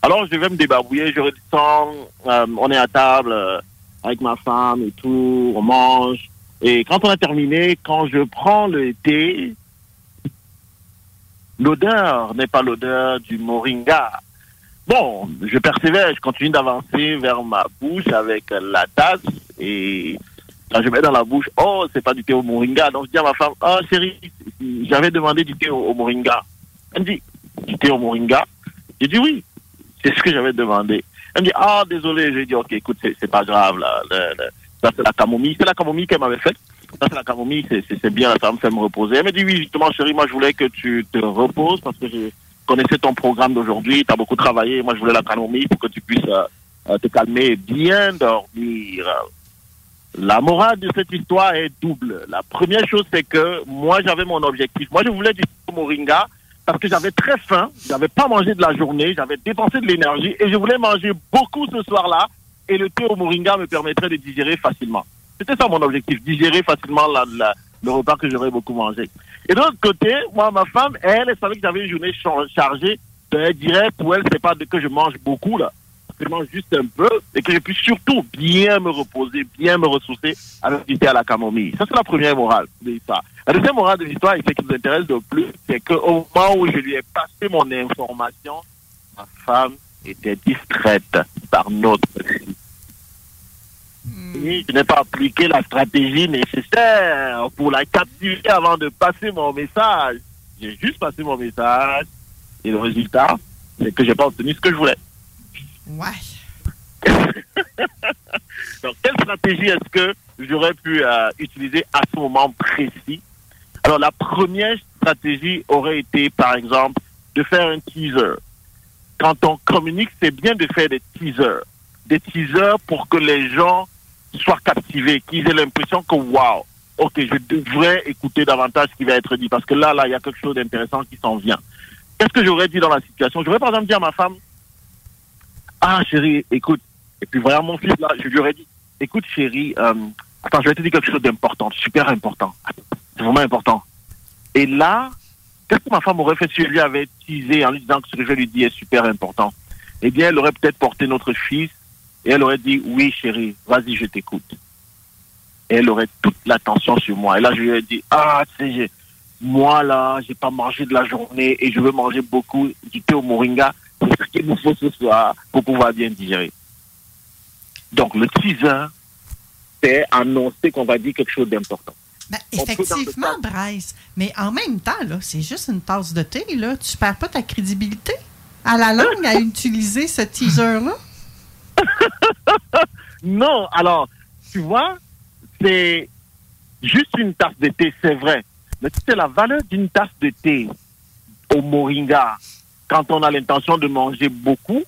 Alors je vais me débarbouiller, je redescends, euh, on est à table euh, avec ma femme et tout, on mange. Et quand on a terminé, quand je prends le thé, l'odeur n'est pas l'odeur du moringa. Bon, je persévère, je continue d'avancer vers ma bouche avec la tasse et quand je mets dans la bouche, oh, c'est pas du thé au moringa. Donc je dis à ma femme, oh chérie, j'avais demandé du thé au, moringa. Elle me dit, du thé au moringa? J'ai dit oui, c'est ce que j'avais demandé. Elle me dit, ah désolé, j'ai dit, ok, écoute, c'est pas grave, là. C'est la camomille, c'est la camomille qu'elle m'avait faite. C'est la camomille, c'est bien, ça me fait me reposer. Elle me dit, oui, justement, chérie, moi je voulais que tu te reposes parce que je connaissais ton programme d'aujourd'hui, tu as beaucoup travaillé, moi je voulais la camomille pour que tu puisses euh, euh, te calmer et bien dormir. La morale de cette histoire est double. La première chose, c'est que moi, j'avais mon objectif. Moi, je voulais du moringa parce que j'avais très faim, j'avais pas mangé de la journée, j'avais dépensé de l'énergie et je voulais manger beaucoup ce soir-là et le thé au moringa me permettrait de digérer facilement. C'était ça mon objectif, digérer facilement le repas que j'aurais beaucoup mangé. Et de l'autre côté, moi, ma femme, elle, elle savait que j'avais une journée char- chargée. Elle dirait, pour elle, c'est pas que je mange beaucoup, là. Je mange juste un peu et que je puisse surtout bien me reposer, bien me ressourcer avec du thé à la camomille. Ça, c'est la première morale de l'histoire. La deuxième morale de l'histoire, et celle qui nous intéresse le plus, c'est qu'au moment où je lui ai passé mon information, ma femme était distraite par notre je n'ai pas appliqué la stratégie nécessaire pour la capturer avant de passer mon message. J'ai juste passé mon message et le résultat, c'est que j'ai pas obtenu ce que je voulais. Ouais. Donc, quelle stratégie est-ce que j'aurais pu euh, utiliser à ce moment précis? Alors, la première stratégie aurait été, par exemple, de faire un teaser. Quand on communique, c'est bien de faire des teasers. Des teasers pour que les gens soient captivés, qu'ils aient l'impression que, waouh, ok, je devrais écouter davantage ce qui va être dit, parce que là, là, il y a quelque chose d'intéressant qui s'en vient. Qu'est-ce que j'aurais dit dans la situation? J'aurais, par exemple, dit à ma femme, ah chérie, écoute, et puis vraiment mon fils là, je lui aurais dit, écoute chérie, euh, attends, je vais te dire quelque chose d'important, super important, c'est vraiment important. Et là, qu'est-ce que ma femme aurait fait si je lui avais teasé en lui disant que ce que je lui dis est super important? Eh bien, elle aurait peut-être porté notre fils et elle aurait dit, oui chérie, vas-y, je t'écoute. et elle aurait toute l'attention sur moi. Et là, je lui ai dit, ah, tu sais, moi là, j'ai pas mangé de la journée et je veux manger beaucoup du thé au moringa. C'est ce qu'il nous faut ce soir pour pouvoir bien digérer. Donc, le teaser, c'est annoncer qu'on va dire quelque chose d'important. Ben, effectivement, Bryce. Mais en même temps, là, c'est juste une tasse de thé. Là. Tu perds pas ta crédibilité à la langue à utiliser ce teaser-là. Non, alors, tu vois, c'est juste une tasse de thé, c'est vrai. Mais tu sais, la valeur d'une tasse de thé au moringa, quand on a l'intention de manger beaucoup,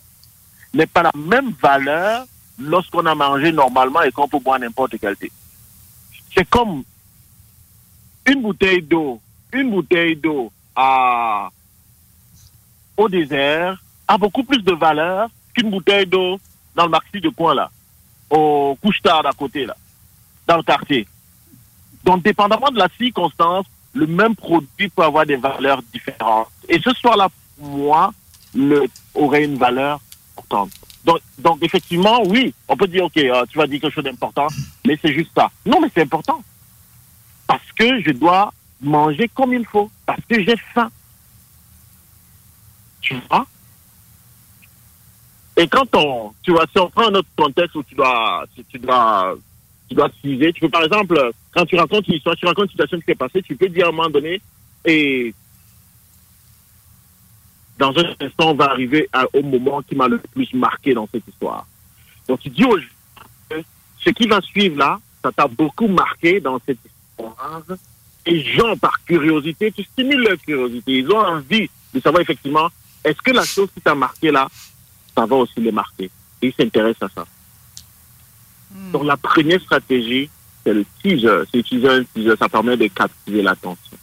n'est pas la même valeur lorsqu'on a mangé normalement et qu'on peut boire n'importe quel thé. C'est comme une bouteille d'eau, une bouteille d'eau au désert a beaucoup plus de valeur qu'une bouteille d'eau dans le maxi de coin là, au couche-tard côté là, dans le quartier. Donc, dépendamment de la circonstance, le même produit peut avoir des valeurs différentes. Et ce soir-là, pour moi, le, aurait une valeur importante. Donc, donc, effectivement, oui, on peut dire, OK, euh, tu vas dire quelque chose d'important, mais c'est juste ça. Non, mais c'est important. Parce que je dois manger comme il faut, parce que j'ai faim. Tu vois? Et quand on, tu vois, si on prend un autre contexte où tu dois, tu, dois, tu dois teaser, tu peux par exemple, quand tu racontes une histoire, tu racontes une situation qui s'est passée, tu peux dire à un moment donné, et dans un instant, on va arriver au moment qui m'a le plus marqué dans cette histoire. Donc tu dis aux gens, ce qui va suivre là, ça t'a beaucoup marqué dans cette histoire. Et gens, par curiosité, tu stimules leur curiosité. Ils ont envie de savoir effectivement, est-ce que la chose qui t'a marqué là, ça va aussi les marquer. Et ils s'intéressent à ça. Donc la première stratégie, c'est le teaser. C'est utiliser un teaser, ça permet de captiver l'attention.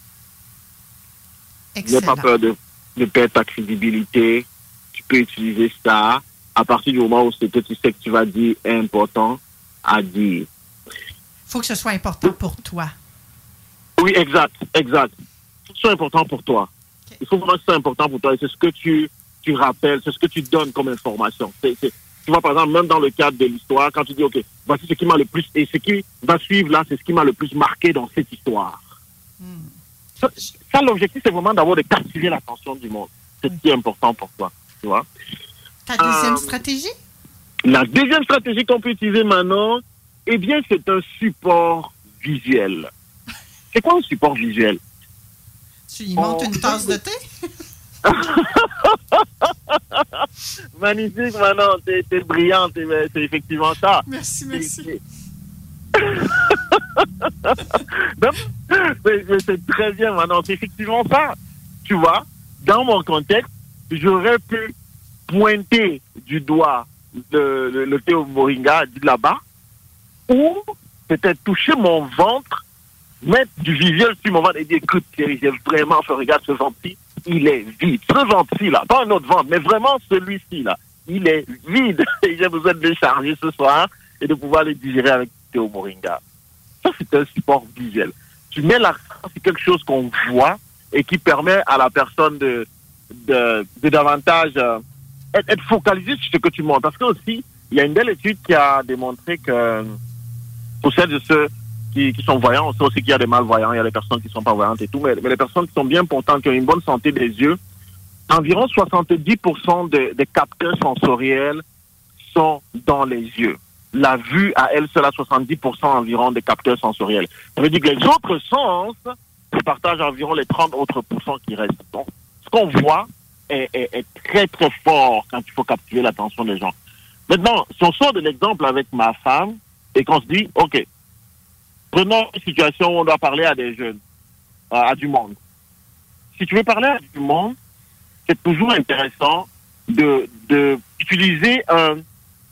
N'aie pas peur de, de perdre ta crédibilité. Tu peux utiliser ça à partir du moment où ce que tu sais que tu vas dire est important à dire. faut que ce soit important pour toi. Oui, exact, exact. C'est ce soit important pour toi. Il faut vraiment que ce soit important pour toi. Et c'est ce que tu, tu rappelles, c'est ce que tu donnes comme information. C'est- c'est- tu vois, par exemple, même dans le cadre de l'histoire, quand tu dis, OK, voici ce qui m'a le plus, et ce qui va suivre là, c'est ce qui m'a le plus marqué dans cette histoire. Ça, ça, l'objectif, c'est vraiment d'avoir de captiver l'attention du monde. C'est ce qui est important pour toi. Tu vois? Ta deuxième Euh, stratégie? La deuxième stratégie qu'on peut utiliser maintenant, eh bien, c'est un support visuel. C'est quoi un support visuel? Tu y montes une tasse de thé? Magnifique, Manon, t'es t'es brillante, c'est effectivement ça. Merci, merci. Non, mais- mais c'est très bien, Manon, c'est effectivement ça. Tu vois, dans mon contexte, j'aurais pu pointer du doigt le, le, le thé au moringa là-bas, ou peut-être toucher mon ventre, mettre du visuel sur mon ventre et dire, écoute, Thierry, j'ai vraiment fait, regarde ce ventre-ci, il est vide. Ce ventre-ci, là, pas un autre ventre, mais vraiment celui-ci, là, il est vide. Et j'ai besoin de le charger ce soir et de pouvoir le digérer avec du thé au moringa. Ça, c'est un support visuel. Tu mets l'accent sur quelque chose qu'on voit et qui permet à la personne de, de, davantage euh, être, être focalisé sur ce que tu montres. Parce que aussi, il y a une belle étude qui a démontré que pour celles de ceux qui, sont voyants, on sait aussi qu'il y a des malvoyants, il y a des personnes qui sont pas voyantes et tout, mais, les personnes qui sont bien portantes, qui ont une bonne santé des yeux, environ 70% de- des capteurs sensoriels sont dans les yeux. La vue à elle seule a 70% environ des capteurs sensoriels. Ça veut dire que les autres sens se partagent environ les 30 autres pourcents qui restent. Donc, ce qu'on voit est, est- très très fort quand il faut captiver l'attention des gens. Maintenant, si on sort de l'exemple avec ma femme et qu'on se dit, OK, prenons une situation où on doit parler à des jeunes, à du monde. Si tu veux parler à du monde, c'est toujours intéressant de, de utiliser un,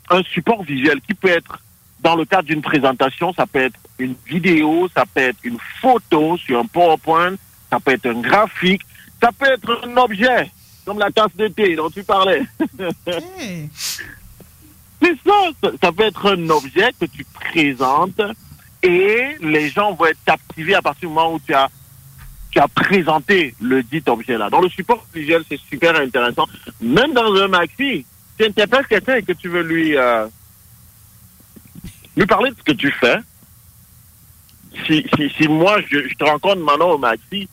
un support visuel qui peut être, dans le cadre d'une présentation, ça peut être une vidéo, ça peut être une photo sur un PowerPoint, ça peut être un graphique, ça peut être un objet, comme la tasse de thé dont tu parlais. C'est ça, ça peut être un objet que tu présentes et les gens vont être captivés à partir du moment où tu as, tu as présenté le dit objet-là. Dans le support visuel, c'est super intéressant. Même dans un maxi, tu interpelles quelqu'un et que tu veux lui, euh, lui parler de ce que tu fais, si, si, si moi, je, te rencontre maintenant au Maxi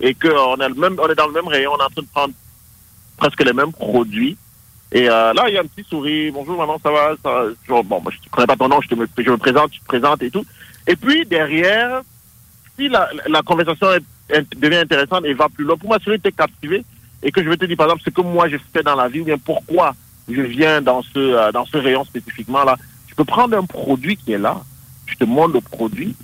et qu'on on est dans le même rayon, on est en train de prendre presque les mêmes produits. Et euh, là, il y a un petit sourire. Bonjour, maman, ça va? Genre, Bon, je ne connais pas ton nom, je, te je me présente, tu te présentes et tout. Et puis, derrière, si la, conversation devient intéressante et va plus loin, pour m'assurer que tu es captivé et que je vais te dire, par exemple, ce que moi, je fais dans la vie ou bien pourquoi je viens dans ce, euh, dans ce rayon spécifiquement là, je peux prendre un produit qui est là, je te montre le produit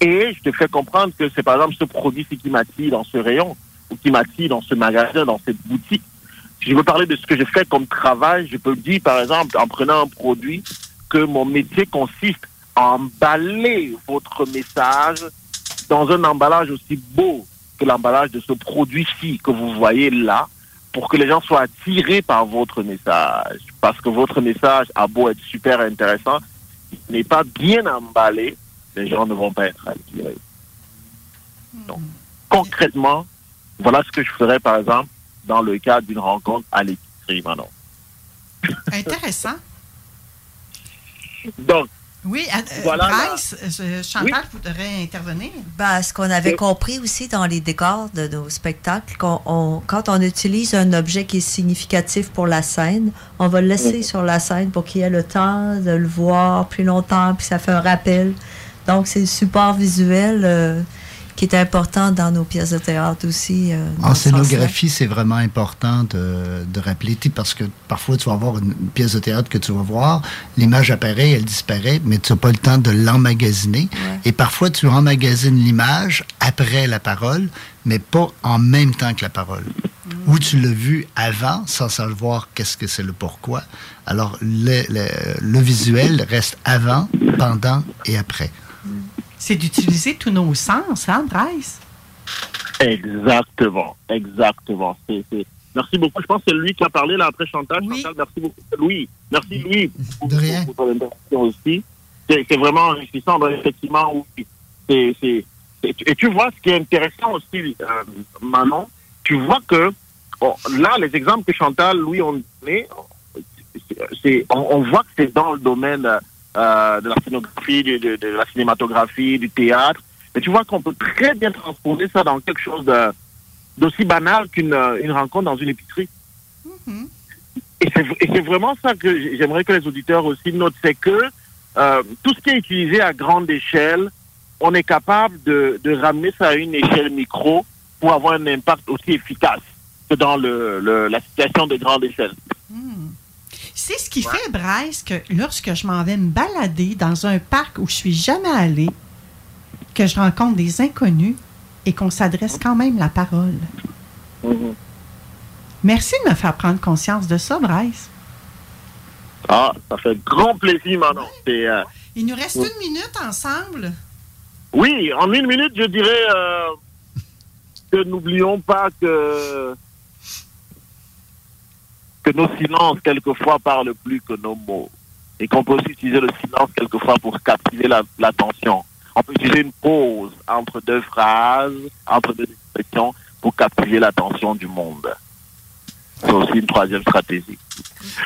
et je te fais comprendre que c'est par exemple ce produit-ci qui m'attire dans ce rayon ou qui m'attire dans ce magasin, dans cette boutique. Si je veux parler de ce que je fais comme travail, je peux dire par exemple en prenant un produit que mon métier consiste emballer votre message dans un emballage aussi beau que l'emballage de ce produit-ci que vous voyez là pour que les gens soient attirés par votre message. Parce que votre message a beau être super intéressant, il n'est pas bien emballé, les gens ne vont pas être attirés. Donc, concrètement, voilà ce que je ferais, par exemple, dans le cadre d'une rencontre à l'épicerie, Manon. Intéressant. Donc, Oui, euh, Voilà, Bryce, euh, Chantal voudrait intervenir. Ben, ce qu'on avait compris aussi dans les décors de nos spectacles, qu'on- on- quand on utilise un objet qui est significatif pour la scène, on va le laisser sur la scène pour qu'il ait le temps de le voir plus longtemps, puis ça fait un rappel. Donc, c'est le support visuel euh, qui est important dans nos pièces de théâtre aussi. euh, dans En scénographie, c'est vraiment important de, de rappeler, parce que parfois tu vas avoir une, une pièce de théâtre que tu vas voir, l'image apparaît, elle disparaît, mais tu n'as pas le temps de l'emmagasiner. Et parfois tu emmagasines l'image après la parole, mais pas en même temps que la parole. Ou tu l'as vu avant sans savoir qu'est-ce que c'est le pourquoi. Alors le, le, le visuel reste avant, pendant et après. C'est d'utiliser tous nos sens, hein, Bryce? Exactement, exactement. Merci beaucoup. Je pense que c'est lui qui a parlé là après Chantal. Chantal, merci beaucoup. Louis, merci Louis pour, pour- pour ton intervention aussi. C'est, vraiment enrichissant. Donc, effectivement, oui. C'est, et tu vois, ce qui est intéressant aussi, euh, Manon, tu vois que bon, là, les exemples que Chantal, Louis ont donné, on, on voit que c'est dans le domaine euh, de la scénographie, de, de- de la cinématographie, du théâtre. Mais tu vois qu'on peut très bien transposer ça dans quelque chose d'aussi banal qu'une euh, une rencontre dans une épicerie. Et c'est et c'est vraiment ça que j'aimerais que les auditeurs aussi notent, c'est que euh, tout ce qui est utilisé à grande échelle, on est capable de, de ramener ça à une échelle micro pour avoir un impact aussi efficace que dans le, le- la situation de grande échelle. C'est ce qui fait, Bryce, que lorsque je m'en vais me balader dans un parc où je suis jamais allée, que je rencontre des inconnus et qu'on s'adresse quand même la parole. Merci de me faire prendre conscience de ça, Bryce. Ah, ça fait grand plaisir, Manon. Euh, Il nous reste une minute ensemble. Oui, en une minute, je dirais euh, que n'oublions pas que, que nos silences, quelquefois, parlent plus que nos mots. Et qu'on peut aussi utiliser le silence, quelqueusfois, pour captiver la- l'attention. On peut utiliser une pause entre deux phrases, entre deux expressions, pour captiver l'attention du monde. C'est aussi une troisième stratégie.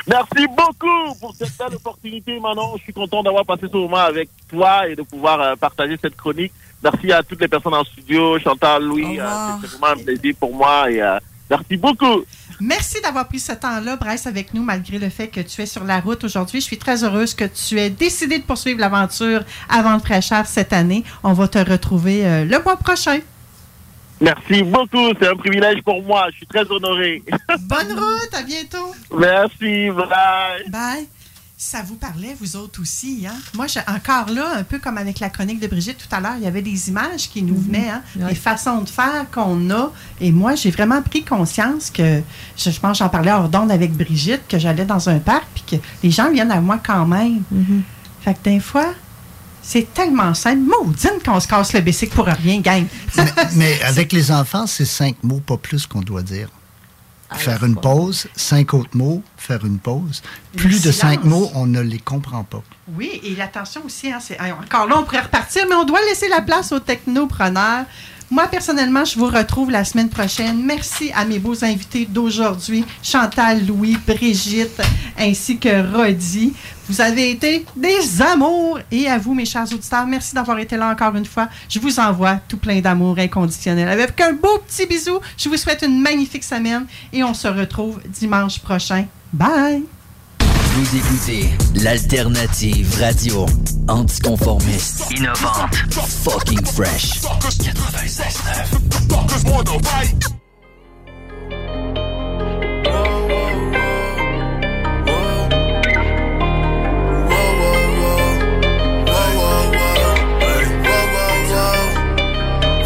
Merci beaucoup pour cette belle opportunité, Manon. Je suis content d'avoir passé ce moment avec toi et de pouvoir euh, partager cette chronique. Merci à toutes les personnes en studio, Chantal, Louis. euh, C'est vraiment un plaisir pour moi et euh, merci beaucoup. Merci d'avoir pris ce temps-là, Bryce, avec nous, malgré le fait que tu es sur la route aujourd'hui. Je suis très heureuse que tu aies décidé de poursuivre l'aventure avant de fraîcheur cette année. On va te retrouver euh, le mois prochain. Merci beaucoup. C'est un privilège pour moi. Je suis très honoré. Bonne route, à bientôt. Merci, bye. Bye. Ça vous parlait, vous autres aussi, hein? Moi, j'ai encore là, un peu comme avec la chronique de Brigitte tout à l'heure, il y avait des images qui nous venaient, hein? Des façons de faire qu'on a. Et moi, j'ai vraiment pris conscience que, je, je pense, j'en parlais hors d'onde avec Brigitte, que j'allais dans un parc, puis que les gens viennent à moi quand même. Fait que des fois, c'est tellement simple. Maudine qu'on se casse le bicycle pour rien, gang. Mais avec les enfants, c'est cinq mots, pas plus qu'on doit dire. Faire une pause, cinq autres mots, faire une pause. Plus de cinq mots, on ne les comprend pas. Oui, et l'attention aussi, c'est- hein, encore là, on pourrait repartir, mais on doit laisser la place aux technopreneurs Moi, personnellement, je vous retrouve la semaine prochaine. Merci à mes beaux invités d'aujourd'hui, Chantal, Louis, Brigitte, ainsi que Rodi. Vous avez été des amours. Et à vous, mes chers auditeurs, merci d'avoir été là encore une fois. Je vous envoie tout plein d'amour inconditionnel. Avec un beau petit bisou, je vous souhaite une magnifique semaine et on se retrouve dimanche prochain. Bye! Vous écoutez l'alternative radio anticonformiste, innovante, fucking fresh. 96.9.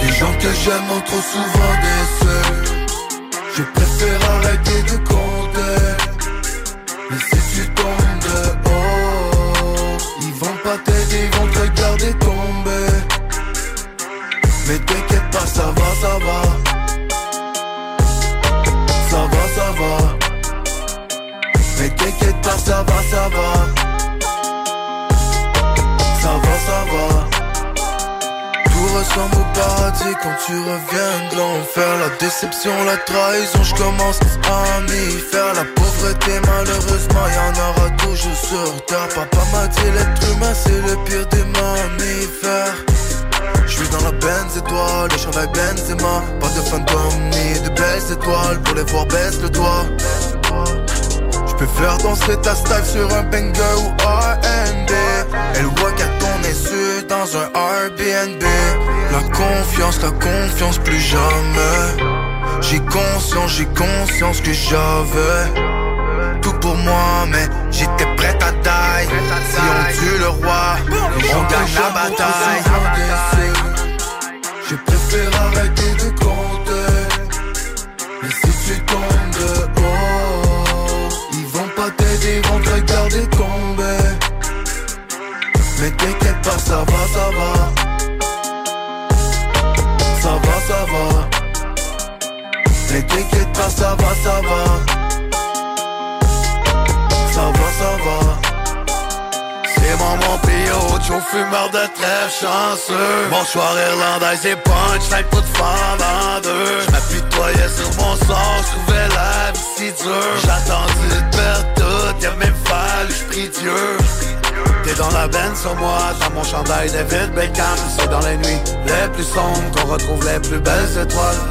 Les gens que j'aime ont trop souvent déçu Je préfère arrêter de compter ressemble au paradis. Quand tu reviens de l'enfer La déception, la trahison, je commence à m'y faire. La pauvreté, malheureusement, y en aura toujours sur terre. Papa m'a dit l'être humain, c'est le pire des mammifères. Je suis dans la Benz étoile, le chandail Benzema Pas de fantômes ni de belles étoiles Pour les voir baisse le doigt. Je peux faire danser ta style sur un banger ou R&B Elle voit qu'à dans un Airbnb. La confiance, la confiance plus jamais. J'ai conscience, j'ai conscience que j'avais Tout pour moi mais j'étais prête à die. Si on tue le roi, on gagne la bataille. Je préfère arrêter de ça va, ça va. Ça va, ça va. T'inquiète pas, ça va, ça va. Ça va, ça va. C'est mon mon pio, Joe fumeur de trêve chanceux. Bonsoir irlandaise et punch, night pour te fendre en deux J'm'apitoyais sur mon sort, j'trouvais la vie si dure. J'attendais de perdre tout, y'a même fallu, j'prie Dieu T'es dans la benne sur moi, dans mon chandail David Beckham. C'est dans les nuits les plus sombres qu'on retrouve les plus belles étoiles.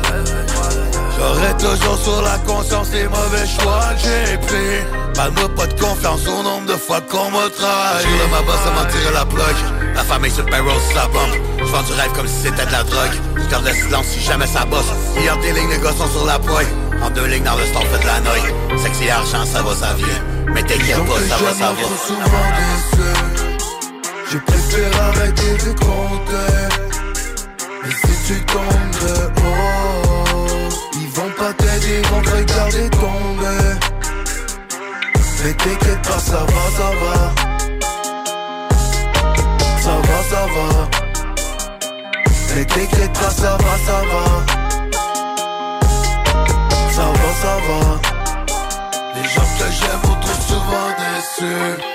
J'aurai toujours sur la conscience les mauvais choix que j'ai pris. Parle-moi pas de confiance au nombre de fois qu'on m'a trahi. Joue de ma bosse à m'en tirer la plug. La famille sur le payroll sur la pompe J'vends du rêve comme si c'était de la drogue. J'garde le silence si jamais ça bosse. Hier tes lignes, les gars sont sur la poille En deux lignes dans le store, fait de la noille Sexy argent, ça va, ça vient. Mais t'inquiète pas, ça va, ça va Je préfère arrêter de compter. Mais si tu tombes de haut Ils vont pas t'aider, ils vont te regarder tomber. Mais t'inquiète pas, ça va, ça va. Ça va, ça va. Mais t'inquiète pas, ça va, ça va. Ça va, ça va. Les gens que j'aime ont trop souvent déçu